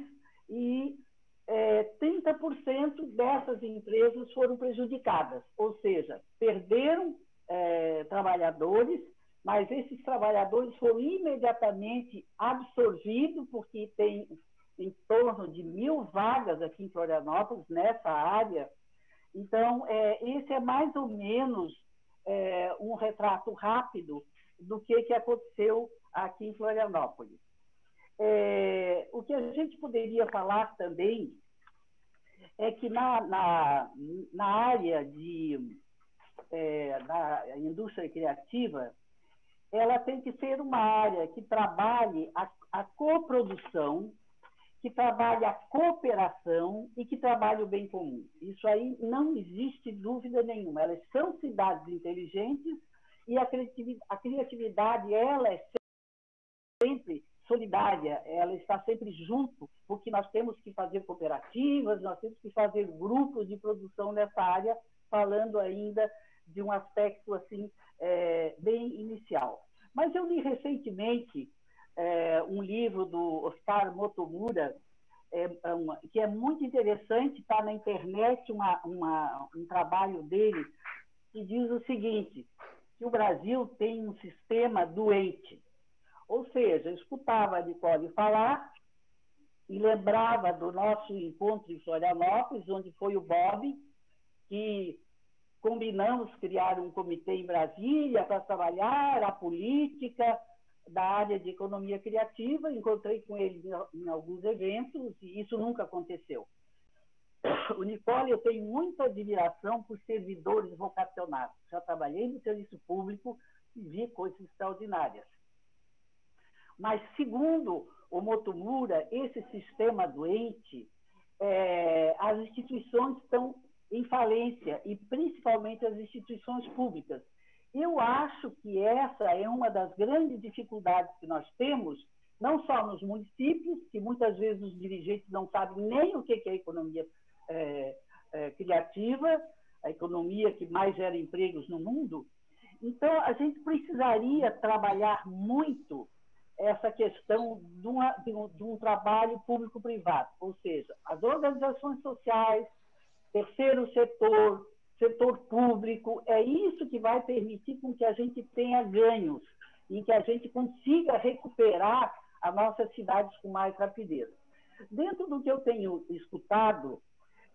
e é, 30% dessas empresas foram prejudicadas, ou seja, perderam é, trabalhadores, mas esses trabalhadores foram imediatamente absorvidos, porque tem em torno de mil vagas aqui em Florianópolis, nessa área, então, é, esse é mais ou menos é, um retrato rápido do que, que aconteceu aqui em Florianópolis. É, o que a gente poderia falar também é que na, na, na área de, é, da indústria criativa, ela tem que ser uma área que trabalhe a, a coprodução que trabalha a cooperação e que trabalha o bem comum. Isso aí não existe dúvida nenhuma. Elas são cidades inteligentes e a criatividade, a criatividade ela é sempre solidária, ela está sempre junto, porque nós temos que fazer cooperativas, nós temos que fazer grupos de produção nessa área, falando ainda de um aspecto assim é, bem inicial. Mas eu li recentemente é, um livro do Oscar Motomura, é, é uma, que é muito interessante, está na internet uma, uma, um trabalho dele que diz o seguinte, que o Brasil tem um sistema doente. Ou seja, escutava a Nicole falar e lembrava do nosso encontro em Florianópolis, onde foi o Bob, que combinamos criar um comitê em Brasília para trabalhar a política, da área de economia criativa, encontrei com ele em alguns eventos e isso nunca aconteceu. O Nicole, eu tenho muita admiração por servidores vocacionados. Já trabalhei no serviço público e vi coisas extraordinárias. Mas, segundo o Motomura, esse sistema doente, é, as instituições estão em falência, e principalmente as instituições públicas. Eu acho que essa é uma das grandes dificuldades que nós temos, não só nos municípios, que muitas vezes os dirigentes não sabem nem o que é economia é, é, criativa, a economia que mais gera empregos no mundo. Então, a gente precisaria trabalhar muito essa questão de, uma, de, um, de um trabalho público-privado, ou seja, as organizações sociais, terceiro setor, setor público, é isso que vai permitir com que a gente tenha ganhos e que a gente consiga recuperar as nossas cidades com mais rapidez. Dentro do que eu tenho escutado,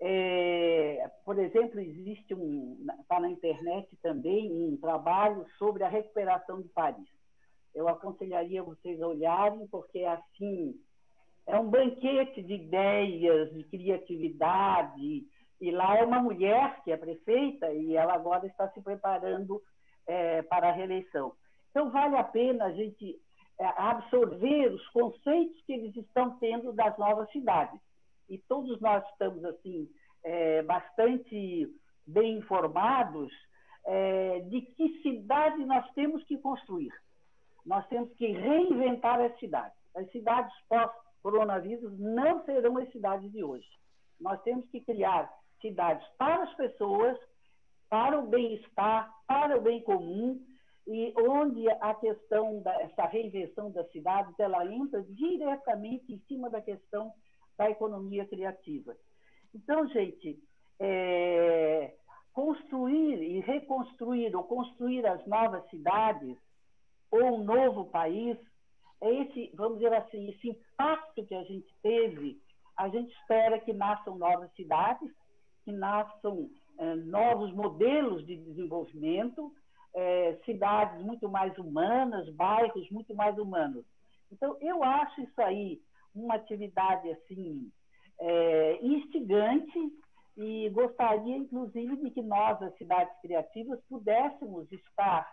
É, por exemplo, existe um, está na internet também um trabalho sobre a recuperação de Paris. Eu aconselharia vocês a olharem, porque assim é um banquete de ideias, de criatividade. E lá é uma mulher que é prefeita e ela agora está se preparando é, para a reeleição. Então vale a pena a gente é, absorver os conceitos que eles estão tendo das novas cidades e todos nós estamos assim é, bastante bem informados é, de que cidade nós temos que construir. Nós temos que reinventar as cidades. As cidades pós-coronavírus não serão as cidades de hoje. Nós temos que criar cidades para as pessoas, para o bem-estar, para o bem comum, e onde a questão dessa reinvenção das cidades ela entra diretamente em cima da questão da economia criativa. Então, gente, é, construir e reconstruir ou construir as novas cidades ou um novo país, é esse, vamos dizer assim, esse impacto que a gente teve, a gente espera que nasçam novas cidades, que nasçam é, novos modelos de desenvolvimento, é, cidades muito mais humanas, bairros muito mais humanos. Então, eu acho isso aí uma atividade assim é, instigante e gostaria, inclusive, de que nós, as cidades criativas, pudéssemos estar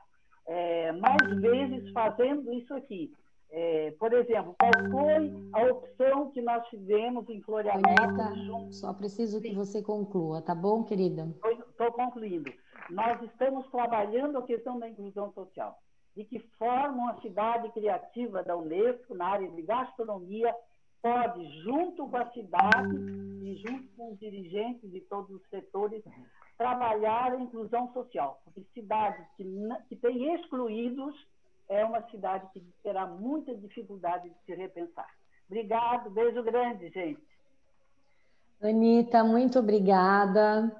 é, mais vezes fazendo isso aqui. É, por exemplo, qual foi a opção que nós fizemos em Florianópolis? só preciso que você conclua, tá bom, querida? Estou concluindo. Nós estamos trabalhando a questão da inclusão social de que forma uma cidade criativa da Unesco na área de gastronomia pode, junto com a cidade e junto com os dirigentes de todos os setores, trabalhar a inclusão social. Porque cidade que, que tem excluídos é uma cidade que terá muita dificuldade de se repensar. Obrigado, beijo grande, gente. Anitta, muito obrigada.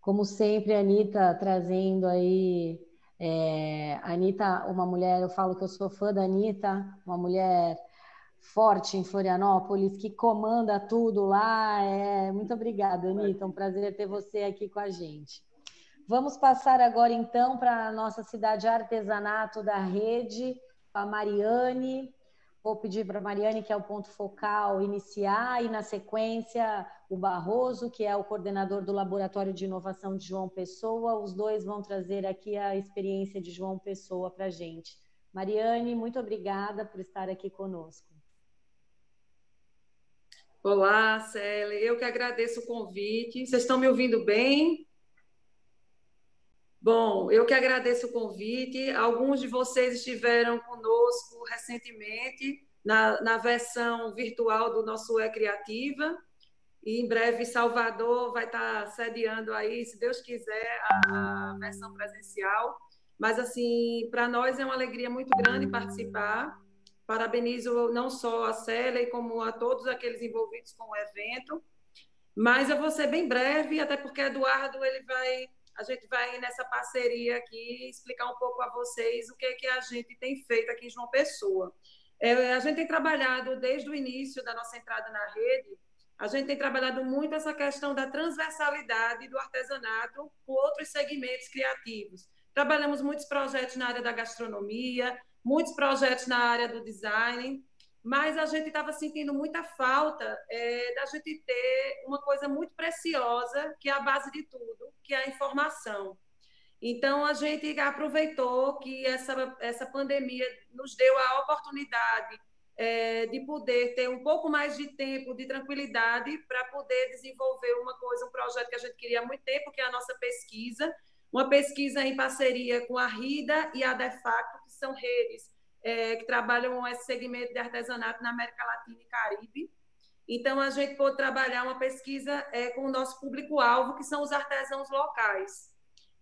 Como sempre, Anitta trazendo aí é, Anitta, uma mulher, eu falo que eu sou fã da Anitta, uma mulher forte em Florianópolis, que comanda tudo lá. É... Muito obrigada, Anitta, um prazer ter você aqui com a gente. Vamos passar agora, então, para a nossa cidade artesanato da rede, a Mariane. Vou pedir para a Mariane, que é o ponto focal, iniciar, e na sequência o Barroso, que é o coordenador do Laboratório de Inovação de João Pessoa. Os dois vão trazer aqui a experiência de João Pessoa para a gente. Mariane, muito obrigada por estar aqui conosco. Olá, Célia. Eu que agradeço o convite. Vocês estão me ouvindo bem? Bom, eu que agradeço o convite. Alguns de vocês estiveram conosco recentemente na, na versão virtual do nosso É Criativa. E em breve Salvador vai estar sediando aí, se Deus quiser, a, a versão presencial. Mas, assim, para nós é uma alegria muito grande participar. Parabenizo não só a Célia, como a todos aqueles envolvidos com o evento. Mas eu vou ser bem breve, até porque Eduardo ele vai a gente vai nessa parceria aqui explicar um pouco a vocês o que, é que a gente tem feito aqui em João Pessoa. É, a gente tem trabalhado desde o início da nossa entrada na rede, a gente tem trabalhado muito essa questão da transversalidade do artesanato com outros segmentos criativos. Trabalhamos muitos projetos na área da gastronomia, muitos projetos na área do design, mas a gente estava sentindo muita falta é, da gente ter uma coisa muito preciosa, que é a base de tudo, que é a informação. Então, a gente aproveitou que essa, essa pandemia nos deu a oportunidade é, de poder ter um pouco mais de tempo, de tranquilidade, para poder desenvolver uma coisa, um projeto que a gente queria há muito tempo, que é a nossa pesquisa, uma pesquisa em parceria com a RIDA e a DeFacto, que são redes é, que trabalham esse segmento de artesanato na América Latina e Caribe. Então, a gente pôde trabalhar uma pesquisa é, com o nosso público-alvo, que são os artesãos locais.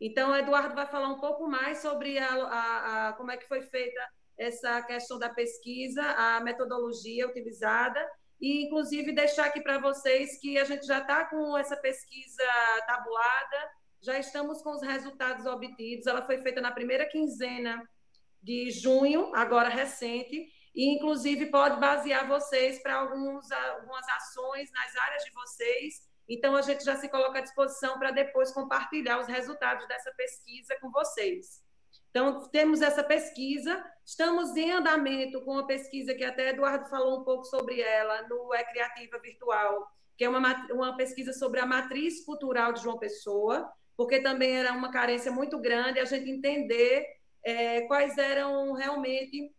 Então, o Eduardo vai falar um pouco mais sobre a, a, a, como é que foi feita essa questão da pesquisa, a metodologia utilizada, e, inclusive, deixar aqui para vocês que a gente já está com essa pesquisa tabulada, já estamos com os resultados obtidos. Ela foi feita na primeira quinzena de junho, agora recente, e inclusive pode basear vocês para algumas ações nas áreas de vocês Então, a gente já se coloca à disposição para depois compartilhar os resultados dessa pesquisa com vocês. Então, temos essa pesquisa, estamos em andamento com uma pesquisa que até Eduardo falou um pouco sobre ela no É Criativa Virtual, que é uma, uma pesquisa sobre a matriz cultural de João Pessoa, porque também era uma carência muito grande a gente entender é, quais eram realmente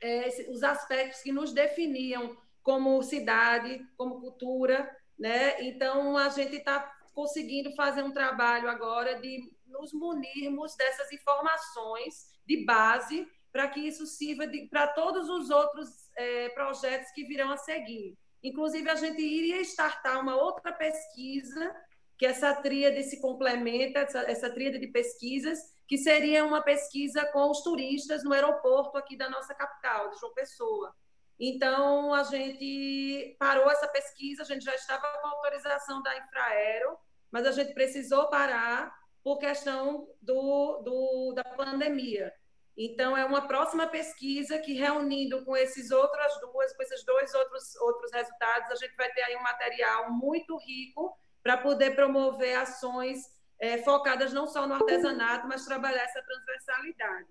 é, os aspectos que nos definiam como cidade, como cultura, né? Então, a gente está conseguindo fazer um trabalho agora de nos munirmos dessas informações de base para que isso sirva para todos os outros é, projetos que virão a seguir. Inclusive, a gente iria startar uma outra pesquisa, que essa tríade se complementa, essa, essa tríade de pesquisas, que seria uma pesquisa com os turistas no aeroporto aqui da nossa capital, de João Pessoa. Então, a gente parou essa pesquisa, a gente já estava com autorização da Infraero, mas a gente precisou parar por questão do, do, da pandemia. Então, é uma próxima pesquisa que, reunindo com esses outras duas, com esses dois outros, outros resultados, a gente vai ter aí um material muito rico para poder promover ações é, focadas não só no artesanato, mas trabalhar essa transversalidade.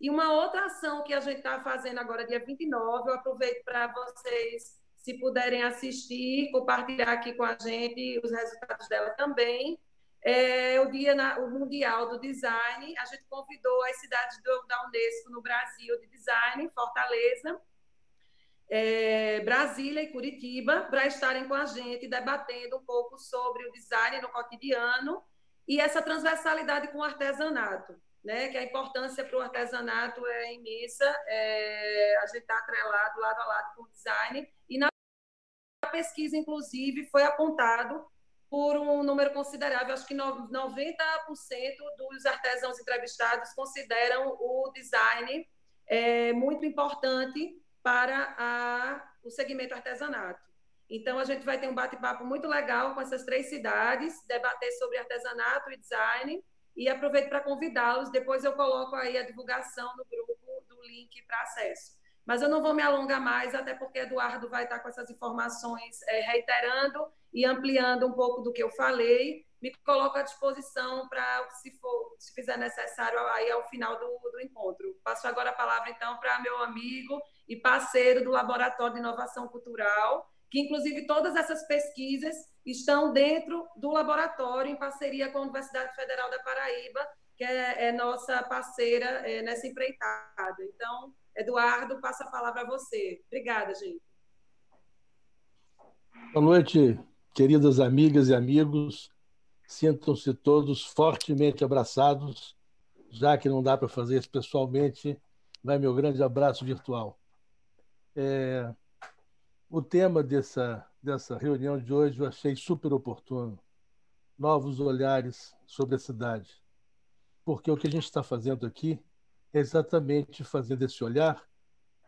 E uma outra ação que a gente está fazendo agora, dia 29, eu aproveito para vocês, se puderem assistir, compartilhar aqui com a gente os resultados dela também, é, o Dia na, o Mundial do Design. A gente convidou as cidades do, da Unesco no Brasil de design, Fortaleza, é, Brasília e Curitiba, para estarem com a gente debatendo um pouco sobre o design no cotidiano e essa transversalidade com o artesanato. Né, que a importância para o artesanato é imensa, é, a gente está atrelado lado a lado com o design, e na pesquisa, inclusive, foi apontado por um número considerável, acho que 90% dos artesãos entrevistados consideram o design é, muito importante para a, o segmento artesanato. Então, a gente vai ter um bate-papo muito legal com essas três cidades, debater sobre artesanato e design, e aproveito para convidá-los. Depois eu coloco aí a divulgação no grupo do link para acesso. Mas eu não vou me alongar mais, até porque Eduardo vai estar com essas informações é, reiterando e ampliando um pouco do que eu falei. Me coloco à disposição para, se for, se fizer necessário, aí ao final do, do encontro. Passo agora a palavra, então, para meu amigo e parceiro do Laboratório de Inovação Cultural, que, inclusive, todas essas pesquisas estão dentro do laboratório, em parceria com a Universidade Federal da Paraíba, que é, é nossa parceira é, nessa empreitada. Então, Eduardo, passa a palavra a você. Obrigada, gente. Boa noite, queridas amigas e amigos. Sintam-se todos fortemente abraçados, já que não dá para fazer isso pessoalmente, vai meu grande abraço virtual. É, o tema dessa, dessa reunião de hoje eu achei super oportuno. Novos olhares sobre a cidade. Porque o que a gente está fazendo aqui é exatamente fazendo esse olhar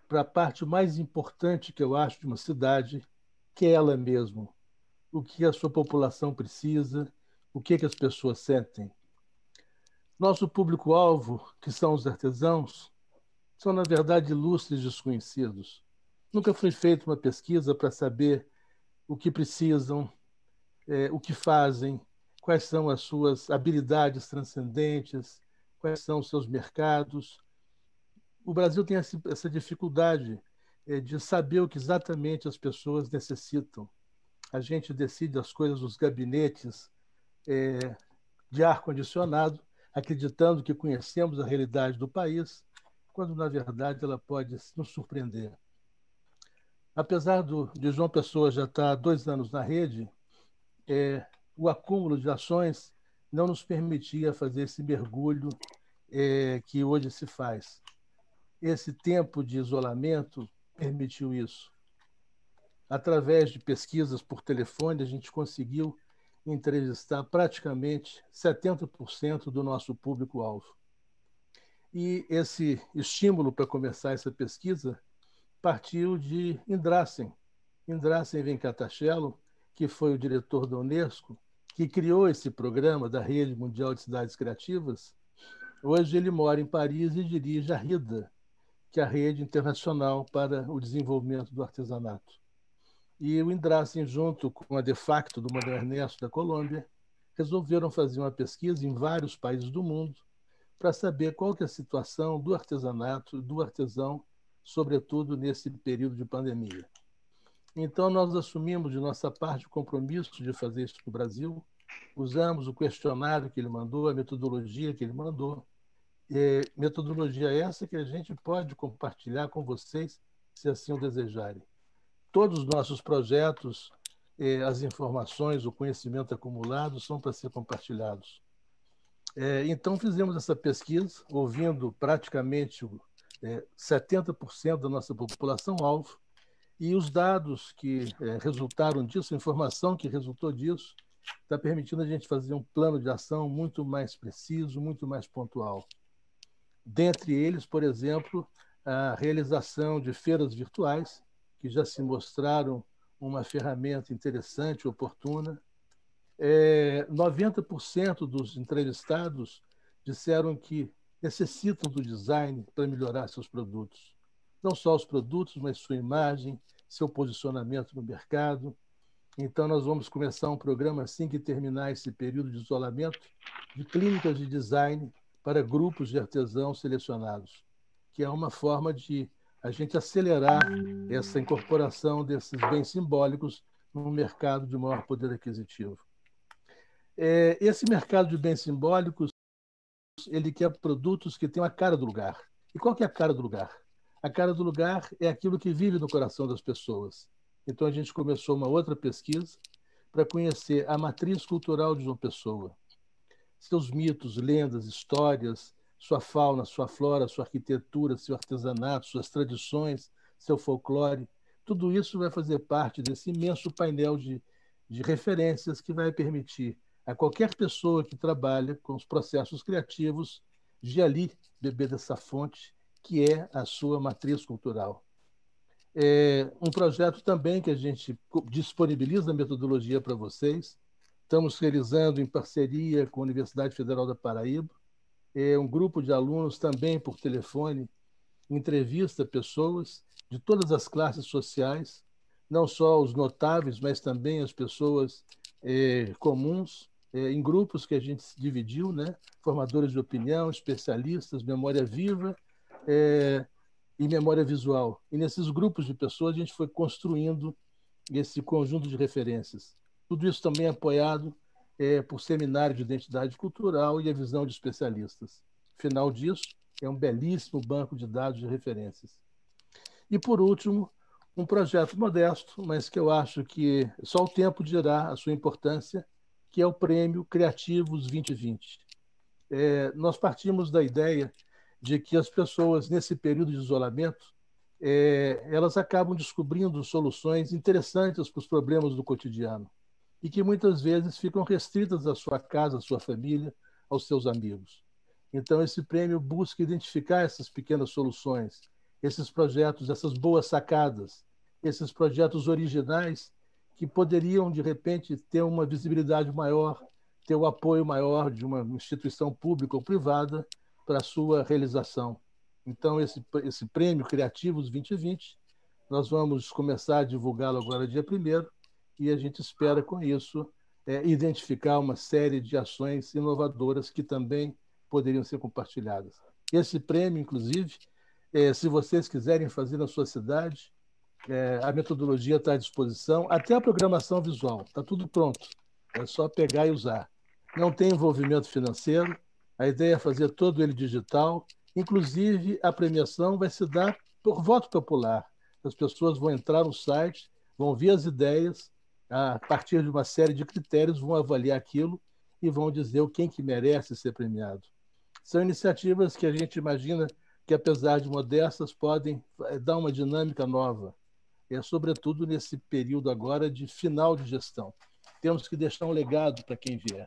para a parte mais importante que eu acho de uma cidade, que é ela mesma. O que a sua população precisa, o que, que as pessoas sentem. Nosso público-alvo, que são os artesãos, são, na verdade, ilustres desconhecidos. Nunca foi feita uma pesquisa para saber o que precisam, é, o que fazem, quais são as suas habilidades transcendentes, quais são os seus mercados. O Brasil tem essa dificuldade eh, de saber o que exatamente as pessoas necessitam. A gente decide as coisas nos gabinetes é, de ar-condicionado, acreditando que conhecemos a realidade do país, quando, na verdade, ela pode nos surpreender. Apesar do, de João Pessoa já estar há dois anos na rede, é, o acúmulo de ações não nos permitia fazer esse mergulho é, que hoje se faz. Esse tempo de isolamento permitiu isso. Através de pesquisas por telefone, a gente conseguiu entrevistar praticamente 70% do nosso público-alvo. E esse estímulo para começar essa pesquisa partiu de Indrassen. Indrassen Venkatachello, que foi o diretor da Unesco, que criou esse programa da Rede Mundial de Cidades Criativas, hoje ele mora em Paris e dirige a RIDA, que é a Rede Internacional para o Desenvolvimento do Artesanato. E o Indracen, junto com a De facto do Manuel Ernesto da Colômbia, resolveram fazer uma pesquisa em vários países do mundo para saber qual que é a situação do artesanato, do artesão, sobretudo nesse período de pandemia. Então, nós assumimos de nossa parte o compromisso de fazer isso no Brasil, usamos o questionário que ele mandou, a metodologia que ele mandou, metodologia essa que a gente pode compartilhar com vocês, se assim o desejarem todos os nossos projetos, eh, as informações, o conhecimento acumulado são para ser compartilhados. É, então, fizemos essa pesquisa, ouvindo praticamente é, 70% da nossa população-alvo, e os dados que é, resultaram disso, a informação que resultou disso, está permitindo a gente fazer um plano de ação muito mais preciso, muito mais pontual. Dentre eles, por exemplo, a realização de feiras virtuais, que já se mostraram uma ferramenta interessante, oportuna. É, 90% dos entrevistados disseram que necessitam do design para melhorar seus produtos. Não só os produtos, mas sua imagem, seu posicionamento no mercado. Então, nós vamos começar um programa assim que terminar esse período de isolamento, de clínicas de design para grupos de artesãos selecionados, que é uma forma de a gente acelerar essa incorporação desses bens simbólicos no mercado de maior poder aquisitivo. É, esse mercado de bens simbólicos ele quer produtos que tenham a cara do lugar. E qual que é a cara do lugar? A cara do lugar é aquilo que vive no coração das pessoas. Então a gente começou uma outra pesquisa para conhecer a matriz cultural de João Pessoa, seus mitos, lendas, histórias, sua fauna, sua flora, sua arquitetura, seu artesanato, suas tradições, seu folclore. Tudo isso vai fazer parte desse imenso painel de, de referências que vai permitir a qualquer pessoa que trabalha com os processos criativos de ali beber dessa fonte que é a sua matriz cultural. É um projeto também que a gente disponibiliza a metodologia para vocês. Estamos realizando em parceria com a Universidade Federal da Paraíba um grupo de alunos também por telefone entrevista pessoas de todas as classes sociais, não só os notáveis, mas também as pessoas é, comuns, é, em grupos que a gente dividiu, né? formadores de opinião, especialistas, memória viva é, e memória visual. E nesses grupos de pessoas a gente foi construindo esse conjunto de referências. Tudo isso também apoiado é, por seminário de identidade cultural e a visão de especialistas. Final disso, é um belíssimo banco de dados de referências. E, por último, um projeto modesto, mas que eu acho que só o tempo dirá a sua importância, que é o Prêmio Criativos 2020. É, nós partimos da ideia de que as pessoas, nesse período de isolamento, é, elas acabam descobrindo soluções interessantes para os problemas do cotidiano e que muitas vezes ficam restritas à sua casa, à sua família, aos seus amigos. Então, esse prêmio busca identificar essas pequenas soluções, esses projetos, essas boas sacadas, esses projetos originais que poderiam, de repente, ter uma visibilidade maior, ter o apoio maior de uma instituição pública ou privada para a sua realização. Então, esse, esse prêmio Criativos 2020, nós vamos começar a divulgá-lo agora, dia 1 e a gente espera, com isso, é, identificar uma série de ações inovadoras que também poderiam ser compartilhadas. Esse prêmio, inclusive, é, se vocês quiserem fazer na sua cidade, é, a metodologia está à disposição, até a programação visual, está tudo pronto. É só pegar e usar. Não tem envolvimento financeiro, a ideia é fazer todo ele digital, inclusive a premiação vai se dar por voto popular. As pessoas vão entrar no site, vão ver as ideias, a partir de uma série de critérios, vão avaliar aquilo e vão dizer quem que merece ser premiado. São iniciativas que a gente imagina que, apesar de modestas, podem eh, dar uma dinâmica nova, é sobretudo nesse período agora de final de gestão. Temos que deixar um legado para quem vier.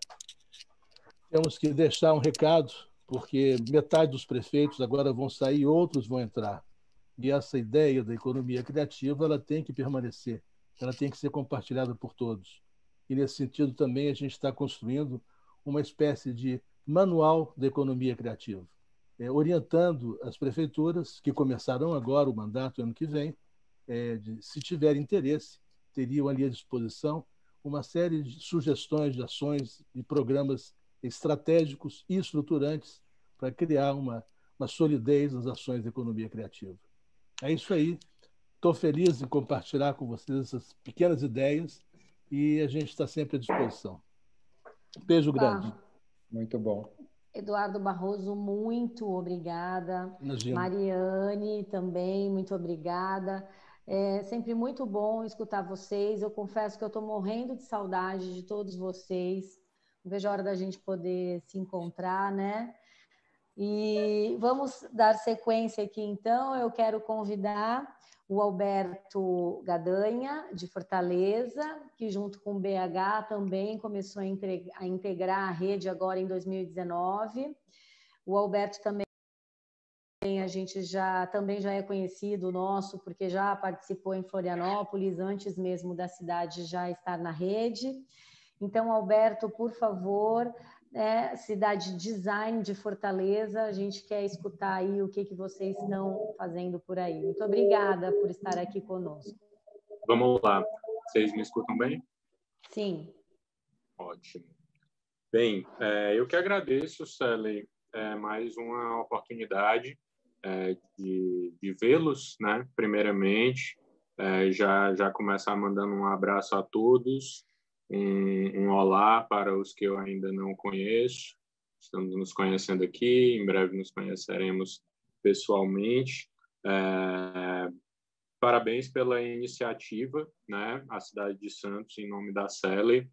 Temos que deixar um recado, porque metade dos prefeitos agora vão sair, outros vão entrar. E essa ideia da economia criativa ela tem que permanecer ela tem que ser compartilhada por todos. E, nesse sentido, também a gente está construindo uma espécie de manual da economia criativa, é, orientando as prefeituras, que começarão agora o mandato ano que vem, é, de, se tiver interesse, teriam ali à disposição uma série de sugestões de ações e programas estratégicos e estruturantes para criar uma, uma solidez nas ações da economia criativa. É isso aí. Estou feliz em compartilhar com vocês essas pequenas ideias e a gente está sempre à disposição. Beijo grande. Ah, muito bom. Eduardo Barroso, muito obrigada. Imagina. Mariane também, muito obrigada. É sempre muito bom escutar vocês. Eu confesso que eu estou morrendo de saudade de todos vocês. Não vejo a hora da gente poder se encontrar, né? E vamos dar sequência aqui, então. Eu quero convidar o Alberto Gadanha, de Fortaleza, que junto com o BH também começou a, integrar a rede agora em 2019. O Alberto também a gente já também já é conhecido nosso porque já participou em Florianópolis antes mesmo da cidade já estar na rede. Então, Alberto, por favor, é, cidade design de Fortaleza. A gente quer escutar aí o que, que vocês estão fazendo por aí. Muito obrigada por estar aqui conosco. Vamos lá. Vocês me escutam bem? Sim. Ótimo. Bem, é, eu que agradeço, Sally, é, mais uma oportunidade é, de, de vê-los, né? Primeiramente, é, já já começar mandando um abraço a todos um, um olá para os que eu ainda não conheço. Estamos nos conhecendo aqui, em breve nos conheceremos pessoalmente. É, parabéns pela iniciativa, né? A cidade de Santos, em nome da Cele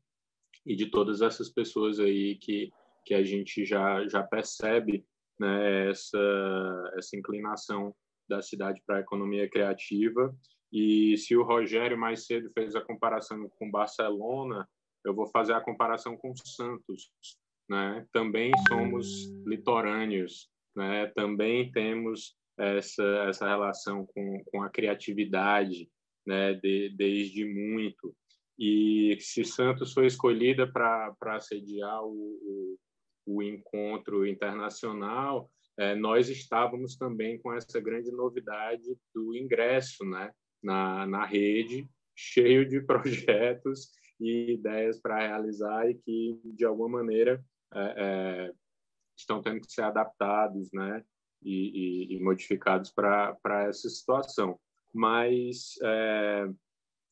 e de todas essas pessoas aí que que a gente já já percebe, né? Essa essa inclinação da cidade para a economia criativa e se o Rogério mais cedo fez a comparação com Barcelona, eu vou fazer a comparação com Santos. Né? Também somos litorâneos, né? também temos essa, essa relação com, com a criatividade né? De, desde muito. E se Santos foi escolhida para sediar o, o, o encontro internacional, é, nós estávamos também com essa grande novidade do ingresso, né? Na, na rede, cheio de projetos e ideias para realizar e que, de alguma maneira, é, é, estão tendo que ser adaptados né, e, e, e modificados para essa situação. Mas é,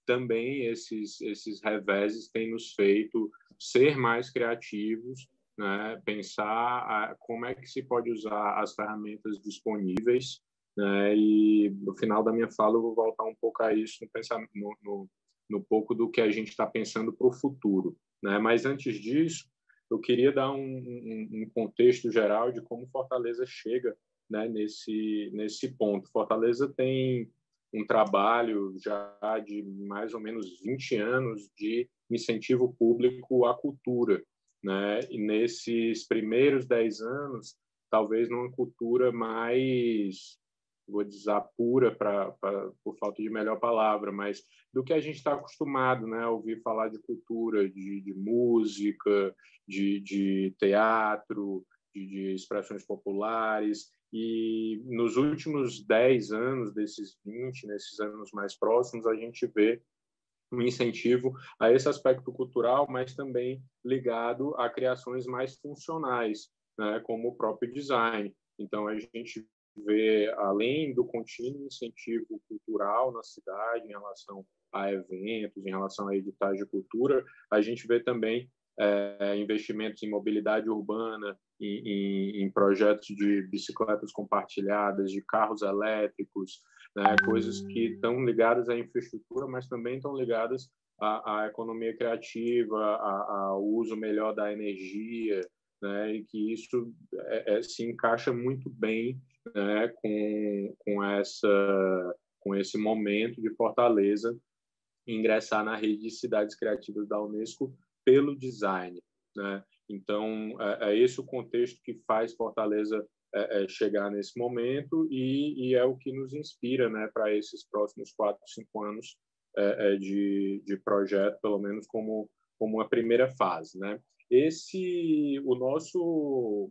também esses, esses reveses têm nos feito ser mais criativos, né, pensar a, como é que se pode usar as ferramentas disponíveis né? E no final da minha fala eu vou voltar um pouco a isso, no, pensar, no, no, no pouco do que a gente está pensando para o futuro. Né? Mas antes disso, eu queria dar um, um, um, contexto geral de como Fortaleza chega né, nesse, nesse ponto. Fortaleza tem um trabalho já de mais ou menos 20 anos de incentivo público à cultura. Né? E nesses primeiros 10 anos, talvez numa cultura mais vou dizer pura pra, por falta de melhor palavra, mas do que a gente está acostumado, né, a ouvir falar de cultura, de, de música, de, de teatro, de, de, expressões populares. E nos últimos 10 anos, desses 20, nesses anos mais próximos, a gente vê um incentivo a esse aspecto cultural, mas também ligado a criações mais funcionais, né, como o próprio design. Então, a gente vê, além do contínuo incentivo cultural na cidade em relação a eventos, em relação a editais de cultura, a gente vê também é, investimentos em mobilidade urbana, em, em, em, projetos de bicicletas compartilhadas, de carros elétricos, né, coisas que estão ligadas à infraestrutura, mas também estão ligadas à, à economia criativa, ao uso melhor da energia, né, e que isso é, é, se encaixa muito bem né, com, com, essa, com esse momento de Fortaleza ingressar na rede de cidades criativas da Unesco pelo design. Né? Então, é, é esse o contexto que faz Fortaleza é, é, chegar nesse momento e, e, é o que nos inspira né, para esses próximos quatro, cinco anos é, é, de, de projeto, pelo menos como, como uma primeira fase. Né? Esse, o nosso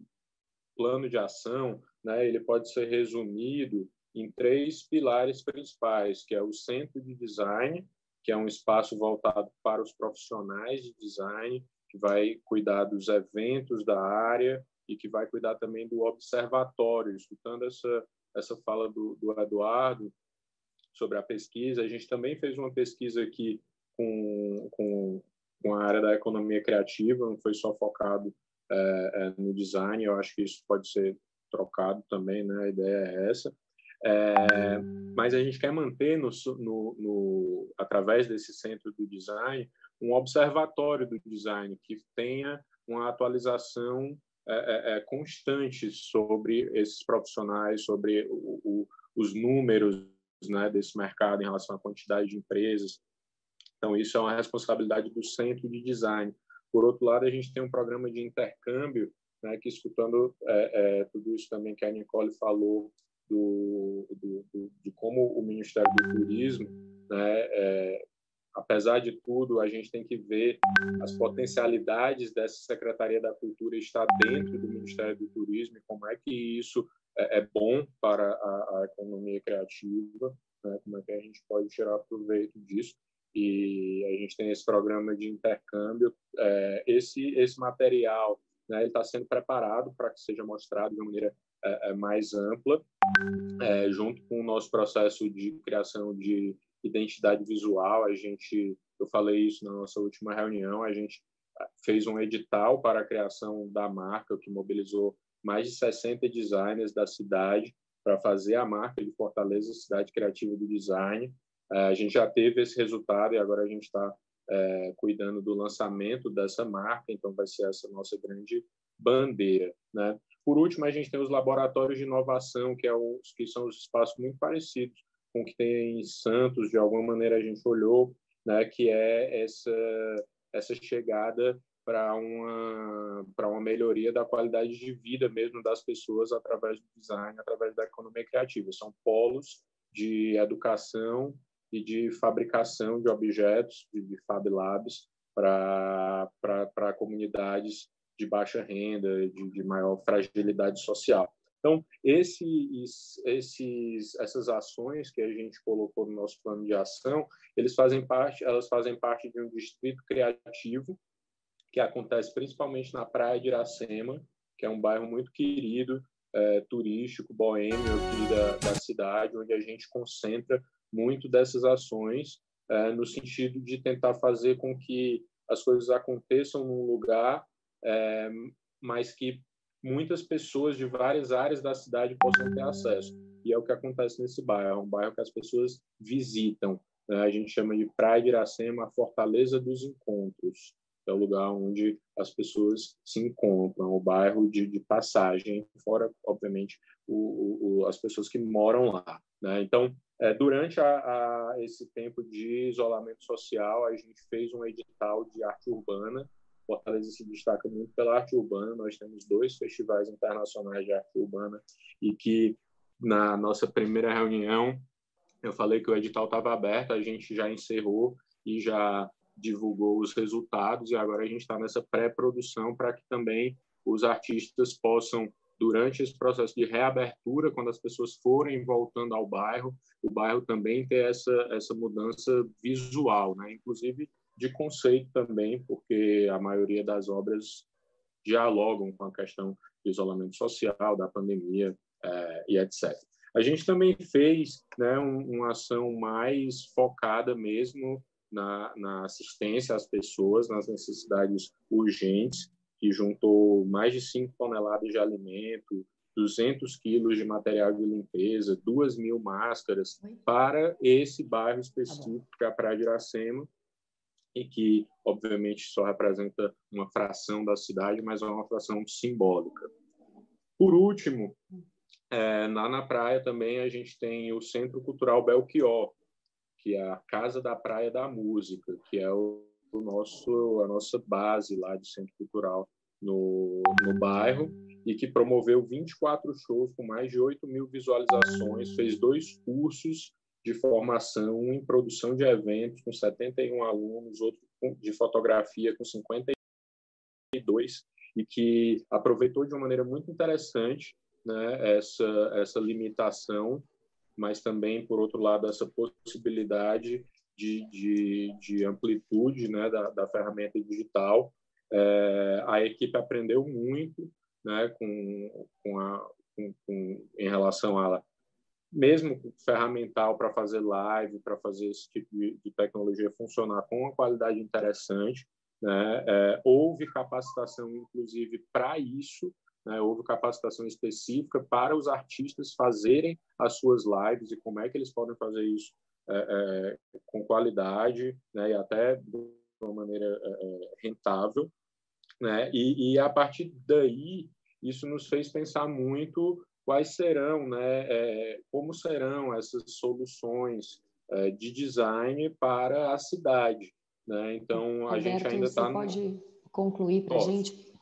plano de ação, né, ele pode ser resumido em três pilares principais, que é o centro de design, que é um espaço voltado para os profissionais de design, que vai cuidar dos eventos da área e que vai cuidar também do observatório. Escutando essa, essa fala do, do Eduardo sobre a pesquisa, a gente também fez uma pesquisa aqui com, com, com a área da economia criativa, não foi só focado é, é, no design, eu acho que isso pode ser trocado também, né? A ideia é essa. É, mas a gente quer manter, no, no, no, através desse centro do design, um observatório do design que tenha uma atualização é, é, é constante sobre esses profissionais, sobre o, o, os números né, desse mercado em relação à quantidade de empresas. Então, isso é uma responsabilidade do centro de design. Por outro lado, a gente tem um programa de intercâmbio, né, que escutando é, é, tudo isso também que a Nicole falou do, do, do, de como o Ministério do Turismo, né, é, apesar de tudo, a gente tem que ver as potencialidades dessa Secretaria da Cultura estar dentro do Ministério do Turismo e como é que isso é, é bom para a, a economia criativa, né, como é que a gente pode tirar proveito disso e a gente tem esse programa de intercâmbio. É, esse esse material né, está sendo preparado para que seja mostrado de uma maneira é, é, mais ampla, é, junto com o nosso processo de criação de identidade visual. A gente, eu falei isso na nossa última reunião, a gente fez um edital para a criação da marca, que mobilizou mais de 60 designers da cidade para fazer a marca de Fortaleza Cidade Criativa do Design. A gente já teve esse resultado e agora a gente está é, cuidando do lançamento dessa marca, então vai ser essa nossa grande bandeira, né? Por último, a gente tem os laboratórios de inovação, que, é os, que são os espaços muito parecidos com o que tem em Santos, de alguma maneira a gente olhou, né, que é essa, essa chegada para uma, uma melhoria da qualidade de vida mesmo das pessoas através do design, através da economia criativa. São polos de educação e de fabricação de objetos, de, de Fab Labs, para comunidades de baixa renda, de, de maior fragilidade social. Então, esses, esses, essas ações que a gente colocou no nosso plano de ação, eles fazem parte, elas fazem parte de um distrito criativo que acontece principalmente na Praia de Iracema, que é um bairro muito querido, é, turístico, boêmio aqui da, da cidade, onde a gente concentra muito dessas ações é, no sentido de tentar fazer com que as coisas aconteçam num lugar, é, mas que muitas pessoas de várias áreas da cidade possam ter acesso. E é o que acontece nesse bairro. É um bairro que as pessoas visitam. Né? A gente chama de Praia de Iracema, a Fortaleza dos Encontros. É o lugar onde as pessoas se encontram, o bairro de, de passagem, fora, obviamente, o, o, as pessoas que moram lá. Né? Então, é, durante a, a, esse tempo de isolamento social, a gente fez um edital de arte urbana. Fortaleza se destaca muito pela arte urbana. Nós temos dois festivais internacionais de arte urbana e que na nossa primeira reunião eu falei que o edital estava aberto, a gente já encerrou e já divulgou os resultados e agora a gente está nessa pré-produção para que também os artistas possam durante esse processo de reabertura, quando as pessoas forem voltando ao bairro, o bairro também ter essa, essa mudança visual, né? inclusive de conceito também, porque a maioria das obras dialogam com a questão do isolamento social, da pandemia é, e etc. A gente também fez né, um, uma ação mais focada mesmo na, na assistência às pessoas, nas necessidades urgentes, que juntou mais de 5 toneladas de alimento, 200 quilos de material de limpeza, 2 mil máscaras para esse bairro específico, que é a Praia de Iracema, e que, obviamente, só representa uma fração da cidade, mas é uma fração simbólica. Por último, é, lá na praia também a gente tem o Centro Cultural Belchior, que é a Casa da Praia da Música, que é o o nosso, a nossa base lá de centro cultural no, no bairro e que promoveu 24 shows com mais de 8 mil visualizações, fez dois cursos de formação, um em produção de eventos com 71 alunos, outro de fotografia com 52 e que aproveitou de uma maneira muito interessante né, essa, essa limitação, mas também, por outro lado, essa possibilidade de, de, de amplitude né, da, da ferramenta digital. É, a equipe aprendeu muito né, com, com a, com, com, em relação a mesmo ferramental para fazer live, para fazer esse tipo de, de, tecnologia funcionar com uma qualidade interessante. Né? É, houve capacitação, inclusive, para isso, né? houve capacitação específica para os artistas fazerem as suas lives e como é que eles podem fazer isso é, é, com qualidade né? e até de uma maneira é, é, rentável. Né? E, e, a partir daí, isso nos fez pensar muito quais serão, né, como serão essas soluções de design para a cidade. Né? Então, a Alberto, gente ainda está... Você pode concluir para a gente?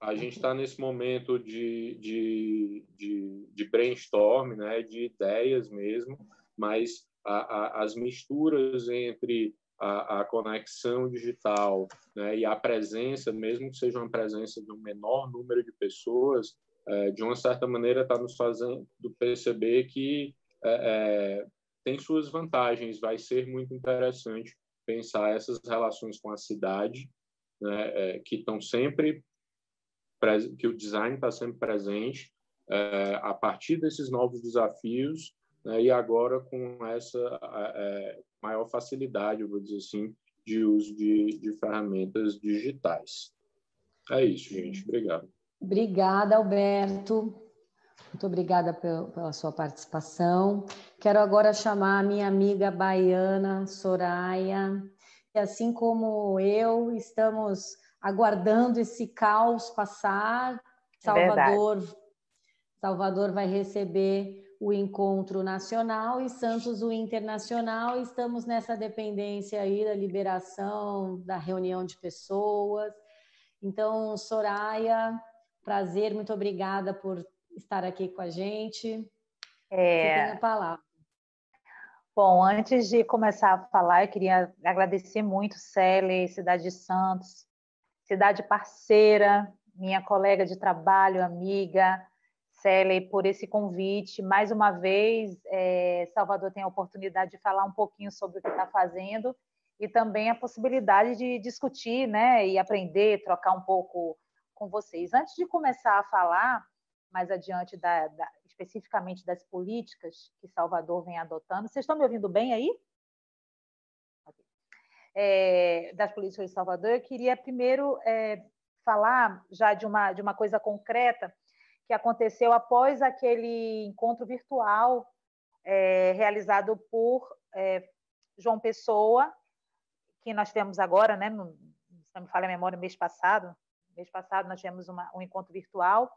A gente está nesse momento de, de, de, de, brainstorm, né, de ideias mesmo, mas a, a, as misturas entre a, a conexão digital né, e a presença, mesmo que seja uma presença de um menor número de pessoas, é, de uma certa maneira está nos fazendo perceber que é, é, tem suas vantagens. Vai ser muito interessante pensar essas relações com a cidade, né, é, que estão sempre que o design está sempre presente é, a partir desses novos desafios né, e agora com essa é, maior facilidade, vou dizer assim, de uso de, de ferramentas digitais. É isso, gente. Obrigado. Obrigada, Alberto. Muito obrigada pela sua participação. Quero agora chamar a minha amiga baiana, Soraya, que assim como eu, estamos aguardando esse caos passar. É Salvador, é Salvador vai receber o encontro nacional e Santos o internacional. Estamos nessa dependência aí da liberação, da reunião de pessoas. Então, Soraya, Prazer, muito obrigada por estar aqui com a gente. É... Você tem a palavra. Bom, antes de começar a falar, eu queria agradecer muito Célia, Cidade de Santos, cidade parceira, minha colega de trabalho, amiga, Célia, por esse convite. Mais uma vez, é, Salvador tem a oportunidade de falar um pouquinho sobre o que está fazendo e também a possibilidade de discutir né, e aprender, trocar um pouco com vocês. Antes de começar a falar mais adiante da, da, especificamente das políticas que Salvador vem adotando, vocês estão me ouvindo bem aí? É, das políticas de Salvador, eu queria primeiro é, falar já de uma, de uma coisa concreta que aconteceu após aquele encontro virtual é, realizado por é, João Pessoa, que nós temos agora, né, no, se não me falha a memória, mês passado, mês passado nós tivemos uma, um encontro virtual.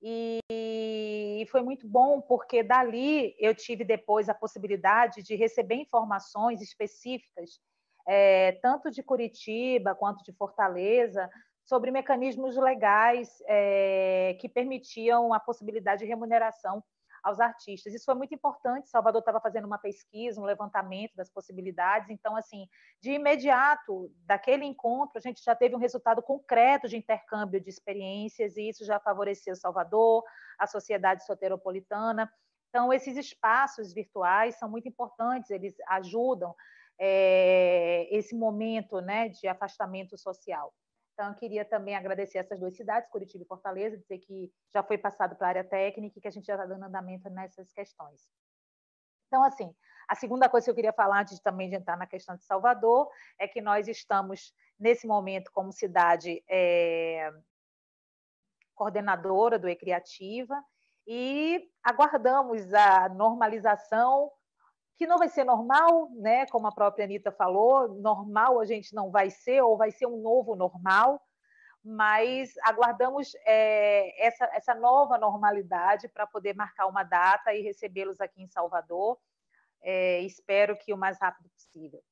E, e foi muito bom porque dali eu tive depois a possibilidade de receber informações específicas, é, tanto de Curitiba quanto de Fortaleza, sobre mecanismos legais é, que permitiam a possibilidade de remuneração aos artistas. Isso foi muito importante. Salvador estava fazendo uma pesquisa, um levantamento das possibilidades. Então, assim, de imediato, daquele encontro, a gente já teve um resultado concreto de intercâmbio de experiências e isso já favoreceu Salvador, a sociedade soteropolitana. Então, esses espaços virtuais são muito importantes. Eles ajudam é, esse momento, né, de afastamento social. Então, eu queria também agradecer essas duas cidades, Curitiba e Fortaleza, dizer que já foi passado para a área técnica e que a gente já está dando andamento nessas questões. Então, assim, a segunda coisa que eu queria falar, antes também de entrar na questão de Salvador, é que nós estamos, nesse momento, como cidade é, coordenadora do E-Criativa e aguardamos a normalização que não vai ser normal, né? Como a própria Anitta falou, normal a gente não vai ser, ou vai ser um novo normal, mas aguardamos é, essa, essa nova normalidade para poder marcar uma data e recebê-los aqui em Salvador. É, espero que o mais rápido possível.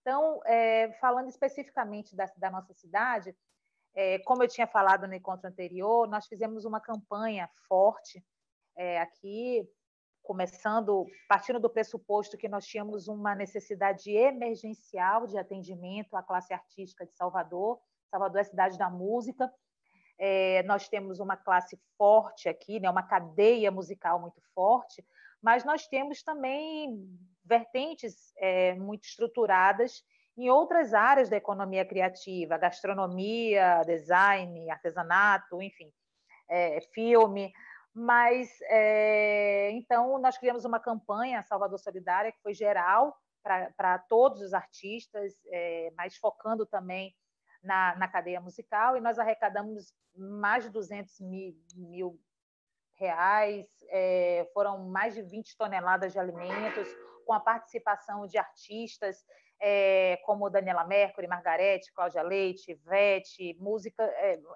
Então, é, falando especificamente da, da nossa cidade, é, como eu tinha falado no encontro anterior, nós fizemos uma campanha forte é, aqui começando, partindo do pressuposto que nós tínhamos uma necessidade emergencial de atendimento à classe artística de Salvador. Salvador é cidade da música. É, nós temos uma classe forte aqui, né, uma cadeia musical muito forte, mas nós temos também vertentes é, muito estruturadas em outras áreas da economia criativa, gastronomia, design, artesanato, enfim, é, filme. Mas, é, então, nós criamos uma campanha, Salvador Solidária, que foi geral para todos os artistas, é, mas focando também na, na cadeia musical, e nós arrecadamos mais de 200 mil, mil reais, é, foram mais de 20 toneladas de alimentos, com a participação de artistas é, como Daniela Mercury, Margarete, Cláudia Leite, Vete, música,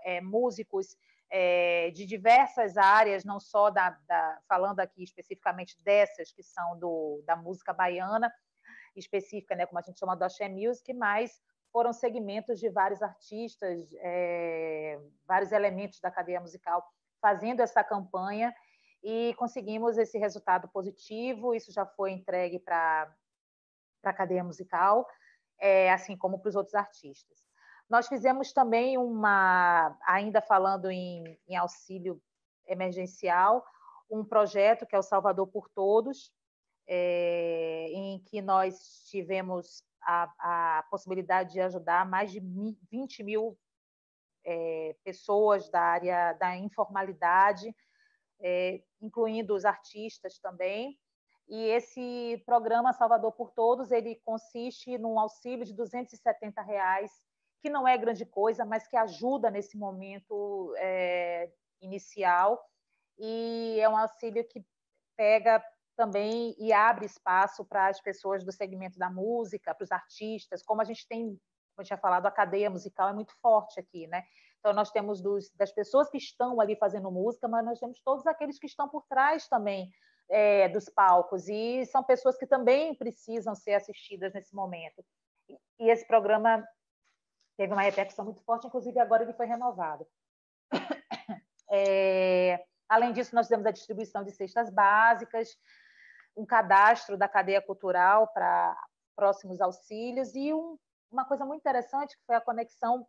é, músicos é, de diversas áreas, não só da, da, falando aqui especificamente dessas que são do, da música baiana específica, né, como a gente chama do Axé Music, mas foram segmentos de vários artistas, é, vários elementos da cadeia musical fazendo essa campanha e conseguimos esse resultado positivo. Isso já foi entregue para a cadeia musical, é, assim como para os outros artistas. Nós fizemos também uma, ainda falando em, em auxílio emergencial, um projeto que é o Salvador por Todos, é, em que nós tivemos a, a, possibilidade de ajudar mais de 20 mil é, pessoas da área da informalidade, é, incluindo os artistas também. E esse programa Salvador por Todos ele consiste num auxílio de 270 reais, que não é grande coisa, mas que ajuda nesse momento é, inicial. E é um auxílio que pega também e abre espaço para as pessoas do segmento da música, para os artistas, como a gente tem, como eu tinha falado, a cadeia musical é muito forte aqui, né? Então, nós temos dos, das pessoas que estão ali fazendo música, mas nós temos todos aqueles que estão por trás também é, dos palcos, e são pessoas que também precisam ser assistidas nesse momento. E esse programa teve uma repercussão muito forte, inclusive agora ele foi renovado. É, além disso, nós temos a distribuição de cestas básicas, um cadastro da cadeia cultural para próximos auxílios e um, uma coisa muito interessante que foi a conexão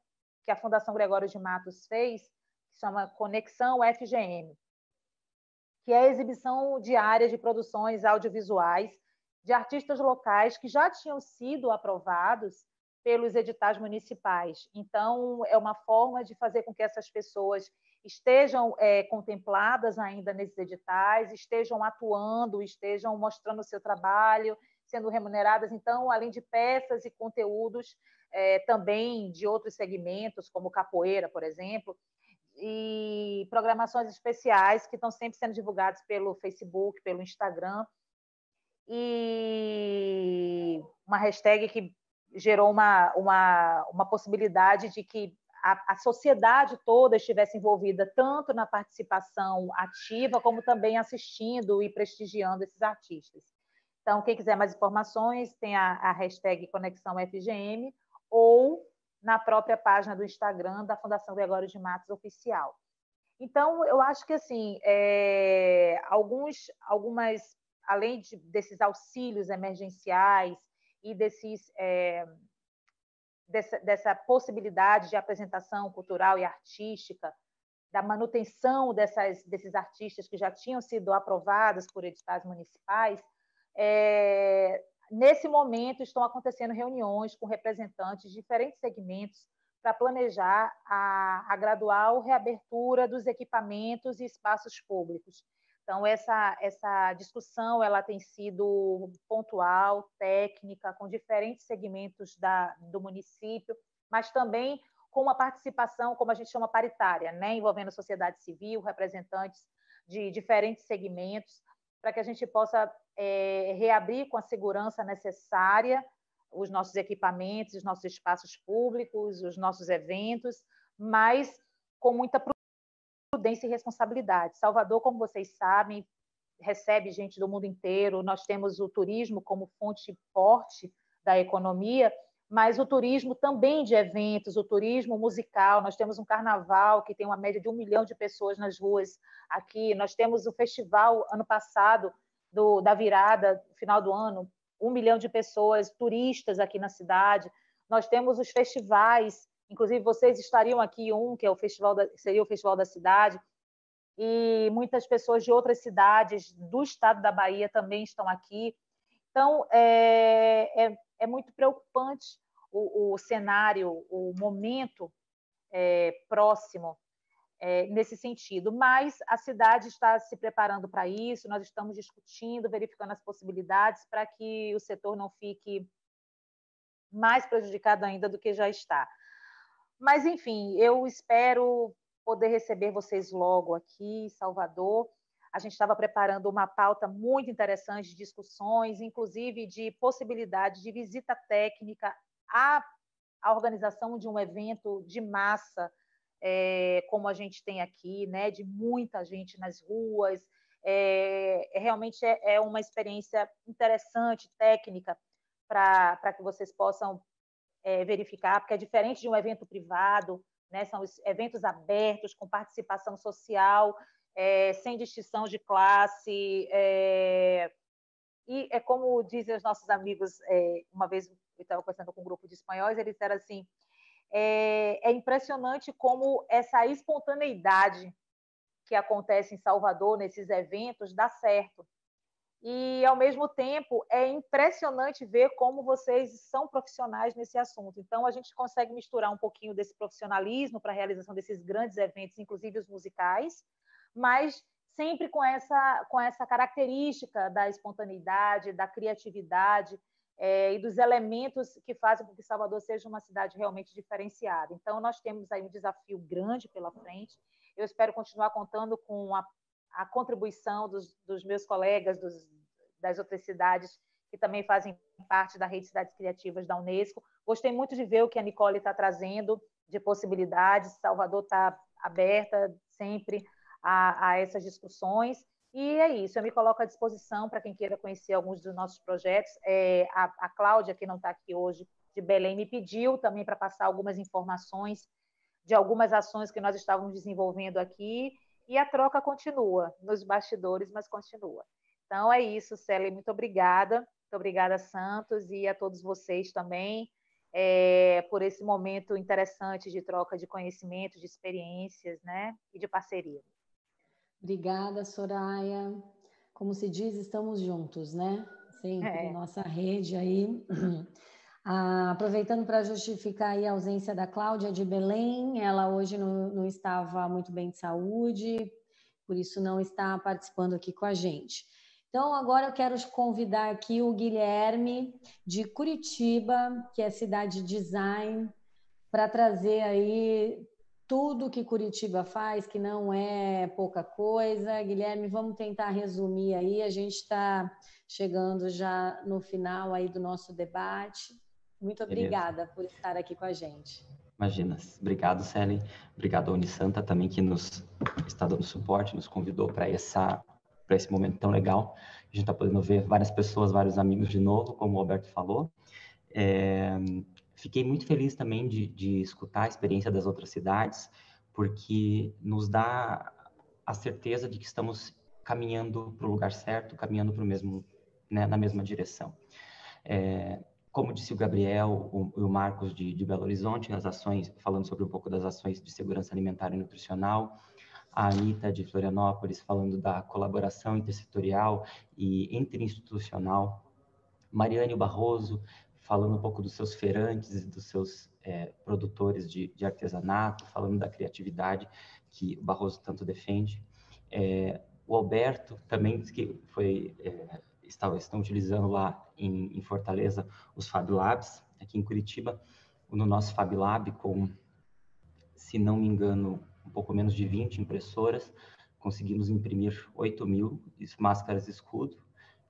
que a Fundação Gregório de Matos fez, que chama Conexão FGM, que é a exibição diária de produções audiovisuais de artistas locais que já tinham sido aprovados pelos editais municipais. Então, é uma forma de fazer com que essas pessoas estejam é, contempladas ainda nesses editais, estejam atuando, estejam mostrando o seu trabalho, sendo remuneradas. Então, além de peças e conteúdos é, também de outros segmentos, como capoeira, por exemplo, e programações especiais que estão sempre sendo divulgadas pelo Facebook, pelo Instagram. E uma hashtag que gerou uma, uma, uma possibilidade de que a, a, sociedade toda estivesse envolvida tanto na participação ativa como também assistindo e prestigiando esses artistas. Então, quem quiser mais informações, tem a, a hashtag Conexão FGM ou na própria página do Instagram da Fundação Gregório de Matos Oficial. Então, eu acho que assim, é, alguns, algumas, além de, desses auxílios emergenciais e desses é, dessa, dessa possibilidade de apresentação cultural e artística, da manutenção dessas, desses artistas que já tinham sido aprovados por editais municipais, é, nesse momento estão acontecendo reuniões com representantes de diferentes segmentos para planejar a, a gradual reabertura dos equipamentos e espaços públicos. Então, essa, essa discussão ela tem sido pontual, técnica, com diferentes segmentos da, do município, mas também com uma participação, como a gente chama, paritária, né? envolvendo a sociedade civil, representantes de diferentes segmentos, para que a gente possa é, reabrir com a segurança necessária os nossos equipamentos, os nossos espaços públicos, os nossos eventos, mas com muita prudência e responsabilidade. Salvador, como vocês sabem, recebe gente do mundo inteiro, nós temos o turismo como fonte forte da economia, mas o turismo também de eventos, o turismo musical. Nós temos um carnaval que tem uma média de um milhão de pessoas nas ruas aqui. Nós temos o festival ano passado do, da virada, final do ano, um milhão de pessoas turistas aqui na cidade. Nós temos os festivais Inclusive, vocês estariam aqui um, que é o festival da, seria o Festival da Cidade, e muitas pessoas de outras cidades do estado da Bahia também estão aqui. Então, é, é, é muito preocupante o, o, cenário, o momento é, próximo é, nesse sentido. Mas a cidade está se preparando para isso, nós estamos discutindo, verificando as possibilidades para que o setor não fique mais prejudicado ainda do que já está. Mas, enfim, eu espero poder receber vocês logo aqui em Salvador. A gente estava preparando uma pauta muito interessante de discussões, inclusive de possibilidade de visita técnica à, à organização de um evento de massa, é, como a gente tem aqui, né, de muita gente nas ruas. É, realmente é, é uma experiência interessante, técnica, para que vocês possam é, verificar, porque é diferente de um evento privado, né? são eventos abertos, com participação social, é, sem distinção de classe. É, e é como dizem os nossos amigos, é, uma vez eu estava conversando com um grupo de espanhóis, eles disseram assim, é, é impressionante como essa espontaneidade que acontece em Salvador, nesses eventos, dá certo e, ao mesmo tempo, é impressionante ver como vocês são profissionais nesse assunto. Então, a gente consegue misturar um pouquinho desse profissionalismo para a realização desses grandes eventos, inclusive os musicais, mas sempre com essa, com essa característica da espontaneidade, da criatividade é, e dos elementos que fazem com que Salvador seja uma cidade realmente diferenciada. Então, nós temos aí um desafio grande pela frente. Eu espero continuar contando com a a contribuição dos, dos meus colegas dos, das outras cidades que também fazem parte da rede de cidades criativas da Unesco. Gostei muito de ver o que a Nicole está trazendo de possibilidades. Salvador está aberta sempre a, a, essas discussões. E é isso, eu me coloco à disposição para quem queira conhecer alguns dos nossos projetos. É, a, a Cláudia, que não está aqui hoje, de Belém, me pediu também para passar algumas informações de algumas ações que nós estávamos desenvolvendo aqui e a troca continua nos bastidores, mas continua. Então é isso, Célia, muito obrigada. Muito obrigada, Santos, e a todos vocês também é, por esse momento interessante de troca de conhecimento, de experiências né, e de parceria. Obrigada, Soraya. Como se diz, estamos juntos, né? Sempre, é. nossa rede aí. Ah, aproveitando para justificar a ausência da Cláudia de Belém, ela hoje não, não estava muito bem de saúde, por isso não está participando aqui com a gente. Então, agora eu quero convidar aqui o Guilherme de Curitiba, que é cidade design, para trazer aí tudo que Curitiba faz, que não é pouca coisa. Guilherme, vamos tentar resumir aí. A gente está chegando já no final aí do nosso debate. Muito obrigada Beleza. por estar aqui com a gente. Imagina. Obrigado, Célia. Obrigado à Unisanta também, que nos está dando suporte, nos convidou para essa para esse momento tão legal. A gente está podendo ver várias pessoas, vários amigos de novo, como o Alberto falou. É, fiquei muito feliz também de, de escutar a experiência das outras cidades, porque nos dá a certeza de que estamos caminhando para o lugar certo, caminhando para o mesmo, né, na mesma direção. É, como disse o Gabriel o, o Marcos de, de, Belo Horizonte, as ações, falando sobre um pouco das ações de segurança alimentar e nutricional, a Anitta de Florianópolis falando da colaboração intersetorial e interinstitucional, Mariane Barroso falando um pouco dos seus feirantes e dos seus é, produtores de, de, artesanato, falando da criatividade que o Barroso tanto defende. É, o Alberto também que foi é, estão utilizando lá em, em, Fortaleza os Fab Labs, aqui em Curitiba, no nosso Fab Lab, com, se não me engano, um pouco menos de 20 impressoras, conseguimos imprimir 8 mil máscaras escudo,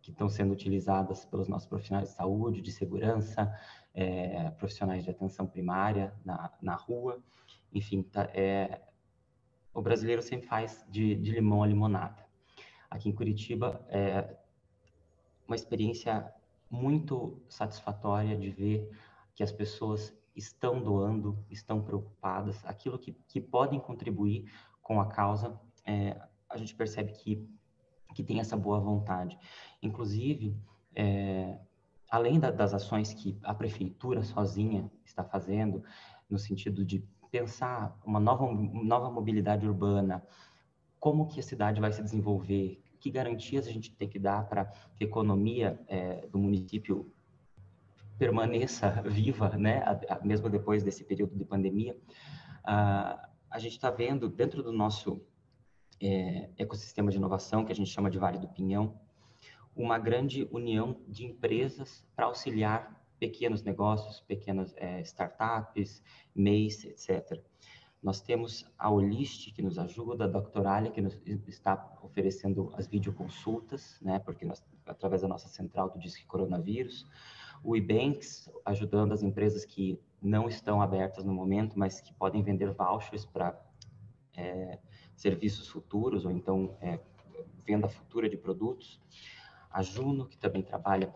que estão sendo utilizadas pelos nossos profissionais de saúde, de segurança, é, profissionais de atenção primária na, na rua, enfim, tá, é, o brasileiro sempre faz de, de limão a limonada. Aqui em Curitiba, é, uma experiência muito satisfatória de ver que as pessoas estão doando, estão preocupadas, aquilo que, que podem contribuir com a causa, é, a gente percebe que, que tem essa boa vontade. Inclusive, é, além da, das ações que a prefeitura sozinha está fazendo, no sentido de pensar uma nova, nova mobilidade urbana, como que a cidade vai se desenvolver, que garantias a gente tem que dar para que a economia é, do município permaneça viva, né, a, a, mesmo depois desse período de pandemia. Uh, a gente está vendo dentro do nosso é, ecossistema de inovação, que a gente chama de Vale do Pinhão, uma grande união de empresas para auxiliar pequenos negócios, pequenas é, startups, MEIs, etc. Nós temos a Olist, que nos ajuda, a Doctoralia, que nos está oferecendo as videoconsultas, né, porque nós, através da nossa central do Disque Coronavírus, o eBanks, ajudando as empresas que não estão abertas no momento, mas que podem vender vouchers para é, serviços futuros, ou então é, venda futura de produtos. A Juno, que também trabalha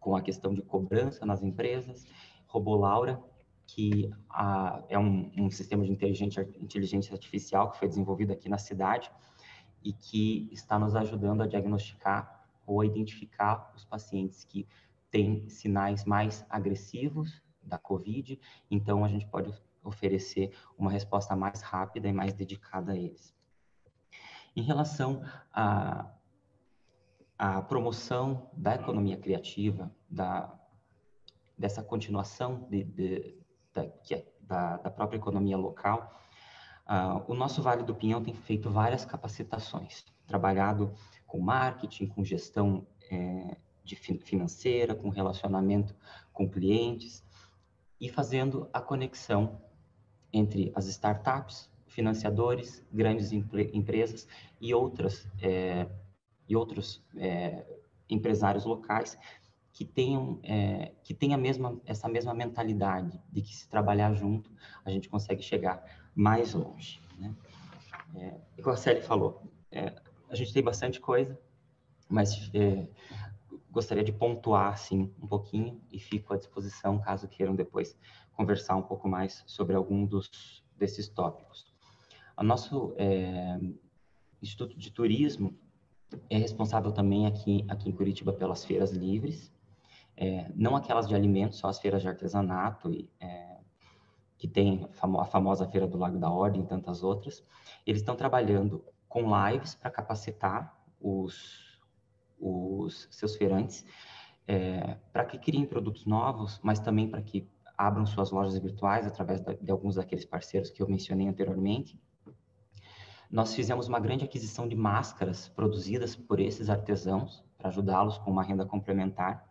com a questão de cobrança nas empresas. Robolaura, que a, é um, um, sistema de inteligência artificial que foi desenvolvido aqui na cidade e que está nos ajudando a diagnosticar ou a identificar os pacientes que têm sinais mais agressivos da COVID, então a gente pode oferecer uma resposta mais rápida e mais dedicada a eles. Em relação à, à promoção da economia criativa, da, dessa continuação de, de, da, é, da, da, própria economia local, uh, o nosso Vale do Pinhão tem feito várias capacitações, trabalhado com marketing, com gestão é, de financeira, com relacionamento com clientes e fazendo a conexão entre as startups, financiadores, grandes empre empresas e outras é, e outros é, empresários locais que tenham é, que tenha mesma essa mesma mentalidade de que se trabalhar junto a gente consegue chegar mais longe. Né? É, igual a Célia falou, é, a gente tem bastante coisa, mas é, gostaria de pontuar assim um pouquinho e fico à disposição caso queiram depois conversar um pouco mais sobre algum dos desses tópicos. O nosso é, Instituto de Turismo é responsável também aqui aqui em Curitiba pelas feiras livres, é, não aquelas de alimentos, só as feiras de artesanato e é, que tem a famosa Feira do Lago da Ordem e tantas outras. Eles estão trabalhando com lives para capacitar os os seus feirantes, é, para que criem produtos novos, mas também para que abram suas lojas virtuais através de, de alguns daqueles parceiros que eu mencionei anteriormente. Nós fizemos uma grande aquisição de máscaras produzidas por esses artesãos para ajudá-los com uma renda complementar.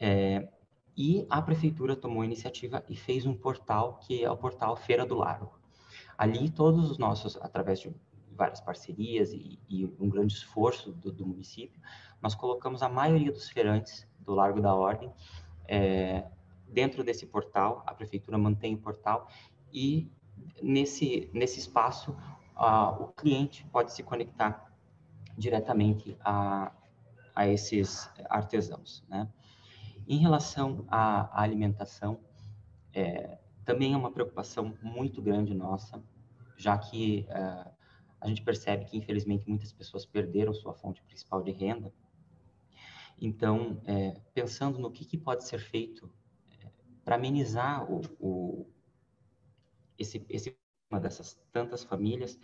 É, e a prefeitura tomou a iniciativa e fez um portal que é o portal Feira do Largo. Ali todos os nossos, através de várias parcerias e, e um grande esforço do, do, município, nós colocamos a maioria dos feirantes do Largo da Ordem é, dentro desse portal, a prefeitura mantém o portal e nesse, nesse espaço o cliente pode se conectar diretamente a, a esses artesãos. Né? Em relação à, alimentação, é, também é uma preocupação muito grande nossa, já que é, a gente percebe que, infelizmente, muitas pessoas perderam sua fonte principal de renda. Então, é, pensando no que, que, pode ser feito é, para amenizar o, o, esse, esse uma dessas tantas famílias,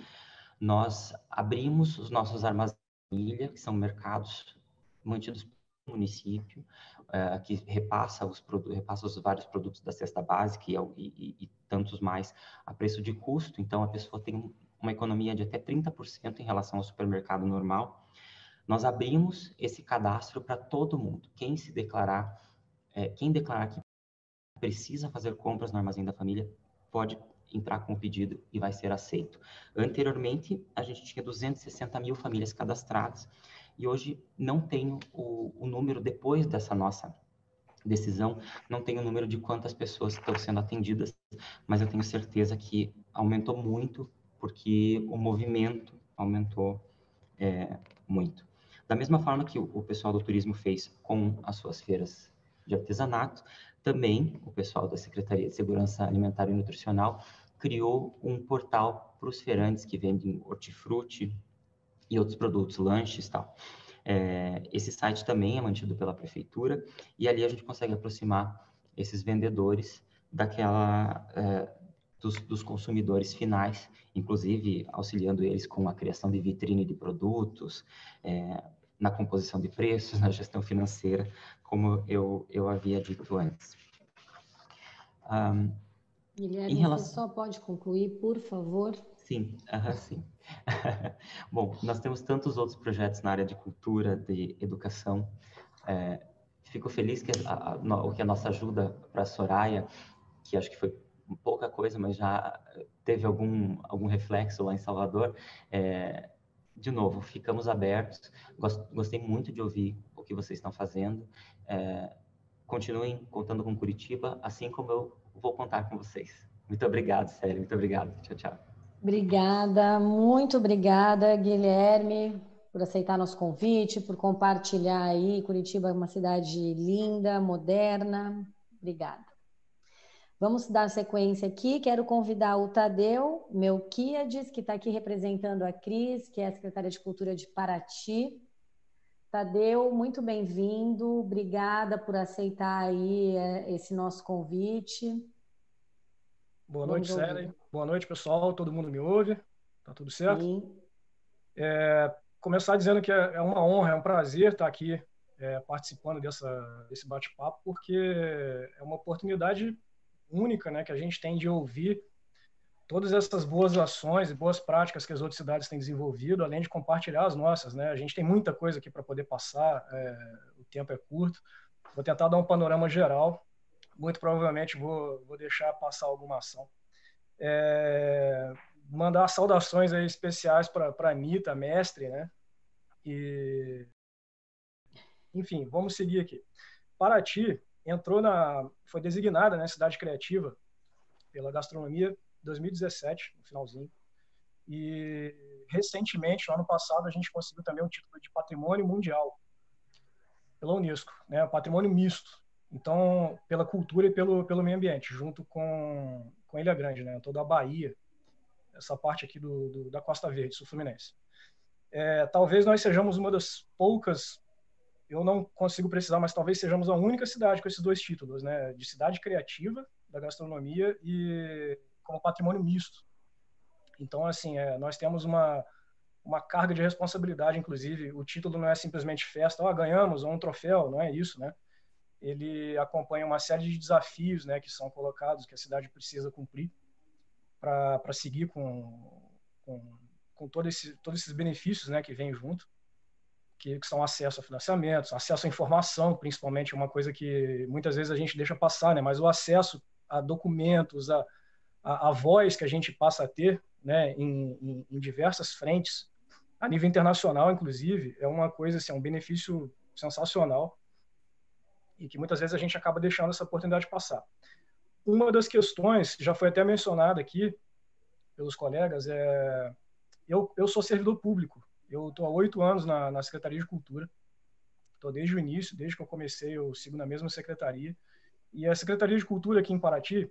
nós abrimos os nossos armazéns que são mercados mantidos município, é, que repassa os, repassa os vários produtos da cesta básica e, e, e, tantos mais a preço de custo. Então, a pessoa tem uma economia de até 30% em relação ao supermercado normal. Nós abrimos esse cadastro para todo mundo. Quem se declarar, é, quem declarar que precisa fazer compras no Armazém da Família, pode entrar com o pedido e vai ser aceito. Anteriormente, a gente tinha 260 mil famílias cadastradas e hoje não tenho o, o número depois dessa nossa decisão, não tenho o número de quantas pessoas estão sendo atendidas, mas eu tenho certeza que aumentou muito porque o movimento aumentou é, muito. Da mesma forma que o, pessoal do turismo fez com as suas feiras de artesanato, também o pessoal da Secretaria de Segurança Alimentar e Nutricional criou um portal para os feirantes que vendem hortifruti e outros produtos, lanches e tal. É, esse site também é mantido pela prefeitura e ali a gente consegue aproximar esses vendedores daquela é, dos, dos, consumidores finais, inclusive auxiliando eles com a criação de vitrine de produtos, é, na composição de preços, na gestão financeira, como eu, eu havia dito antes. Um, Guilherme, relação... você só pode concluir, por favor? Sim, uh sim. Bom, nós temos tantos outros projetos na área de cultura, de educação. É, fico feliz que a, a, que a nossa ajuda para a Soraya, que acho que foi pouca coisa, mas já teve algum, algum reflexo lá em Salvador. É, de novo, ficamos abertos. Gostei muito de ouvir o que vocês estão fazendo. É, continuem contando com Curitiba, assim como eu vou contar com vocês. Muito obrigado, Célia. Muito obrigado. Tchau, tchau. Obrigada, muito obrigada, Guilherme, por aceitar nosso convite, por compartilhar aí. Curitiba é uma cidade linda, moderna. Obrigada. Vamos dar sequência aqui. Quero convidar o Tadeu Melquiades, que está aqui representando a Cris, que é a secretária de Cultura de Paraty. Tadeu, muito bem-vindo. Obrigada por aceitar aí é, esse nosso convite. Boa noite, Célia. Boa noite, pessoal. Todo mundo me ouve? Tá tudo certo? É, começar dizendo que é, é uma honra, é um prazer estar aqui é, participando dessa, desse bate-papo, porque é uma oportunidade única né, que a gente tem de ouvir todas essas boas ações e boas práticas que as outras cidades têm desenvolvido, além de compartilhar as nossas. Né? A gente tem muita coisa aqui para poder passar, é, o tempo é curto. Vou tentar dar um panorama geral muito provavelmente vou, vou deixar passar alguma ação. É, mandar saudações aí especiais para a Anitta, mestre, né? E, enfim, vamos seguir aqui. Paraty entrou na, foi designada, né, cidade criativa pela gastronomia 2017, no finalzinho. E recentemente, no ano passado, a gente conseguiu também o título de Patrimônio Mundial pela Unesco, né, Patrimônio Misto. Então, pela cultura e pelo, pelo meio ambiente, junto com, com Ilha Grande, né? toda a Bahia, essa parte aqui do, do da Costa Verde, sul Fluminense. É, talvez nós sejamos uma das poucas, eu não consigo precisar, mas talvez sejamos a única cidade com esses dois títulos, né? de cidade criativa da gastronomia e como patrimônio misto. Então, assim, é, nós temos uma, uma carga de responsabilidade, inclusive, o título não é simplesmente festa, ó, oh, ganhamos, ou um troféu, não é isso, né? Ele acompanha uma série de desafios né, que são colocados, que a cidade precisa cumprir para seguir com, com, com todo esse, todos esses benefícios né, que vêm junto, que, que, são acesso a financiamentos, acesso à informação, principalmente, uma coisa que muitas vezes a gente deixa passar, né, mas o acesso a documentos, a, a, a voz que a gente passa a ter né, em, em, em diversas frentes, a nível internacional, inclusive, é uma coisa, assim, é um benefício sensacional e que muitas vezes a gente acaba deixando essa oportunidade passar. Uma das questões, já foi até mencionada aqui pelos colegas, é eu, eu sou servidor público. Eu estou há oito anos na, na Secretaria de Cultura. Estou desde o início, desde que eu comecei, eu sigo na mesma secretaria. E a Secretaria de Cultura aqui em Paraty,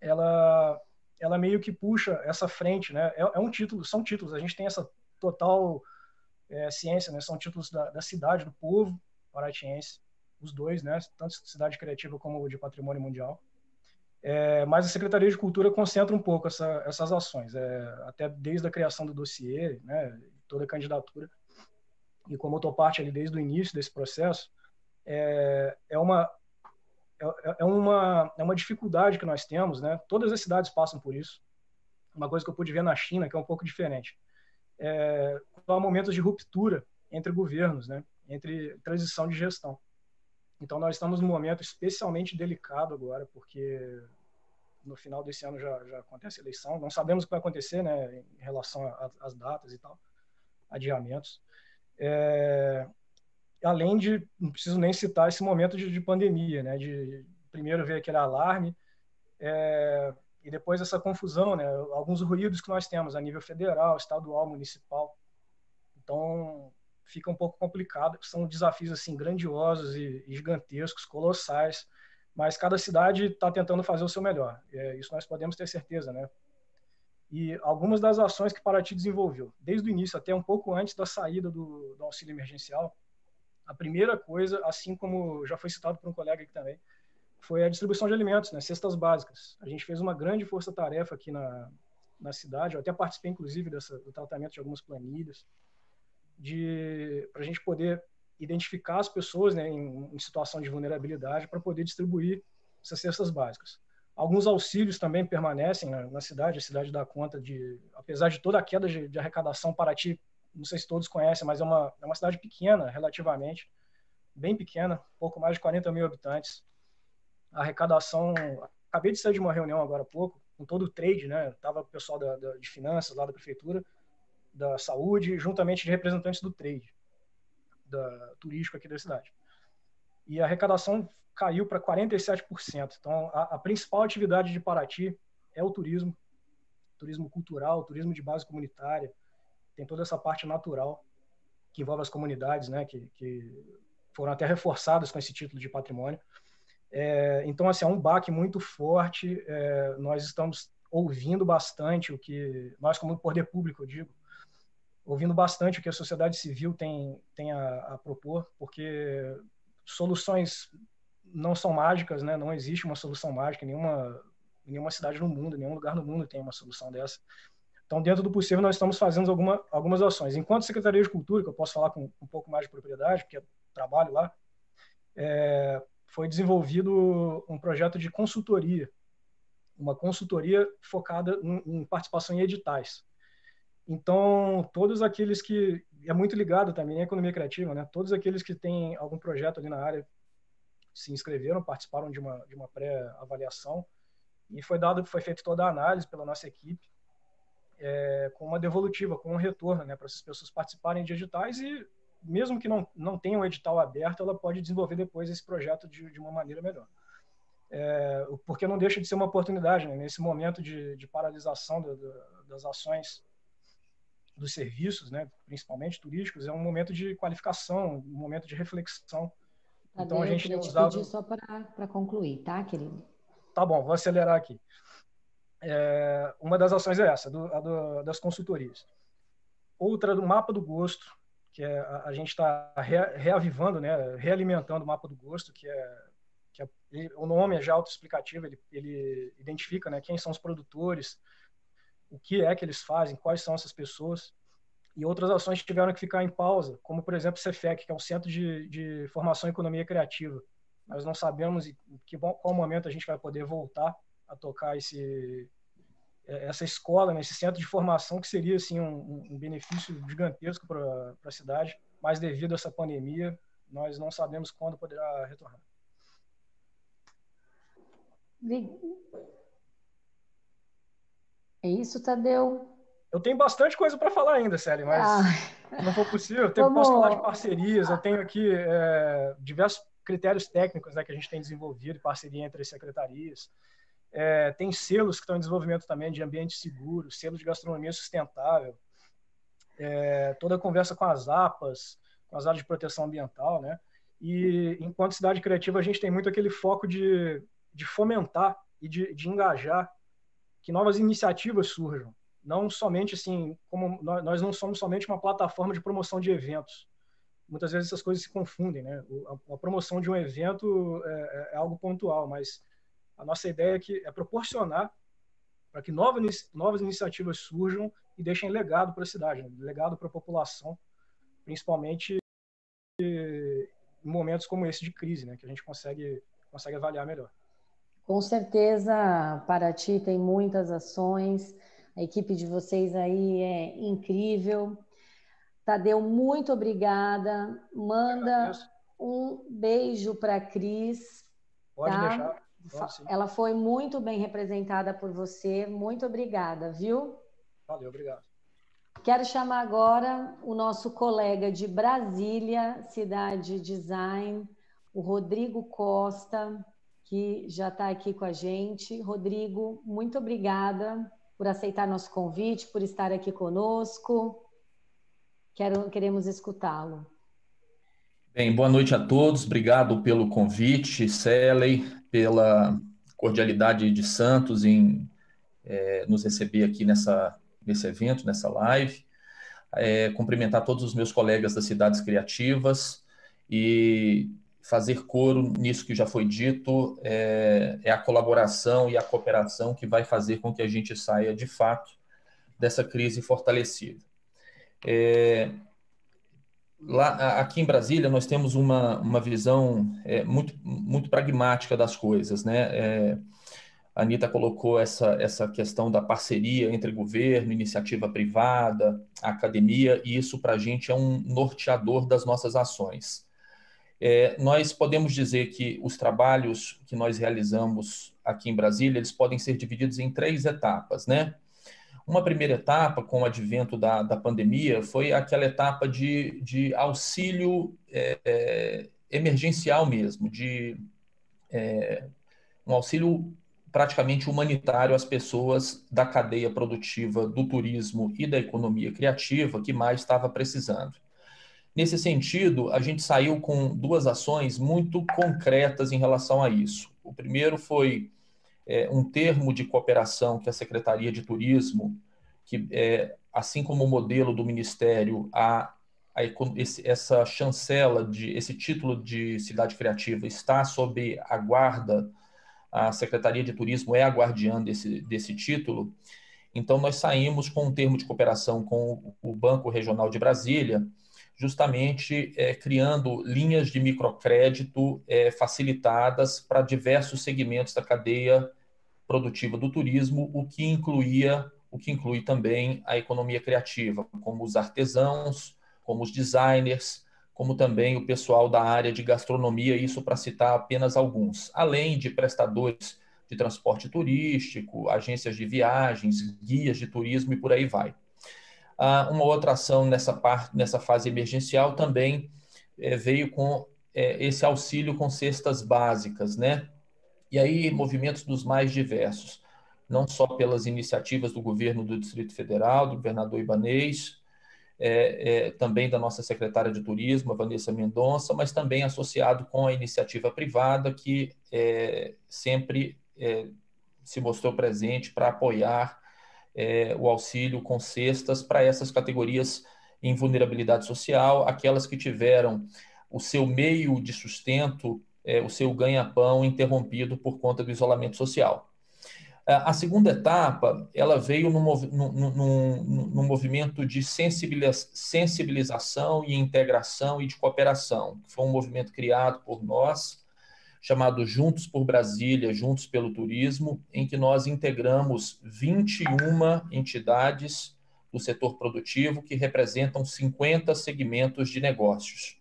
ela, ela meio que puxa essa frente, né? É, é um título, são títulos. A gente tem essa total é, ciência, né? São títulos da, da cidade, do povo paratiense os dois, né, tanto cidade criativa como de patrimônio mundial. É, mas a Secretaria de Cultura concentra um pouco essa, essas ações, é, até desde a criação do dossiê, né, toda a candidatura. E como eu estou parte ali desde o início desse processo, é, é uma é, é, uma é uma dificuldade que nós temos, né? Todas as cidades passam por isso. Uma coisa que eu pude ver na China que é um pouco diferente. É, há momentos de ruptura entre governos, né? Entre transição de gestão. Então, nós estamos num momento especialmente delicado agora, porque no final desse ano já, já acontece a eleição. Não sabemos o que vai acontecer né, em relação às datas e tal, adiamentos. É, além de, não preciso nem citar esse momento de, de pandemia, né, de primeiro ver aquele alarme é, e depois essa confusão, né, alguns ruídos que nós temos a nível federal, estadual, municipal. Então, fica um pouco complicado, são desafios assim grandiosos e, gigantescos, colossais, mas cada cidade está tentando fazer o seu melhor. É, isso nós podemos ter certeza, né? E algumas das ações que Paraty desenvolveu, desde o início até um pouco antes da saída do, do auxílio emergencial, a primeira coisa, assim como já foi citado por um colega aqui também, foi a distribuição de alimentos, né, cestas básicas. A gente fez uma grande força-tarefa aqui na, na cidade, eu até participei, inclusive, dessa, do tratamento de algumas planilhas, para a gente poder identificar as pessoas né, em, em situação de vulnerabilidade para poder distribuir essas cestas básicas. Alguns auxílios também permanecem na, na, cidade, a cidade dá conta de, apesar de toda a queda de, de arrecadação, Paraty, não sei se todos conhecem, mas é uma, é uma cidade pequena, relativamente, bem pequena, pouco mais de 40 mil habitantes. A arrecadação, acabei de sair de uma reunião agora há pouco, com todo o trade, né? Tava o pessoal da, da, de finanças lá da prefeitura, da saúde, juntamente de representantes do trade, da turístico aqui da cidade. E a arrecadação caiu para 47%. Então, a, a, principal atividade de Paraty é o turismo, turismo cultural, turismo de base comunitária. Tem toda essa parte natural que envolve as comunidades, né, que, que foram até reforçadas com esse título de patrimônio. É, então, assim, é um baque muito forte. É, nós estamos ouvindo bastante o que nós, como poder público, eu digo, ouvindo bastante o que a sociedade civil tem, tem a, a propor, porque soluções não são mágicas, né? Não existe uma solução mágica, nenhuma nenhuma cidade no mundo, nenhum lugar no mundo tem uma solução dessa. Então, dentro do possível, nós estamos fazendo alguma, algumas ações. Enquanto Secretaria de Cultura, que eu posso falar com um pouco mais de propriedade, porque eu trabalho lá, é, foi desenvolvido um projeto de consultoria, uma consultoria focada em, em participação em editais. Então, todos aqueles que é muito ligado também à economia criativa, né? Todos aqueles que têm algum projeto ali na área se inscreveram, participaram de uma de uma pré-avaliação e foi dado, foi feita toda a análise pela nossa equipe é, com uma devolutiva, com um retorno, né, para essas pessoas participarem de editais e mesmo que não não tenha um edital aberto, ela pode desenvolver depois esse projeto de, de uma maneira melhor. É, porque não deixa de ser uma oportunidade né, nesse momento de, de paralisação do, do, das ações dos serviços, né, principalmente turísticos, é um momento de qualificação, um momento de reflexão. Tadeu, então a gente tem usado. Pedir só para concluir, tá, querido? Tá bom, vou acelerar aqui. É, uma das ações é essa, do, do, das consultorias. Outra do mapa do gosto, que é, a, a gente está re, reavivando, né, realimentando o mapa do gosto, que é, que é o nome é já autoexplicativo, ele, ele identifica né, quem são os produtores, o que é que eles fazem, quais são essas pessoas. E outras ações tiveram que ficar em pausa, como, por exemplo, o CEFEC, que é um Centro de, de Formação em Economia Criativa. Nós não sabemos em que, qual momento a gente vai poder voltar a tocar esse, é, essa escola, né, esse centro de formação, que seria assim, um, um benefício gigantesco para a cidade, mas devido a essa pandemia, nós não sabemos quando poderá retornar. É isso, Tadeu? Eu tenho bastante coisa para falar ainda, Célia, mas ah. não for possível. Eu tenho, Vamos... posso falar de parcerias, eu tenho aqui é, diversos critérios técnicos né, que a gente tem desenvolvido, parceria entre as secretarias. É, tem selos que estão em desenvolvimento também de ambiente seguro, selo de gastronomia sustentável, é, toda a conversa com as APAS, com as áreas de proteção ambiental, né? E enquanto cidade criativa, a gente tem muito aquele foco de, de fomentar e de, de engajar que novas iniciativas surjam. Não somente assim, como nós não somos somente uma plataforma de promoção de eventos. Muitas vezes essas coisas se confundem, né? A, promoção de um evento é, é, é algo pontual, mas a nossa ideia é que é proporcionar para que novas novas iniciativas surjam e deixem legado para a cidade, né? legado para a população, principalmente em momentos como esse de crise, né? Que a gente consegue consegue avaliar melhor. Com certeza, Paraty tem muitas ações, a equipe de vocês aí é incrível. Tadeu, muito obrigada. Manda um beijo para a Cris. Pode tá? deixar. Pode, Ela foi muito bem representada por você. Muito obrigada, viu? Valeu, obrigado. Quero chamar agora o nosso colega de Brasília, Cidade Design, o Rodrigo Costa que já está aqui com a gente. Rodrigo, muito obrigada por aceitar nosso convite, por estar aqui conosco. Quero, queremos escutá-lo. Bem, boa noite a todos. Obrigado pelo convite, Selen, pela cordialidade de Santos em é, nos receber aqui nessa, nesse evento, nessa live. É, cumprimentar todos os meus colegas das cidades criativas e fazer coro nisso que já foi dito, é, é, a colaboração e a cooperação que vai fazer com que a gente saia, de fato, dessa crise fortalecida. É, lá, aqui em Brasília, nós temos uma, uma visão é, muito, muito pragmática das coisas. Né? É, a Anitta colocou essa, essa questão da parceria entre governo, iniciativa privada, academia, e isso para a gente é um norteador das nossas ações. É, nós podemos dizer que os trabalhos que nós realizamos aqui em Brasília, eles podem ser divididos em três etapas, né? Uma primeira etapa, com o advento da, da pandemia, foi aquela etapa de, de auxílio é, é, emergencial mesmo, de é, um auxílio praticamente humanitário às pessoas da cadeia produtiva do turismo e da economia criativa que mais estava precisando. Nesse sentido, a gente saiu com duas ações muito concretas em relação a isso. O primeiro foi é, um termo de cooperação que a Secretaria de Turismo, que é, assim como o modelo do Ministério, a, a esse, essa chancela, de, esse título de cidade criativa está sob a guarda, a Secretaria de Turismo é a guardiã desse, desse título, então nós saímos com um termo de cooperação com o Banco Regional de Brasília, justamente é, criando linhas de microcrédito é, facilitadas para diversos segmentos da cadeia produtiva do turismo, o que incluía, o que inclui também a economia criativa, como os artesãos, como os designers, como também o pessoal da área de gastronomia, isso para citar apenas alguns, além de prestadores de transporte turístico, agências de viagens, guias de turismo e por aí vai. Ah, uma outra ação nessa parte, nessa fase emergencial também é, veio com é, esse auxílio com cestas básicas, né? E aí movimentos dos mais diversos, não só pelas iniciativas do governo do Distrito Federal, do governador Ibanês, é, é, também da nossa secretária de Turismo, Vanessa Mendonça, mas também associado com a iniciativa privada que sempre se mostrou presente para apoiar é, o auxílio com cestas para essas categorias em vulnerabilidade social, aquelas que tiveram o seu meio de sustento, é, o seu ganha-pão interrompido por conta do isolamento social. A segunda etapa, ela veio num movimento de sensibilização e integração e de cooperação, foi um movimento criado por nós, chamado Juntos por Brasília, Juntos pelo Turismo, em que nós integramos 21 entidades do setor produtivo que representam 50 segmentos de negócios.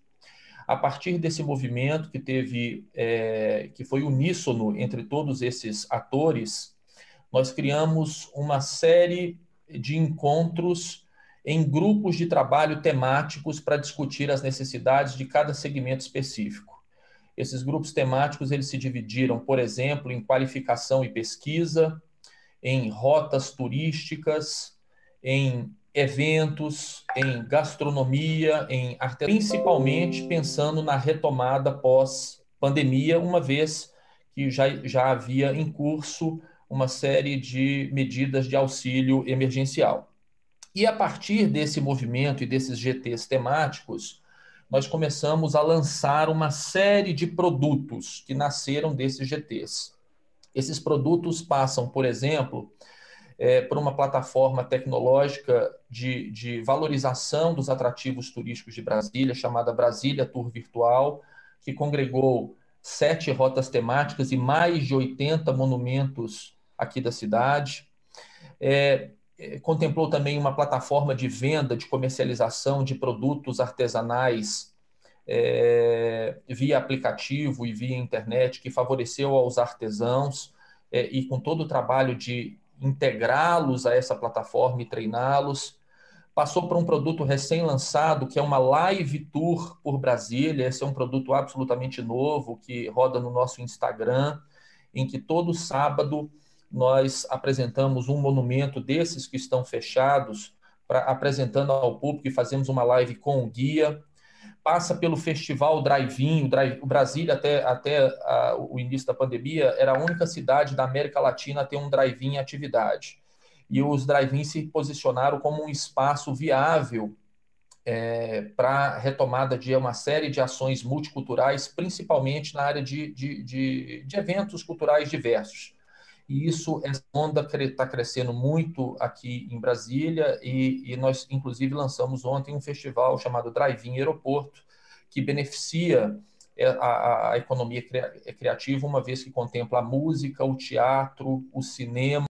A partir desse movimento que teve, é, que foi uníssono entre todos esses atores, nós criamos uma série de encontros em grupos de trabalho temáticos para discutir as necessidades de cada segmento específico. Esses grupos temáticos eles se dividiram, por exemplo, em qualificação e pesquisa, em rotas turísticas, em eventos, em gastronomia, em arte, principalmente pensando na retomada pós-pandemia, uma vez que já, já havia em curso uma série de medidas de auxílio emergencial. E a partir desse movimento e desses GTs temáticos, nós começamos a lançar uma série de produtos que nasceram desses GTs. Esses produtos passam, por exemplo, é, por uma plataforma tecnológica de, de valorização dos atrativos turísticos de Brasília, chamada Brasília Tour Virtual, que congregou sete rotas temáticas e mais de 80 monumentos aqui da cidade. É, contemplou também uma plataforma de venda, de comercialização de produtos artesanais é, via aplicativo e via internet, que favoreceu aos artesãos é, e com todo o trabalho de integrá-los a essa plataforma e treiná-los. Passou por um produto recém-lançado, que é uma live tour por Brasília. Esse é um produto absolutamente novo que roda no nosso Instagram, em que todo sábado nós apresentamos um monumento desses que estão fechados, pra, apresentando ao público e fazemos uma live com o guia. Passa pelo festival Drive-In, o, Drive, o Brasília, até, até a, o início da pandemia, era a única cidade da América Latina a ter um drive-in em atividade. E os drive-in se posicionaram como um espaço viável é, para retomada de uma série de ações multiculturais, principalmente na área de, de, de, de eventos culturais diversos. E isso, essa onda está crescendo muito aqui em Brasília, e, e, nós, inclusive, lançamos ontem um festival chamado Drive-In Aeroporto, que beneficia é, a, a economia criativa, uma vez que contempla a música, o teatro, o cinema,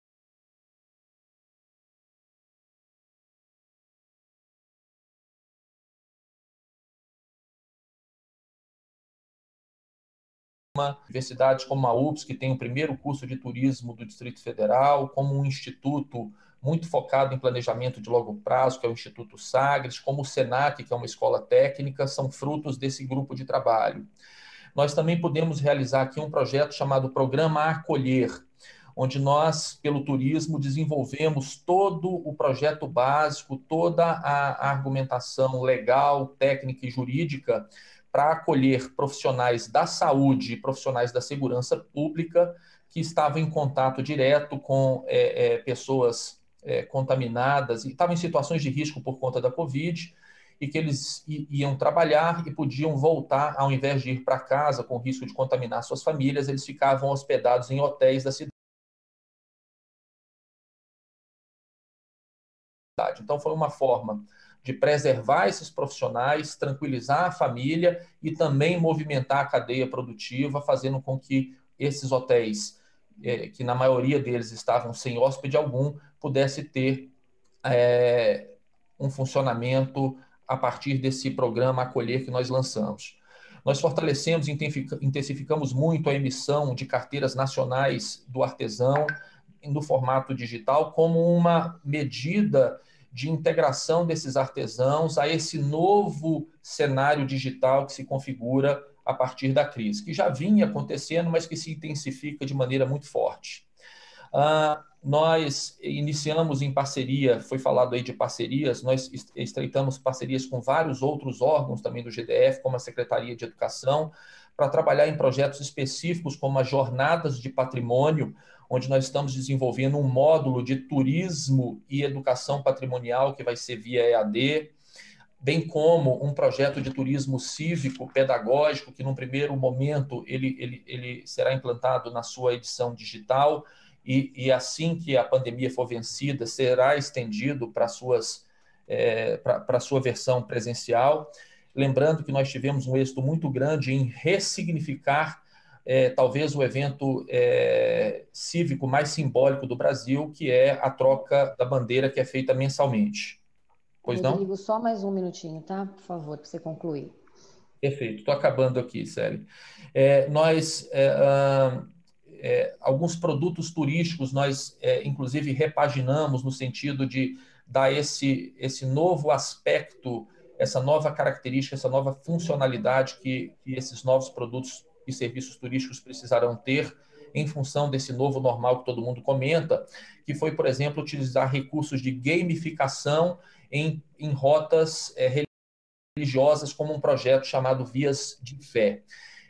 universidades como a UPS, que tem o primeiro curso de turismo do Distrito Federal, como um instituto muito focado em planejamento de longo prazo, que é o Instituto Sagres, como o SENAC, que é uma escola técnica, são frutos desse grupo de trabalho. Nós também podemos realizar aqui um projeto chamado Programa Acolher, onde nós, pelo turismo, desenvolvemos todo o projeto básico, toda a argumentação legal, técnica e jurídica para acolher profissionais da saúde e profissionais da segurança pública que estavam em contato direto com é, é, pessoas é, contaminadas e estavam em situações de risco por conta da Covid e que eles iam trabalhar e podiam voltar, ao invés de ir para casa com risco de contaminar suas famílias, eles ficavam hospedados em hotéis da cidade. Então, foi uma forma de preservar esses profissionais, tranquilizar a família e também movimentar a cadeia produtiva, fazendo com que esses hotéis, é, que na maioria deles estavam sem hóspede algum, pudesse ter é, um funcionamento a partir desse programa Acolher que nós lançamos. Nós fortalecemos e intensificamos muito a emissão de carteiras nacionais do artesão no formato digital como uma medida de integração desses artesãos a esse novo cenário digital que se configura a partir da crise, que já vinha acontecendo, mas que se intensifica de maneira muito forte. Uh, nós iniciamos em parceria, foi falado aí de parcerias, nós estreitamos parcerias com vários outros órgãos também do GDF, como a Secretaria de Educação, para trabalhar em projetos específicos como as jornadas de patrimônio, onde nós estamos desenvolvendo um módulo de turismo e educação patrimonial que vai ser via EAD, bem como um projeto de turismo cívico pedagógico que, num primeiro momento, ele, ele, ele será implantado na sua edição digital e, e assim que a pandemia for vencida, será estendido para suas é, para sua versão presencial. Lembrando que nós tivemos um êxito muito grande em ressignificar é, talvez o evento é, cívico mais simbólico do Brasil, que é a troca da bandeira que é feita mensalmente. Pois Rodrigo, não? só mais um minutinho, tá? Por favor, para você concluir. Perfeito, estou acabando aqui, Célio. É, nós, é, é, alguns produtos turísticos, nós, é, inclusive, repaginamos no sentido de dar esse, esse novo aspecto, essa nova característica, essa nova funcionalidade que, que esses novos produtos e serviços turísticos precisarão ter em função desse novo normal que todo mundo comenta, que foi, por exemplo, utilizar recursos de gamificação em, em rotas é, religiosas, como um projeto chamado Vias de Fé.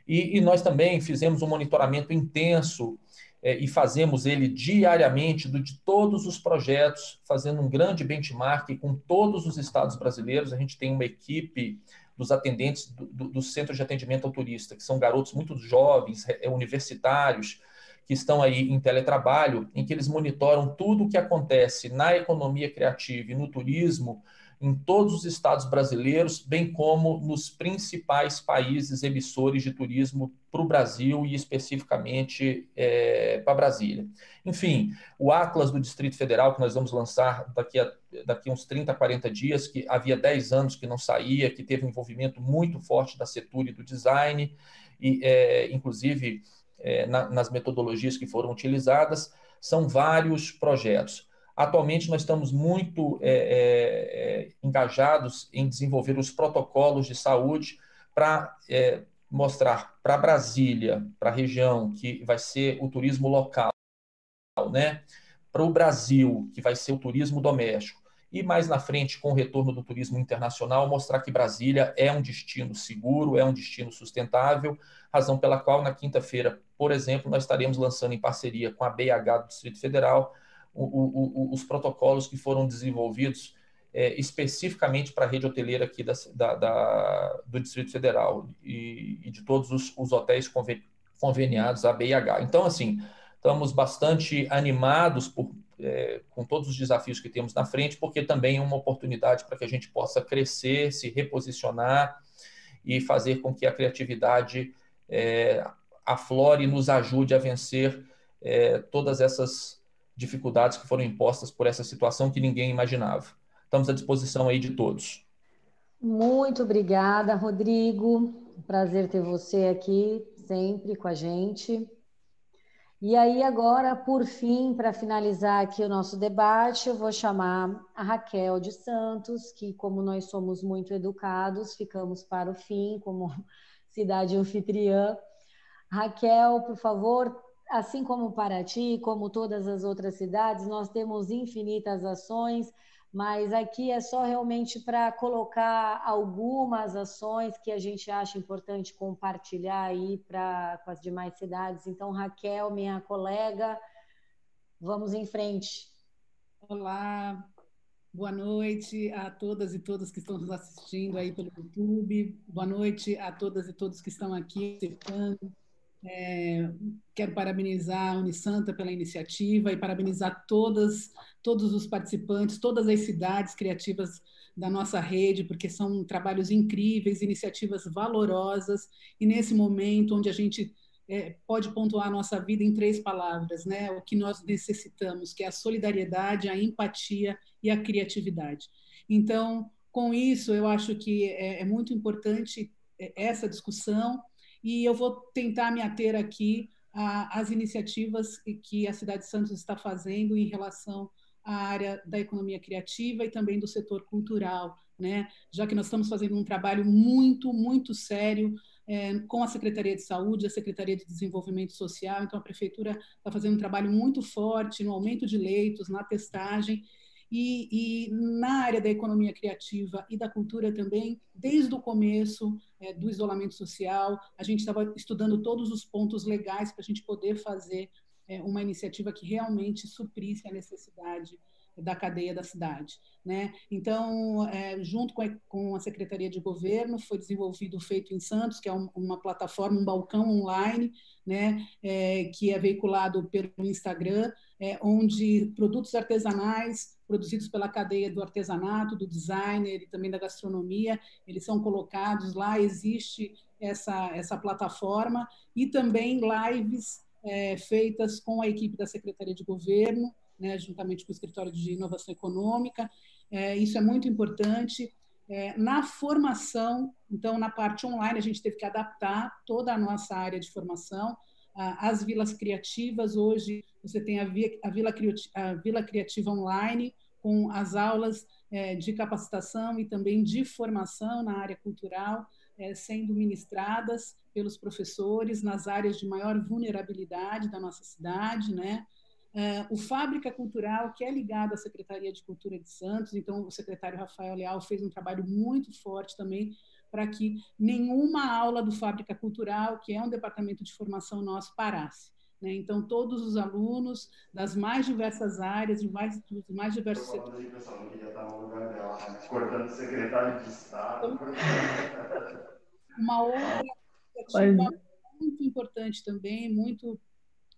E, e nós também fizemos um monitoramento intenso é, e fazemos ele diariamente do, de todos os projetos, fazendo um grande benchmark com todos os estados brasileiros. A gente tem uma equipe dos atendentes do, do, do centro de atendimento ao turista, que são garotos muito jovens, é, universitários, que estão aí em teletrabalho, em que eles monitoram tudo o que acontece na economia criativa e no turismo em todos os estados brasileiros, bem como nos principais países emissores de turismo para o Brasil e especificamente é, para Brasília. Enfim, o Atlas do Distrito Federal, que nós vamos lançar daqui a daqui uns 30, 40 dias, que havia 10 anos que não saía, que teve um envolvimento muito forte da Setur e do design, e é, inclusive é, na, nas metodologias que foram utilizadas, são vários projetos. Atualmente, nós estamos muito é, é, é, engajados em desenvolver os protocolos de saúde para é, mostrar para Brasília, para a região, que vai ser o turismo local, né? para o Brasil, que vai ser o turismo doméstico, e mais na frente, com o retorno do turismo internacional, mostrar que Brasília é um destino seguro, é um destino sustentável, razão pela qual, na quinta-feira, por exemplo, nós estaremos lançando em parceria com a BH do Distrito Federal o, o, os protocolos que foram desenvolvidos é, especificamente para a rede hoteleira aqui da, da, da, do Distrito Federal e, e de todos os, os hotéis conven, conveniados à BIH. Então, assim, estamos bastante animados por, é, com todos os desafios que temos na frente, porque também é uma oportunidade para que a gente possa crescer, se reposicionar e fazer com que a criatividade é, aflore e nos ajude a vencer é, todas essas dificuldades que foram impostas por essa situação que ninguém imaginava. Estamos à disposição aí de todos. Muito obrigada, Rodrigo. Prazer ter você aqui sempre com a gente. E aí, agora, por fim, para finalizar aqui o nosso debate, eu vou chamar a Raquel de Santos, que, como nós somos muito educados, ficamos para o fim, como cidade anfitriã. Raquel, por favor, assim como Paraty, como todas as outras cidades, nós temos infinitas ações mas aqui é só realmente para colocar algumas ações que a gente acha importante compartilhar aí para com as demais cidades. Então, Raquel, minha colega, vamos em frente. Olá, boa noite a todas e todos que estão nos assistindo aí pelo YouTube. Boa noite a todas e todos que estão aqui participando é, quero parabenizar a Unisanta pela iniciativa e parabenizar todas, todos os participantes, todas as cidades criativas da nossa rede, porque são trabalhos incríveis, iniciativas valorosas, e nesse momento onde a gente é, pode pontuar a nossa vida em três palavras, né? O que nós necessitamos, que é a solidariedade, a empatia e a criatividade. Então, com isso, eu acho que é, é muito importante é, essa discussão e eu vou tentar me ater aqui às iniciativas que a cidade de Santos está fazendo em relação à área da economia criativa e também do setor cultural, né? Já que nós estamos fazendo um trabalho muito, muito sério é, com a Secretaria de Saúde, a Secretaria de Desenvolvimento Social, então a prefeitura está fazendo um trabalho muito forte no aumento de leitos, na testagem e, e, na área da economia criativa e da cultura também, desde o começo é, do isolamento social, a gente estava estudando todos os pontos legais para a gente poder fazer é, uma iniciativa que realmente suprisse a necessidade da cadeia da cidade. Né? Então, é, junto com a, com a, Secretaria de Governo, foi desenvolvido o Feito em Santos, que é um, uma plataforma, um balcão online, né? É, que é veiculado pelo Instagram, é, onde produtos artesanais produzidos pela cadeia do artesanato, do designer e também da gastronomia, eles são colocados lá, existe essa, essa plataforma e também lives é, feitas com a equipe da Secretaria de Governo, né, juntamente com o Escritório de Inovação Econômica. É, isso é muito importante. É, na formação, então, na parte online, a gente teve que adaptar toda a nossa área de formação. As vilas criativas, hoje, você tem a, via, a, Vila, a Vila Criativa Online, com as aulas é, de capacitação e também de formação na área cultural, é, sendo ministradas pelos professores nas áreas de maior vulnerabilidade da nossa cidade, né? Uh, o Fábrica Cultural, que é ligado à Secretaria de Cultura de Santos, então o secretário Rafael Leal fez um trabalho muito forte também para que nenhuma aula do Fábrica Cultural, que é um departamento de formação nosso, parasse. Né? Então, todos os alunos das mais diversas áreas, de mais, dos mais diversos setores. Aí, pessoal, não queria estar no lugar dela, né? cortando secretário de Estado. Uma outra iniciativa muito importante também, muito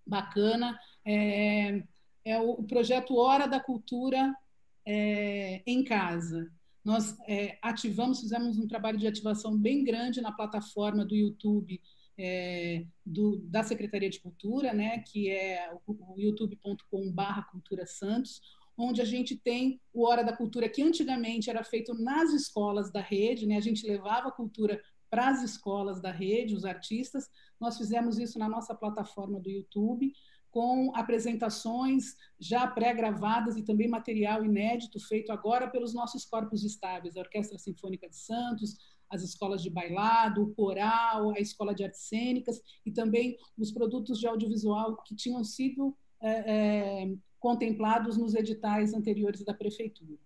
bacana, é, é o projeto Hora da Cultura é, em Casa. Nós é, ativamos, fizemos um trabalho de ativação bem grande na plataforma do YouTube é, do, da Secretaria de Cultura, né, que é o, youtube.com.br Cultura Santos, onde a gente tem o Hora da Cultura, que antigamente era feito nas escolas da rede, né, a gente levava a cultura para as escolas da rede, os artistas, nós fizemos isso na nossa plataforma do YouTube, com apresentações já pré-gravadas e também material inédito feito agora pelos nossos corpos estáveis, a Orquestra Sinfônica de Santos, as escolas de bailado, o coral, a escola de artes cênicas e também os produtos de audiovisual que tinham sido é, é, contemplados nos editais anteriores da prefeitura.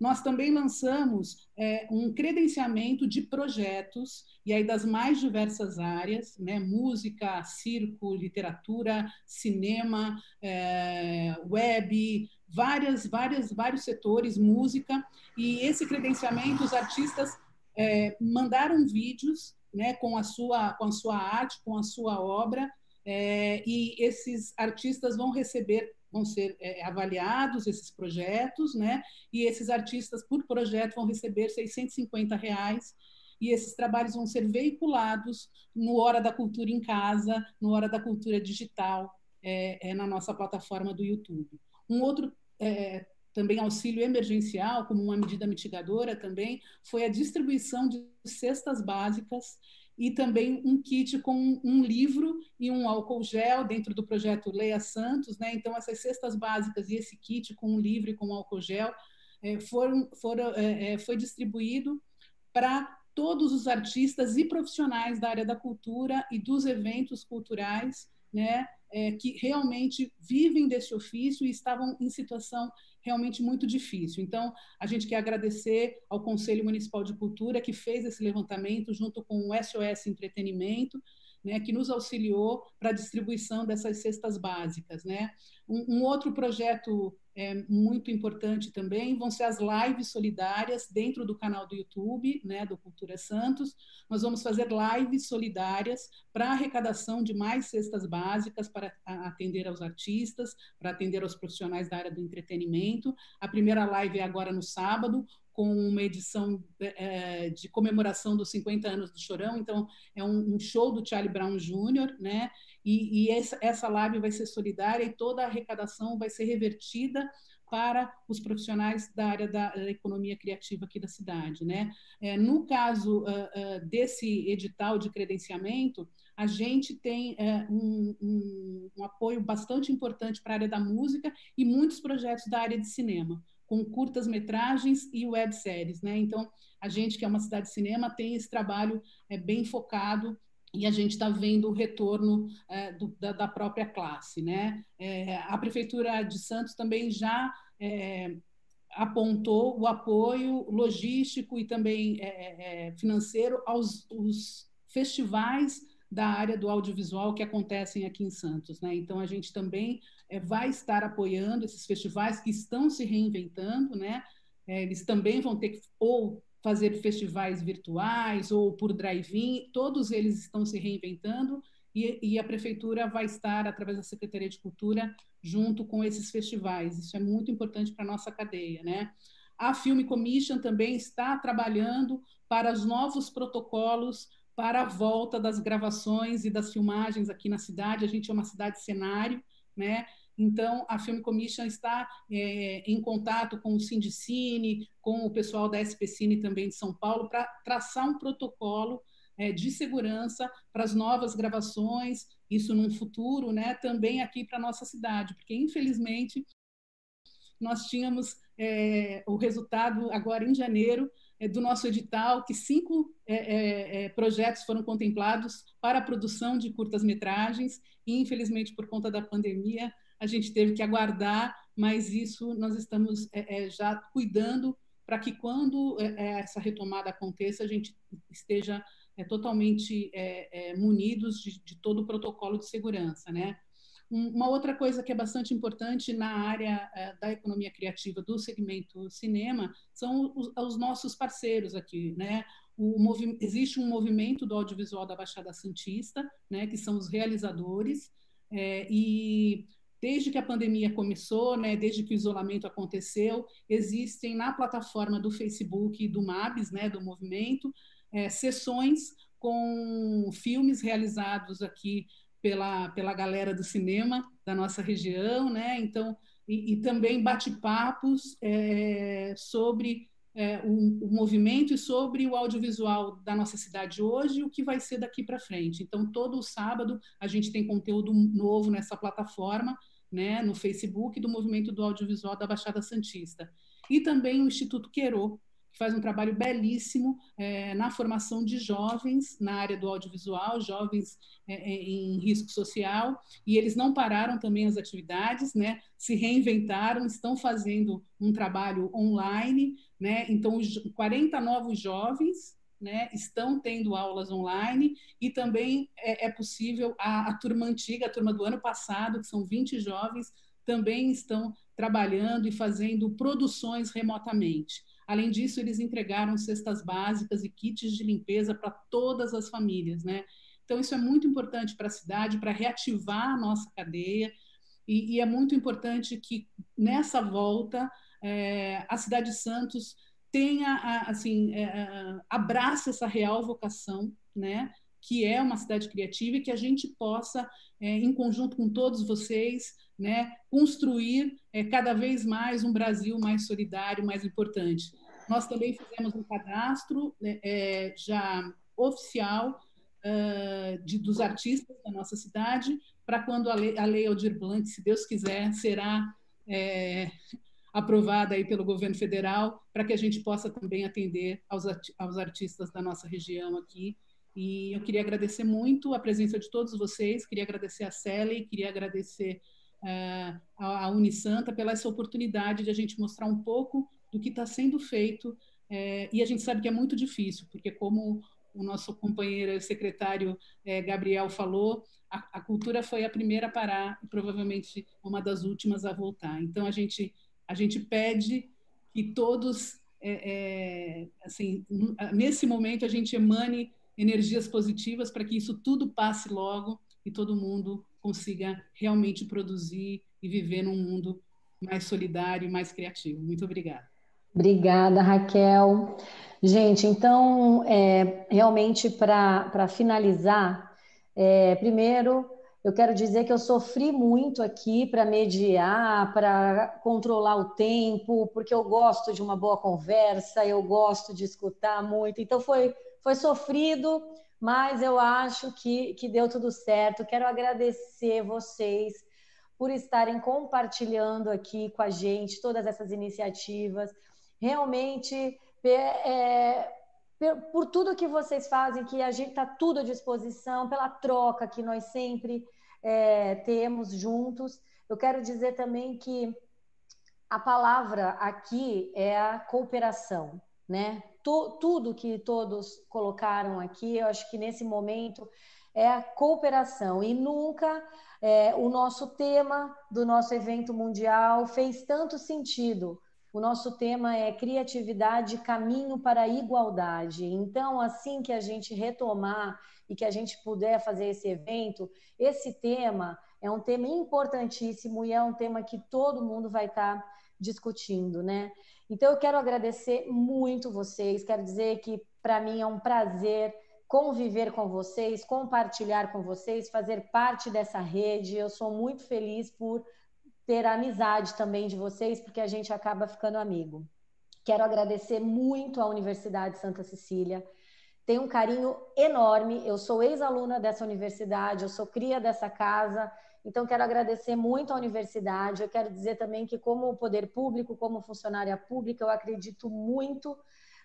Nós também lançamos é, um credenciamento de projetos, e aí das mais diversas áreas, né, música, circo, literatura, cinema, é, web, várias, várias, vários setores, música, e esse credenciamento, os artistas é, mandaram vídeos né, com, a sua, com a sua arte, com a sua obra, é, e esses artistas vão receber, vão ser é, avaliados, esses projetos, né, e esses artistas, por projeto, vão receber 650 reais, e esses trabalhos vão ser veiculados no Hora da Cultura em Casa, no Hora da Cultura Digital, é, é na nossa plataforma do YouTube. Um outro é, também auxílio emergencial, como uma medida mitigadora também, foi a distribuição de cestas básicas e também um kit com um livro e um álcool gel dentro do projeto Leia Santos, né? Então essas cestas básicas e esse kit com um livro e com um álcool gel é, foram, foram é, é, foi distribuído para todos os artistas e profissionais da área da cultura e dos eventos culturais, né? É, que realmente vivem desse ofício e estavam em situação realmente muito difícil. Então, a gente quer agradecer ao Conselho Municipal de Cultura, que fez esse levantamento junto com o SOS Entretenimento, né, que nos auxiliou para a distribuição dessas cestas básicas. Né? Um, um outro projeto é, muito importante também vão ser as lives solidárias dentro do canal do YouTube, né, do Cultura Santos. Nós vamos fazer lives solidárias para arrecadação de mais cestas básicas para atender aos artistas, para atender aos profissionais da área do entretenimento. A primeira live é agora no sábado, com uma edição é, de comemoração dos 50 anos do Chorão. Então, é um, um show do Charlie Brown Jr., né? E, e essa, essa live vai ser solidária e toda a arrecadação vai ser revertida para os profissionais da área da, da economia criativa aqui da cidade. Né? É, no caso uh, uh, desse edital de credenciamento, a gente tem um, um, um, apoio bastante importante para a área da música e muitos projetos da área de cinema, com curtas-metragens e webséries. Né? Então, a gente, que é uma cidade de cinema, tem esse trabalho é, bem focado e a gente está vendo o retorno é, do, da, da, própria classe. Né? É, a Prefeitura de Santos também já é, apontou o apoio logístico e também é, é, financeiro aos festivais da área do audiovisual que acontecem aqui em Santos. Né? Então, a gente também é, vai estar apoiando esses festivais que estão se reinventando, né? eles também vão ter que ou fazer festivais virtuais ou por drive-in, todos eles estão se reinventando e, e, a prefeitura vai estar, através da Secretaria de Cultura, junto com esses festivais. Isso é muito importante para a nossa cadeia. Né? A Film Commission também está trabalhando para os novos protocolos para a volta das gravações e das filmagens aqui na cidade. A gente é uma cidade cenário, né? Então, a Film Commission está é, em contato com o Sindicine, com o pessoal da SPCine também de São Paulo, para traçar um protocolo é, de segurança para as novas gravações, isso num futuro, né, também aqui para a nossa cidade, porque, infelizmente, nós tínhamos é, o resultado agora em janeiro do nosso edital, que cinco é, é, é, projetos foram contemplados para a produção de curtas-metragens, e, infelizmente, por conta da pandemia, a gente teve que aguardar, mas isso nós estamos é, é, já cuidando para que quando é, é, essa retomada aconteça, a gente esteja é, totalmente munidos de, de, todo o protocolo de segurança, né? Uma outra coisa que é bastante importante na área da economia criativa do segmento cinema são os, os nossos parceiros aqui, né? O, existe um movimento do audiovisual da Baixada Santista, né? Que são os realizadores é, e Desde que a pandemia começou, né, desde que o isolamento aconteceu, existem na plataforma do Facebook do MABS, né, do movimento, é, sessões com filmes realizados aqui pela, pela galera do cinema da nossa região, né? Então, e, e também bate-papos é, sobre é, o, o, movimento e sobre o audiovisual da nossa cidade hoje e o que vai ser daqui para frente. Então, todo sábado a gente tem conteúdo novo nessa plataforma né, no Facebook do Movimento do Audiovisual da Baixada Santista. E também o Instituto Queiro, que faz um trabalho belíssimo é, na formação de jovens na área do audiovisual, jovens é, é em risco social, e eles não pararam também as atividades, né, se reinventaram, estão fazendo um trabalho online, né, então 40 novos jovens né, estão tendo aulas online e também é, é possível a, a, turma antiga, a turma do ano passado, que são 20 jovens, também estão trabalhando e fazendo produções remotamente. Além disso, eles entregaram cestas básicas e kits de limpeza para todas as famílias, né? Então, isso é muito importante para a cidade, para reativar a nossa cadeia, e, e, é muito importante que nessa volta é, a cidade de Santos tenha, assim, é, abrace essa real vocação, né? que é uma cidade criativa e que a gente possa, é, em conjunto com todos vocês, né, construir é, cada vez mais um Brasil mais solidário, mais importante. Nós também fizemos um cadastro né, é, já oficial uh, de, dos artistas da nossa cidade, para quando a lei, a lei Aldir Blanc, se Deus quiser, será é, aprovada aí pelo governo federal, para que a gente possa também atender aos, aos artistas da nossa região aqui. E eu queria agradecer muito a presença de todos vocês, queria agradecer a Sally, queria agradecer uh, a Unisanta pela essa oportunidade de a gente mostrar um pouco do que está sendo feito. Uh, e a gente sabe que é muito difícil, porque como o nosso companheiro secretário uh, Gabriel falou, a, a, cultura foi a primeira a parar e provavelmente uma das últimas a voltar. Então a gente a gente pede que todos é, é, assim nesse momento a gente emane energias positivas para que isso tudo passe logo e todo mundo consiga realmente produzir e viver num mundo mais solidário e mais criativo. Muito obrigada. Obrigada, Raquel. Gente, então, é, realmente, para finalizar, é, primeiro, eu quero dizer que eu sofri muito aqui para mediar, para controlar o tempo, porque eu gosto de uma boa conversa, eu gosto de escutar muito. Então, foi foi sofrido, mas eu acho que, que deu tudo certo. Quero agradecer vocês por estarem compartilhando aqui com a gente todas essas iniciativas. Realmente, é, por tudo que vocês fazem, que a gente está tudo à disposição, pela troca que nós sempre é, temos juntos. Eu quero dizer também que a palavra aqui é a cooperação, né? tu, tudo que todos colocaram aqui, eu acho que nesse momento é a cooperação e nunca é, o nosso tema do nosso evento mundial fez tanto sentido. O nosso tema é criatividade, caminho para a igualdade. Então, assim que a gente retomar e que a gente puder fazer esse evento, esse tema é um tema importantíssimo e é um tema que todo mundo vai estar discutindo, né? Então, eu quero agradecer muito vocês, quero dizer que para mim é um prazer conviver com vocês, compartilhar com vocês, fazer parte dessa rede. Eu sou muito feliz por ter a amizade também de vocês, porque a gente acaba ficando amigo. Quero agradecer muito à Universidade Santa Cecília. Tenho um carinho enorme. Eu sou ex-aluna dessa universidade, eu sou cria dessa casa então, quero agradecer muito à universidade. Eu quero dizer também que, como poder público, como funcionária pública, eu acredito muito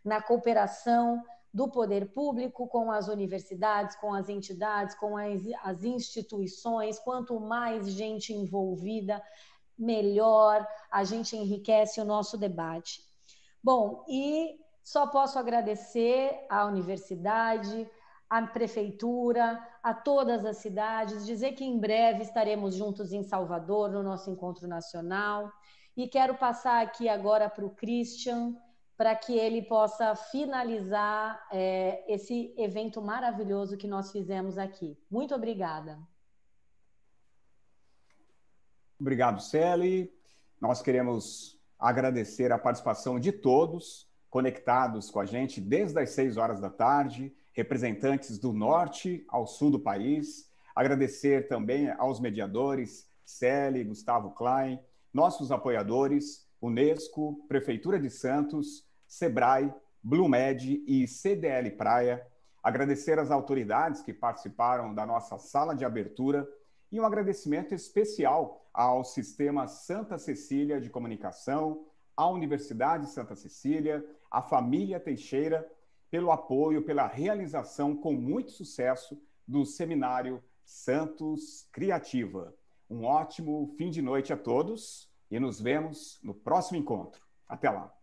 na cooperação do poder público com as universidades, com as entidades, com as, as instituições. Quanto mais gente envolvida, melhor a gente enriquece o nosso debate. Bom, e só posso agradecer à universidade, à prefeitura, a todas as cidades, dizer que em breve estaremos juntos em Salvador, no nosso encontro nacional. E quero passar aqui agora para o Christian, para que ele possa finalizar é, esse evento maravilhoso que nós fizemos aqui. Muito obrigada. Obrigado, Celi. Nós queremos agradecer a participação de todos conectados com a gente desde as seis horas da tarde representantes do norte ao sul do país. Agradecer também aos mediadores, Celi, Gustavo Klein, nossos apoiadores, Unesco, Prefeitura de Santos, Sebrae, Blumed e CDL Praia. Agradecer às autoridades que participaram da nossa sala de abertura e um agradecimento especial ao Sistema Santa Cecília de Comunicação, à Universidade Santa Cecília, à família Teixeira pelo apoio, pela realização com muito sucesso do seminário Santos Criativa. Um ótimo fim de noite a todos e nos vemos no próximo encontro. Até lá!